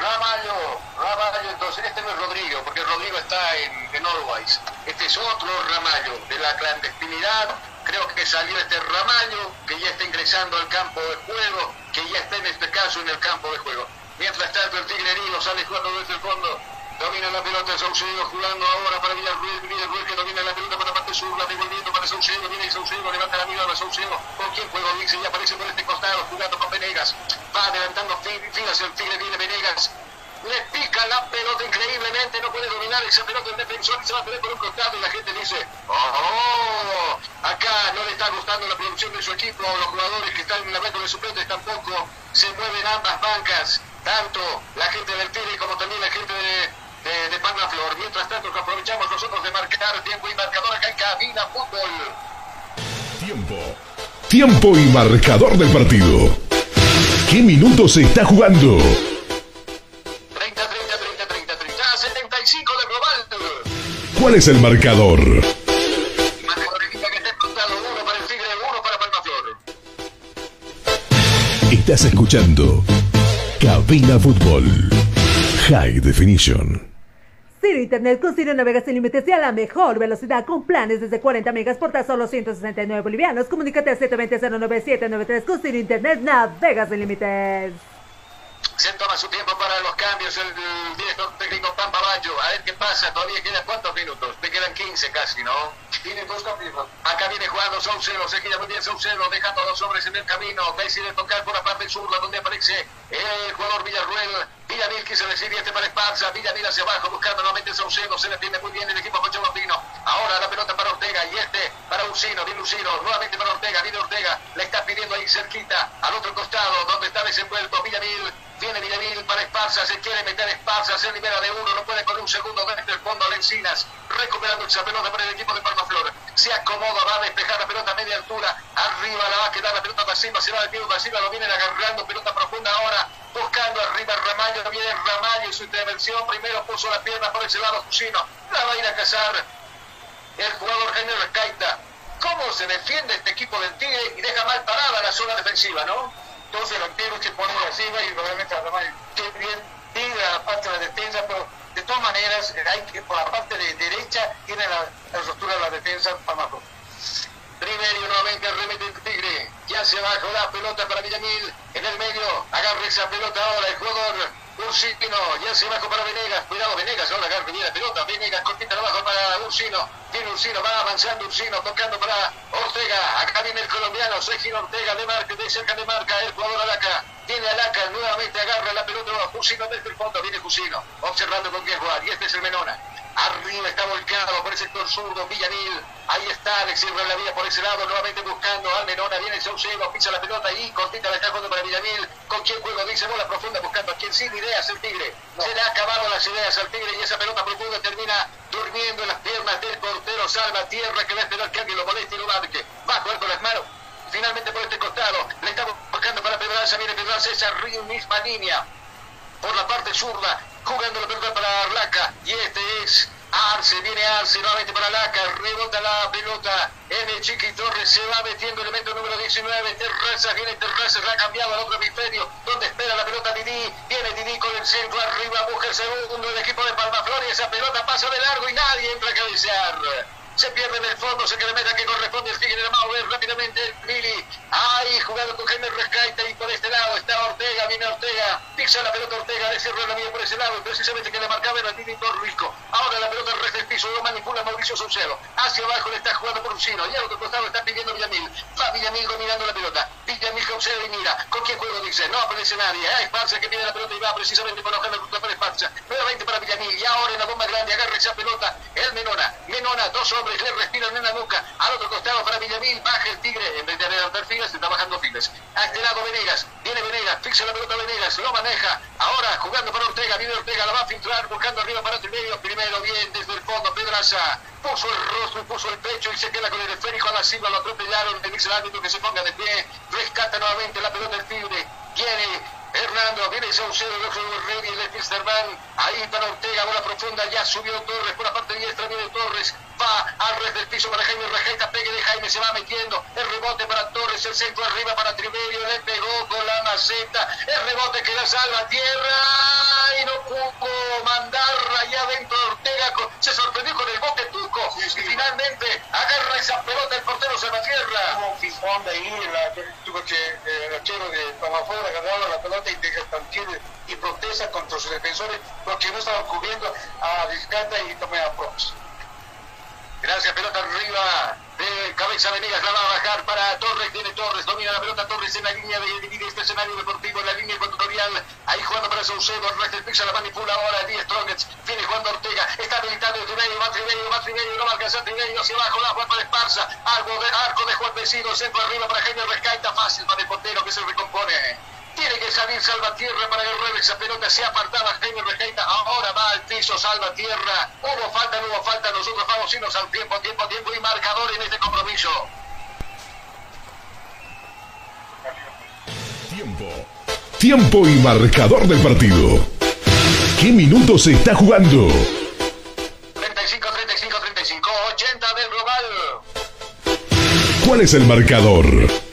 Ramallo, Ramallo, entonces este no es Rodrigo, porque Rodrigo está en, en Always. Este es otro Ramallo, de la clandestinidad, creo que salió este Ramallo, que ya está ingresando al campo de juego, que ya está en este caso en el campo de juego. Mientras tanto el Tigre Nilo sale jugando desde el fondo, domina la pelota Saucedo jugando ahora para Villarruel, Villarruel que domina la pelota para la parte sur, la devolviendo para Saucedo, viene Saucedo, levanta la mirada Saucedo, con quien juego dice, ya aparece por este costado, jugando con Venegas, va adelantando filas el Tigre, viene Venegas, le pica la pelota increíblemente, no puede dominar esa pelota el defensor, se va a poner por un costado y la gente dice, oh, acá no está gustando la producción de su equipo, los jugadores que están en la banca de suplentes tampoco se mueven ambas bancas, tanto la gente del Tigre como también la gente de, de, de Palma Flor. Mientras tanto, aprovechamos nosotros de marcar tiempo y marcador acá en Cabina Fútbol. Tiempo. Tiempo y marcador del partido. ¿Qué minutos se está jugando? ¿Cuál es el marcador? Marcador indica que está empatado, uno para el Tigre, uno para Palma Flor. Estás escuchando Cabina Fútbol. High Definition. Ciro Internet con Ciro navegas sin límites y a la mejor velocidad con planes desde 40 megas por tan solo 169 bolivianos. Comunícate al 720-09793 con Ciro Internet navegas sin límites. Se toma su tiempo para los cambios el, el director técnico Pampa Bayo. A ver qué pasa. Todavía quedan cuántos minutos. Me quedan 15 casi, ¿no? Tienen dos cambios. Acá viene jugando Saucedo. Se queda muy bien Saucedo. Dejando a dos hombres en el camino. Decide tocar por la parte zurda donde aparece el jugador Villarruel. Villamil quiso recibir este para Esparza. Villamil hacia abajo buscando nuevamente Saucedo. Se defiende muy bien el equipo Pocho Londino. Ahora la pelota para Ortega y este para Ursino. Viene Ursino. Nuevamente para Ortega. Viene Ortega. Le está pidiendo ahí cerquita al otro costado donde está desenvuelto Villamil. Viene Villamil para Esparza, se quiere meter Esparza, se libera de uno, no puede con un segundo desde el fondo a Lencinas, recuperando esa pelota para el equipo de Palmaflor. Se acomoda, va a despejar la pelota a media altura, arriba la va a quedar la pelota para Silva, se va de pie para Silva, lo vienen agarrando, pelota profunda ahora, buscando arriba Ramallo, viene Ramallo y su intervención, primero puso la pierna por ese lado Jusino, la va a ir a cazar el jugador Jaime Rescaita. ¿Cómo se defiende este equipo del Tigre y deja mal parada la zona defensiva, no? Entonces los tiros se ponen encima y obviamente además que bien tira la parte de la defensa, pero de todas maneras hay que por la parte de derecha tiene la, la ruptura de la defensa Pamaco. Primero nuevamente remete el Tigre. Ya se bajó la pelota para Villamil. En el medio. Agarra esa pelota ahora el jugador Ursino. Ya se bajó para Venegas. Cuidado Venegas. Ahora agarra bien la pelota. Venegas cortita abajo para Ursino. Viene Ursino. Va avanzando Ursino. Tocando para Ortega. Acá viene el colombiano. Sergio Ortega de marca. De cerca de marca. El jugador Alaca. Viene Alaca. Nuevamente agarra la pelota. Ursino desde el fondo. Viene Ursino. Observando con quién jugar. Y este es el Menona. Arriba está volcado por el sector zurdo, Villamil. Ahí está, Alex la vía por ese lado, nuevamente buscando al Menona. Viene Saucedo, pisa la pelota y cortita la está jugando para Villamil. ¿Con quién juego? Dice bola profunda buscando a quien sin ideas el Tigre. Se le ha acabado las ideas al Tigre y esa pelota profunda termina durmiendo en las piernas del portero. Salva tierra que va a esperar que alguien lo moleste y lo marque. Va a jugar con las manos. Finalmente por este costado. Le estamos buscando para Pedraza. Viene Pedraza, esa misma línea. Por la parte zurda, jugando la pelota para Arlaca. Y este es Arce, viene Arce nuevamente para Laca, rebota la pelota el Chiqui Torres, se va metiendo el elemento número 19, Terrazas, viene Terrazas, la ha cambiado al otro hemisferio, donde espera la pelota Didi, viene Didi con el centro arriba, busca el segundo el equipo de Palmaflor y esa pelota pasa de largo y nadie entra a cabecear. Se pierde en el fondo, se queda meta que corresponde el Tigre de Mauer rápidamente Mili. Ahí jugando con Jaime Rescaita y por este lado está Ortega, viene Ortega, pisa la pelota Ortega, le cierra la vía por ese lado, precisamente que le marcaba era Didi Torrico. Ahora la pelota resta el piso, lo manipula Mauricio Saucedo. Hacia abajo le está jugando por Ursino y al otro costado está pidiendo Villamil. Va Villamil dominando la pelota. Villamil Saucedo y mira, ¿con quién juego dice? No aparece nadie. Ah, Esparza que pide la pelota y va precisamente con Ojana para Esparza. Nuevamente para Villamil y ahora en la bomba grande agarra esa pelota el Menona. Menona, dos hombres le respiran en la nuca. Al otro costado para Villamil, baja el Tigre. En vez de adelantar filas, está bajando filas. A este lado Venegas, viene Venegas, fixa la pelota Venegas, lo maneja. Ahora jugando para Ortega, viene Ortega, la va a filtrar, buscando arriba para el medio. Primero bien desde el fondo, Pedraza puso el rostro puso el pecho y se queda con el esférico a la cima, lo atropellaron. Le dice el árbitro que se ponga de pie, rescata nuevamente la pelota del Tigre. Viene Hernando, viene Saucedo, el ojo de Rey, el Fisterman, ahí para Ortega, bola profunda, ya subió Torres, por la parte diestra viene Torres, va al red del piso para Jaime Rejeita, pegue de Jaime, se va metiendo, el rebote para Torres, el centro arriba para Triverio, le pegó con la maceta, el rebote que la salva a tierra, y no pudo mandarla allá dentro Ortega, con- se sorprendió con el bote Tuco, y finalmente agarra esa pelota el portero Salvatierra. Hubo un ping-pong de ahí, la, tuvo que eh, el arquero de agarraba la pelota deja tranquilo y protesta contra sus defensores porque no estaban cubriendo a Vizcata y también a Prox. Gracias, pelota arriba. De cabeza Venegas la va a bajar para Torres. Tiene Torres. Domina la pelota Torres en la línea de divide este escenario deportivo en la línea ecuatorial. Ahí jugando para Saucedo. El resto piso la manipula ahora. Díaz Strongets. Viene jugando Ortega. Está habilitado Trivello. Va Trivello. Va Trivello. No va a alcanzar Trivello. Hacia abajo. La juega para Esparza. Algo de arco de Juan Vecino. Centro arriba para Jaime Rescaita. Fácil para el portero que se recompone. Tiene que salir Salvatierra para agarrar esa pelota. Se apartaba Jaime Rejeita. Ahora va al piso Salvatierra. Hubo falta, no hubo falta. Nosotros vamos irnos al tiempo, tiempo, tiempo y marcador en este compromiso. Tiempo. Tiempo y marcador del partido. ¿Qué minutos se está jugando? 35, 35, 35, 80 del global. ¿Cuál es el marcador?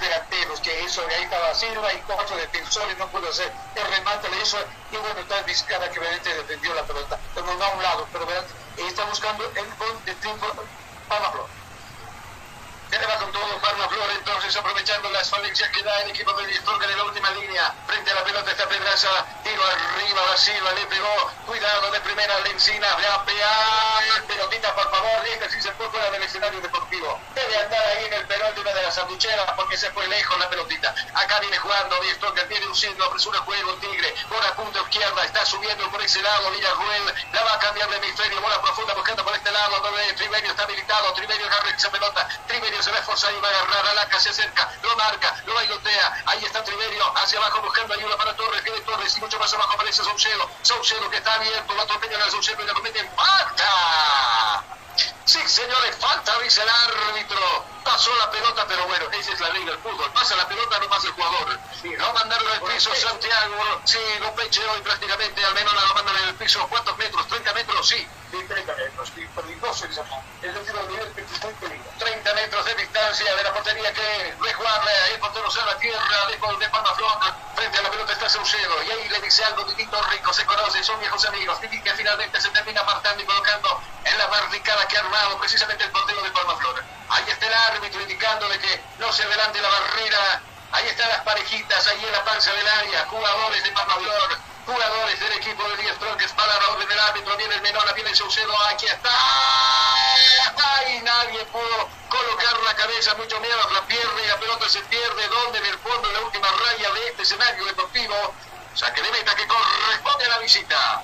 Delanteros que hizo, y ahí estaba Silva y cuatro defensores, no pudo hacer el remate, le hizo, y bueno, Vizcarra que obviamente defendió la pelota, pero no a un lado, pero vean, está buscando el gol de triunfo Palma Se le va con todo Palma Flor, entonces aprovechando las falencias que da el equipo de Distorga en la última línea. Frente a la pelota está Pedraza, tiro arriba, da Silva le pegó, cuidado de primera Lencina, le va a pelotita por favor, este sí se fue fuera del escenario deportivo. Debe andar ahí en el penal de una de las sanducheras porque se fue lejos la pelotita. Acá viene jugando Distorga, tiene un signo, apresura juego Tigre, bola punta izquierda, está subiendo por ese lado, Villarruel, la va a cambiar de hemisferio, bola profunda buscando por este lado, donde Triverio está habilitado, Triverio agarra esa pelota, Triverio se va a esforzar y va a agarrar, Alaca se acerca, lo marca, lo bailotea, ahí está Triverio, hacia abajo buscando ayuda para Torres, viene Torres y mucho más abajo aparece Saucedo, Saucedo que está abierto, lo atropellan a Saucedo y le cometen falta. Sí, señores, falta, dice el árbitro. Pasó la pelota, pero bueno, esa es la ley del fútbol. Pasa la pelota, no pasa el jugador. No mandarlo al piso, Santiago. Sí, lo pecheó y prácticamente, al menos la mandan en el piso. ¿Cuántos metros? ¿30 metros? Sí. Sí, 30 metros, y peligroso el desafío. Es decir, el nivel que es muy peligroso. 30 metros de distancia de la portería que rejuarle ahí el portero sale a tierra lejos de Palma Flor frente a la pelota está Saucedo y ahí le dice algo Titito Rico se conoce son viejos amigos Titi que finalmente se termina apartando y colocando en la barricada que ha armado precisamente el portero de Palma Flor ahí está el árbitro indicándole que no se adelante la barrera. Ahí están las parejitas ahí en la panza del área. Jugadores de Palma Flor jugadores del equipo de Díaz Tronques. Para la orden del árbitro, viene el Menona, viene el Saucedo, aquí está, y nadie pudo colocar la cabeza, mucho menos la pierna y la pelota se pierde, donde en el fondo, en la última raya de este escenario deportivo, saque de meta que corresponde a la visita.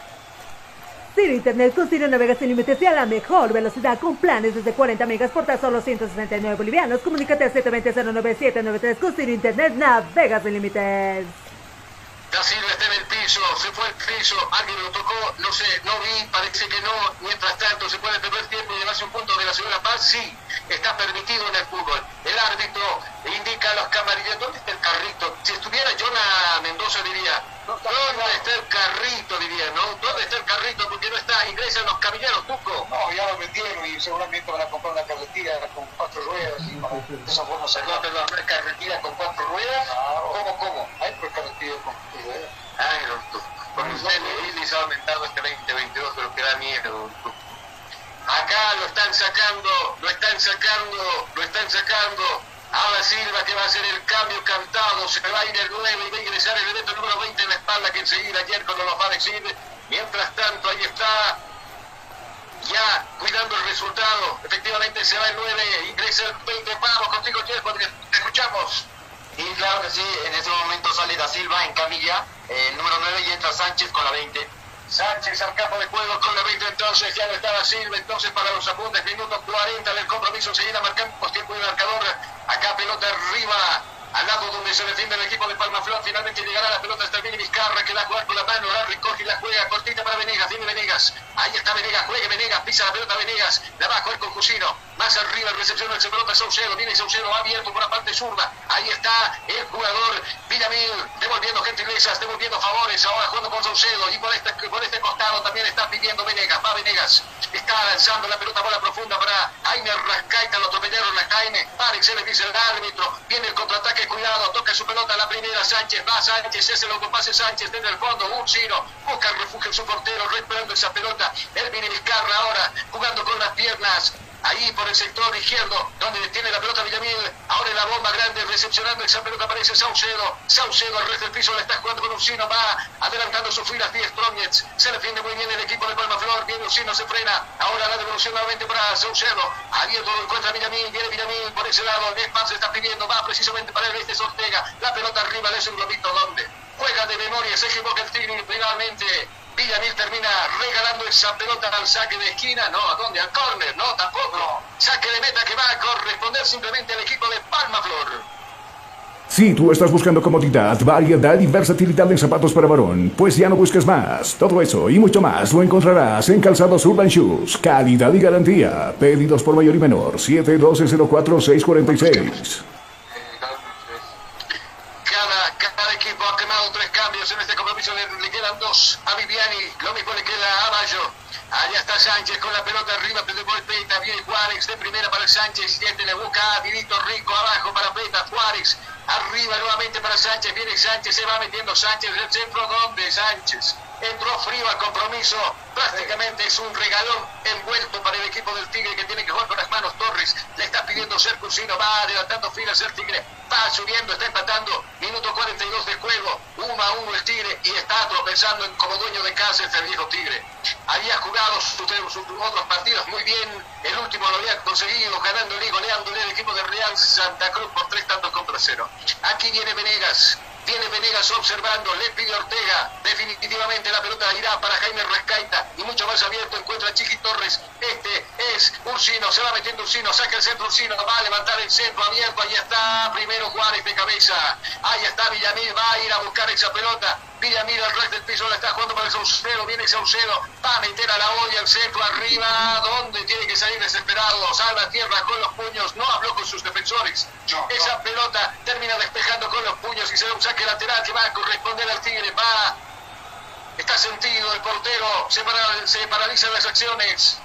Ciro Internet con Ciro navega sin límites y a la mejor velocidad con planes desde 40 megas por tan solo 169 bolivianos. Comunícate al 720-09793 con Ciro Internet navega sin límites. Da Silva está en el piso, se fue al piso, alguien lo tocó, no sé, no vi, parece que no. Mientras tanto, ¿se puede perder tiempo y llevarse un punto de la segunda paz? Sí, está permitido en el fútbol. El árbitro indica a los camarillos, ¿dónde está el carrito? Si estuviera Jonah Mendoza diría, ¿dónde está el carrito? Diría, ¿no? ¿Dónde está el carrito? Porque no está, ingresan los camilleros, Tuco. No, ya lo vendieron y seguramente van a comprar una carretilla con cuatro ruedas y para de esa forma. ¿No te una carretilla con cuatro ruedas? ¿Cómo, cómo? Hay pues carretilla con. Ay. Con usted se ha aumentado este 2022, pero que da miedo. Acá lo están sacando, lo están sacando, lo están sacando. Ahora Silva que va a hacer el cambio cantado, se va a ir el 9 y va a ingresar el evento número 20 en la espalda que enseguida ayer cuando nos va a decir. Mientras tanto, ahí está ya cuidando el resultado. Efectivamente se va el 9, ingresa el 20. Vamos contigo, Jeff, porque te escuchamos. Y claro que sí, en ese momento sale Da Silva en camilla, eh, el número 9 y entra Sánchez con la 20. Sánchez al campo de juego con la 20 entonces, ya no estaba Silva, entonces para los apuntes, minuto 40 del compromiso, enseguida marcamos tiempo y marcador, acá pelota arriba, al lado donde se defiende el equipo de Palmaflor, finalmente llegará la pelota hasta el Vini Vizcarra, que la juega con la mano, la recoge y la juega, cortita para Venegas, viene Venegas, ahí está Venegas, juegue Venegas, pisa la pelota Venegas, la va a jugar con Jusino, más arriba, recepción del pelota Saucedo, viene Saucedo abierto por la parte zurda, ahí está el jugador Villamil, devolviendo gentilezas, devolviendo favores, ahora jugando con Saucedo, y por este, por este costado también está pidiendo Venegas, va Venegas, está lanzando la pelota bola profunda para Jaime Rascaita, lo atropellaron a Jaime, Alex se le dice el árbitro, viene el contraataque, cuidado, toca su pelota la primera, Sánchez, va Sánchez, ese lo pase Sánchez desde el fondo, Ursino, busca el refugio en su portero, recuperando esa pelota, el viene Vizcarra ahora, jugando con las piernas, ahí por el sector izquierdo, donde tiene la pelota Villamil, ahora en la bomba grande, recepcionando esa pelota aparece Saucedo, Saucedo al resto del piso le está jugando con Ursino, va adelantando sus filas, 10 Strongets, se defiende muy bien el equipo de Palma Flor, viene Ursino, se frena, ahora la devolución nuevamente para Saucedo, abierto lo encuentra Villamil, viene Villamil por ese lado, Nespan se está pidiendo, va precisamente para el este Ortega, la pelota arriba le hace un globito, ¿dónde? Juega de memoria, se equivoca el Tigre finalmente Villamil termina regalando esa pelota al saque de esquina. No, ¿a dónde? Al córner, no, tampoco. Saque de meta que va a corresponder simplemente al equipo de Palma Flor. Si tú estás buscando comodidad, variedad y versatilidad en zapatos para varón, pues ya no busques más. Todo eso y mucho más lo encontrarás en Calzados Urban Shoes. Calidad y garantía. Pedidos por mayor y menor. 712-04-646. en este compromiso le, quedan dos a Viviani, lo mismo le queda a Bayo. Allá está Sánchez con la pelota arriba, pero Peta, viene Juárez de primera para Sánchez, siete le busca a Vinito Rico abajo para Peta, Juárez, arriba nuevamente para Sánchez, viene Sánchez, se va metiendo Sánchez del centro, ¿dónde Sánchez? entró frío al compromiso, prácticamente es un regalón envuelto para el equipo del Tigre que tiene que jugar con las manos Torres, le está pidiendo ser Cusino, va adelantando filas el Tigre, va subiendo, está empatando, minuto 42 de juego, uno a uno el Tigre y está tropezando en, como dueño de casa este viejo Tigre. Había jugado sus, otros partidos muy bien, el último lo había conseguido ganándole y goleándole el equipo de Real Santa Cruz por tres tantos contra cero. Aquí viene Venegas, Viene Venegas observando, le pide Ortega. Definitivamente la pelota irá para Jaime Rascaita. Y mucho más abierto encuentra a Chiqui Torres. Este es Ursino, se va metiendo Ursino, saca el centro Ursino, va a levantar el centro abierto. Ahí está primero Juárez de cabeza. Ahí está Villamil, va a ir a buscar esa pelota. Villamil al resto del piso la está jugando para el Saucedo. Viene Saucedo, va a meter a la olla el centro arriba. donde tiene que salir desesperado? Salva tierra con los puños. No habló con sus defensores. Esa pelota termina despejando con los puños y se da un saque lateral que va a corresponder al Tigre. Va. Está sentido el portero. Se, para, se paralizan las acciones.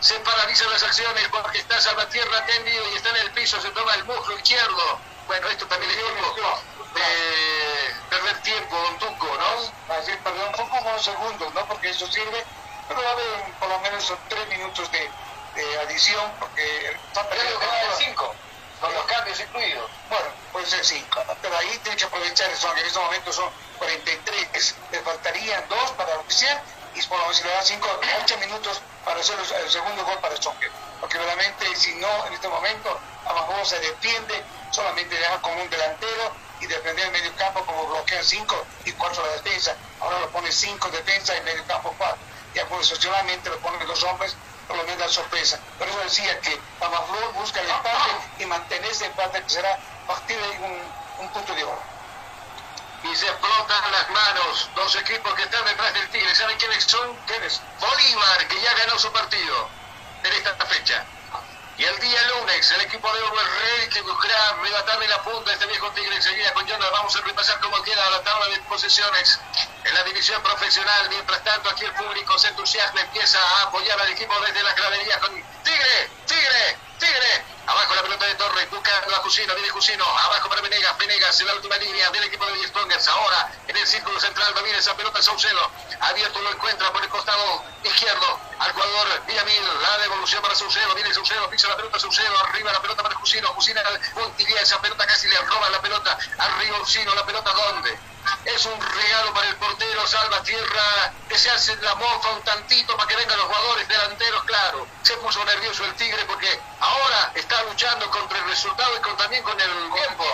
Se paralizan las acciones porque está Salvatierra tendido y está en el piso. Se toma el muslo izquierdo. Bueno, esto también es tiempo de perder tiempo, don Tuco, ¿no? Así, perdón, son como segundos, ¿no? Porque eso sirve. Pero va a haber por lo menos tres minutos de, de adición porque está perdiendo. cinco con los cambios incluidos. Bueno, puede ser 5, pero ahí tiene que aprovechar eso, en este momento son 43, le faltarían dos para oficiar y por lo menos le da 5, 8 minutos para hacer el segundo gol para Choque. Porque realmente si no, en este momento, abajo se defiende, solamente deja como un delantero y defender el medio campo como bloquean 5 y 4 la defensa. Ahora lo pone 5 defensa y medio campo 4. Ya posicionalmente lo ponen dos hombres por lo menos la sorpresa. Por eso decía que Pamaflor busca el empate y mantener ese empate que será partido de un, un punto de oro. Y se explotan las manos dos equipos que están detrás del Tigre. ¿Saben quiénes son? ¿Quiénes? Bolívar, que ya ganó su partido en esta fecha. Y el día lunes, el equipo de Rey que buscará arrebatarle la punta a este viejo Tigre enseguida con Jonas. Vamos a repasar cómo queda la tabla de posesiones en la división profesional. Mientras tanto, aquí el público se entusiasma, empieza a apoyar al equipo desde las graderías con Tigre, Tigre, Tigre. Abajo la pelota de Torres, buscando a Cusino, viene Cusino, abajo para Venegas, Venegas en la última línea del equipo de Strongers. Ahora en el círculo central va esa pelota Saucedo. Abierto lo encuentra por el costado izquierdo al jugador Villamil. La devolución para Saucedo, viene Saucedo, pisa la pelota Saucedo, arriba la pelota para Cusino, Cusino puntilla esa pelota casi le roba la pelota. Arriba Cusino, la pelota ¿dónde? Es un regalo para el portero Salva Tierra, que se hace la mofa un tantito para que vengan los jugadores delanteros, claro. Se puso nervioso el Tigre porque ahora está luchando contra el resultado y también con el tiempo.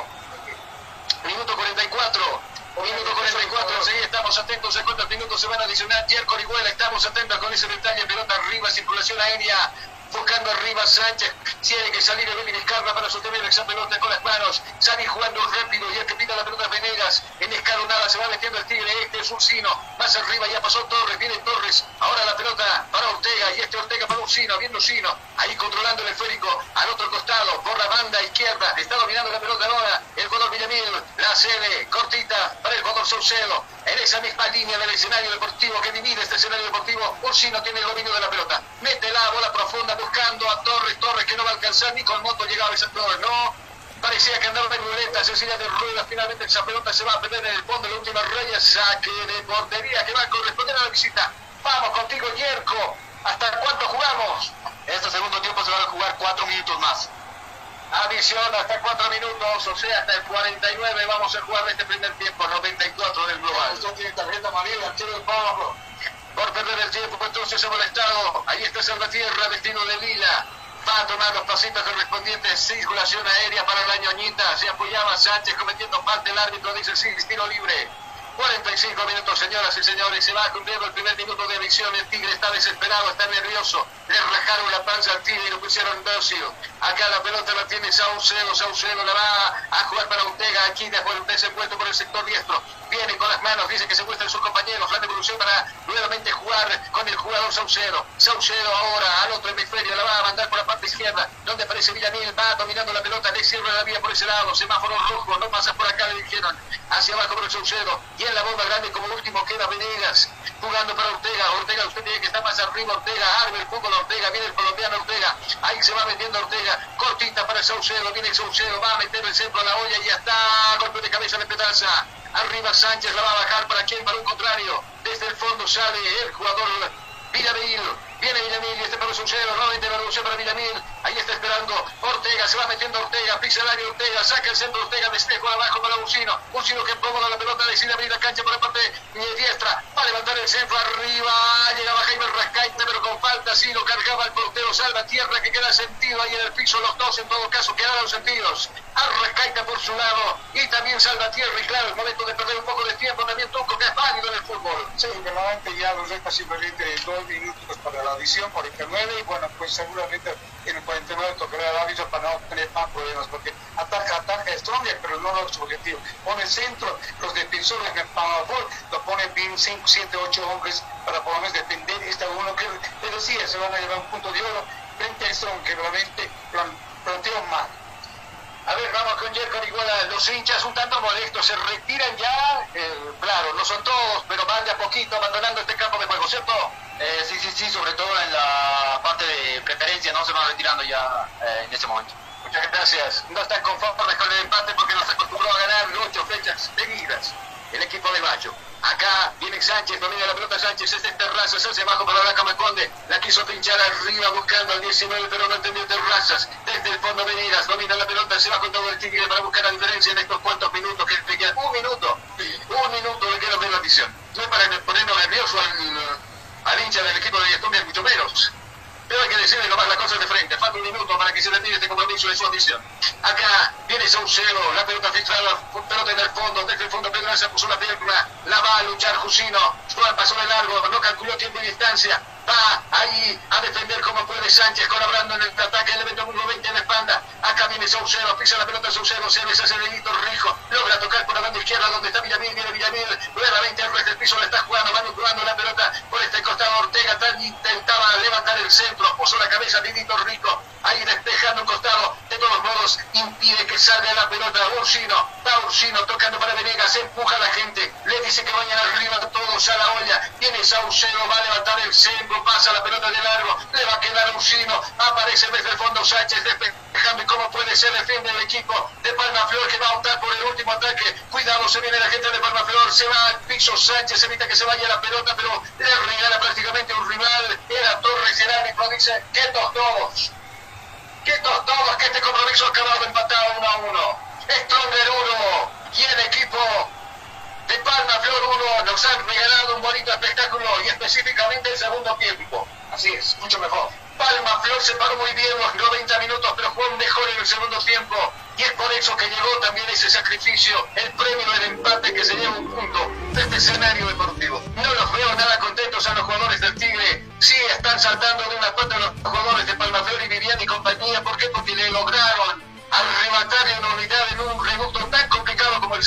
Minuto 44. Minuto 44, sí, estamos atentos a cuántos minutos se van a adicionar. Yerko Orihuela, estamos atentos con ese detalle. Pelota arriba, circulación aérea buscando arriba Sánchez, tiene que salir el Vizcarra para sostener esa pelota con las manos, salir jugando rápido y el que pita la pelota Venegas, En escalonada se va metiendo el Tigre. Este es Ursino. Más arriba ya pasó Torres. Viene Torres. Ahora la pelota para Ortega. Y este Ortega para Ursino. Viene Ursino. Ahí controlando el esférico. Al otro costado. Por la banda izquierda. Está dominando la pelota ahora. El jugador Villamil. La cede. Cortita para el jugador Saucedo. En esa misma línea del escenario deportivo que divide este escenario deportivo. Ursino tiene el dominio de la pelota. Mete la bola profunda buscando a Torres. Torres que no va a alcanzar ni con moto llegaba a esa Torres. No. Parecía que andaba en ruleta, sencilla de ruedas. Finalmente esa pelota se va a perder en el fondo la última raya. Saque de portería que va a corresponder a la visita. Vamos contigo, Yerko. ¿Hasta cuánto jugamos? Este segundo tiempo se van a jugar cuatro minutos más. Adición hasta cuatro minutos, o sea, hasta el 49 vamos a jugar este primer tiempo, 94 del global. Esto tiene tarjeta amarilla, Pablo. Por perder el tiempo, pues entonces se ha molestado. Ahí está Salvatierra, vestido de lila va a tomar los pasitos correspondientes, circulación aérea para la ñoñita, se apoyaba Sánchez cometiendo parte, el árbitro dice sí, tiro libre. 45 minutos, señoras y señores. Se va cumpliendo el primer minuto de adicción. El Tigre está desesperado, está nervioso. Le rajaron la panza al Tigre y lo pusieron dócil. Acá la pelota la tiene Saucedo. Saucedo la va a jugar para Ortega. Aquí después de puesto por el sector diestro. Viene con las manos, dice que se muestran sus compañeros. La devolución para nuevamente jugar con el jugador Saucedo. Saucedo ahora al otro hemisferio. La va a mandar por la parte izquierda. Donde aparece Villamil. Va dominando la pelota. Le cierra la vía por ese lado. Semáforo rojo. No pasa por acá, le dijeron. Hacia abajo por el Saucedo la bomba grande como último queda Venegas jugando para Ortega. Ortega, usted tiene que estar más arriba. Ortega, arme el fútbol Ortega. Viene el colombiano Ortega. Ahí se va metiendo Ortega. Cortita para Saucedo. Viene Saucedo. Va a meter el centro a la olla y ya está. Golpe de cabeza de Petraza. Arriba Sánchez la va a bajar para quién, para un contrario. Desde el fondo sale el jugador Villamil. Viene Villamil y este para Saucedo. Nuevamente la revolución para Villamil. Ahí está esperando Ortega. Se va metiendo Ortega. Pisa el área Ortega. Saca el centro Ortega. Despejo abajo para Ursino. Ursino que cómodo la pelota. Decide abrir la cancha por la parte diestra. Va a levantar el centro arriba. Llegaba Jaime Rascaite, pero con falta. Sí, lo cargaba el portero Salva Tierra que queda sentido ahí en el piso. Los dos en todo caso quedaron sentidos. Arrascaita por su lado. Y también Salva Tierra. Y claro, es momento de perder un poco de tiempo. También Tuco que es válido en el fútbol. Sí, normalmente ya nos deja simplemente dos minutos para la adición, 49. Y bueno, pues seguramente en el 49 tocará el árbitro para no tener más problemas. Porque ataca, ataca Stronger, pero no es su objetivo. Pone centro, los defensores en el Panamá lo ponen bien 5, 7, 8 hombres para por lo menos defender. Este uno que les decía, se van a llevar un punto de oro frente a Strong, que realmente planteó mal. A ver, vamos con Jerko Iguala. Los hinchas un tanto molestos se retiran ya. Eh, claro, no son todos, pero van de a poquito abandonando este campo de juego, ¿cierto? Eh, sí, sí, sí, sobre todo en la parte de preferencia, no se van retirando ya eh, en ese momento. Muchas gracias. No están conformes con el empate porque nos acostumbró a ganar ocho fechas seguidas el equipo de Bacho. Acá viene Sánchez, domina la pelota Sánchez, este es Terrazas, se hace abajo para la Camaconde, la quiso pinchar arriba buscando al 19, pero no entendió Terrazas, desde el fondo Venidas, domina la pelota, se va con todo el tigre para buscar la diferencia en estos cuantos minutos que quedan, un minuto, un minuto le queda de la visión, no es para ponernos nervioso al, al hincha del equipo de Estudiantes, mucho menos, pero hay que decirle nomás las cosas de frente. Falta un minuto para que se retire este compromiso de su audición. Acá viene Saucedo, la pelota filtrada, pelota en el fondo, desde el fondo Pedraza puso la pierna, la va a luchar Jusino, pasó de largo, no calculó tiempo y distancia, va ahí a defender como puede Sánchez, colaborando en el ataque, le mete un 20 en la espalda, acá viene Saucedo, pisa la pelota Saucedo, se deshace de Hito Rijo, logra tocar por la banda izquierda donde está Villamil, viene Villamil, nuevamente el resto del piso le está jugando, manipulando la pelota por este costado Ortega, intentaba levantar el centro, puso la cabeza de Hito Rico, ahí despejando un costado, de todos modos impide que salga la pelota Ursino, va Ursino tocando para Venegas, empuja a la gente, le dice que vayan arriba todos a la olla, viene Saucedo, va a levantar el centro, pasa la pelota de largo, le va a quedar a Ursino, aparece desde el fondo Sánchez, despejando y cómo puede ser, defiende el equipo de Palma Flor que va a optar por el último ataque, cuidado, se viene la gente de Palma Flor, se va al piso Sánchez, evita que se vaya la pelota, pero le regala prácticamente un rival, era Torres, el dice, quietos todos, quietos todos, que este compromiso ha acabado empatado uno a uno, Stronger 1 y el equipo de Palma Flor 1 nos han regalado un bonito espectáculo y específicamente el segundo tiempo. Así es, mucho mejor. Palma Flor se paró muy bien los 90 minutos, pero jugó mejor en el segundo tiempo. Y es por eso que llegó también ese sacrificio, el premio del empate que se lleva un punto de este escenario deportivo. No los veo nada contentos a los jugadores del Tigre. Sí, están saltando de una pata los jugadores de Palma Flor y Vivian y compañía. ¿Por qué? Porque le lograron arrebatar en unidad en un reducto tan complicado como el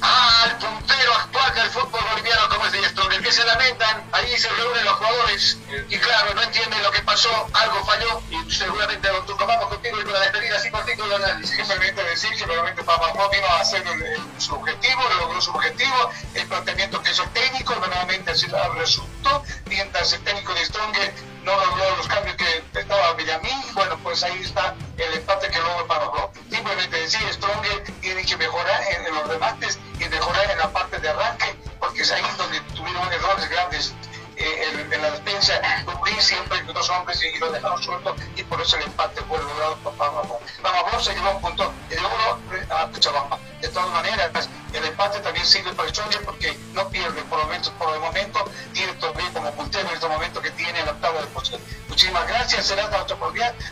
al puntero actual del fútbol boliviano como es de diestro, que se lamentan, ahí se reúnen los jugadores y claro, no entienden lo que pasó, algo falló y seguramente lo tocamos contigo y con la despedida así cortito el análisis. Me permite decir que realmente Papa Juan vino a hacer el, el, su objetivo, logró su objetivo, el planteamiento que hizo el técnico, nuevamente resultó, mientras el técnico de Stronger no logró los cambios que estaba Villamín, bueno, pues ahí está el empate que logró Papaflor. Simplemente decir, Stronger tiene que mejorar en, en los remates y mejorar en la parte de arranque, porque es ahí donde tuvieron errores grandes eh, en, la defensa, cubrir siempre dos hombres y, lo dejaron suelto y por eso el empate fue logrado por Pamaflor. Pamaflor se llevó un punto de oro a Cochabamba. De todas maneras, el empate también sirve para el Stronger porque no pierde por el momento, por el momento tiene todavía como puntero en este momento que tiene el octavo de posición. Muchísimas gracias, será hasta otra oportunidad.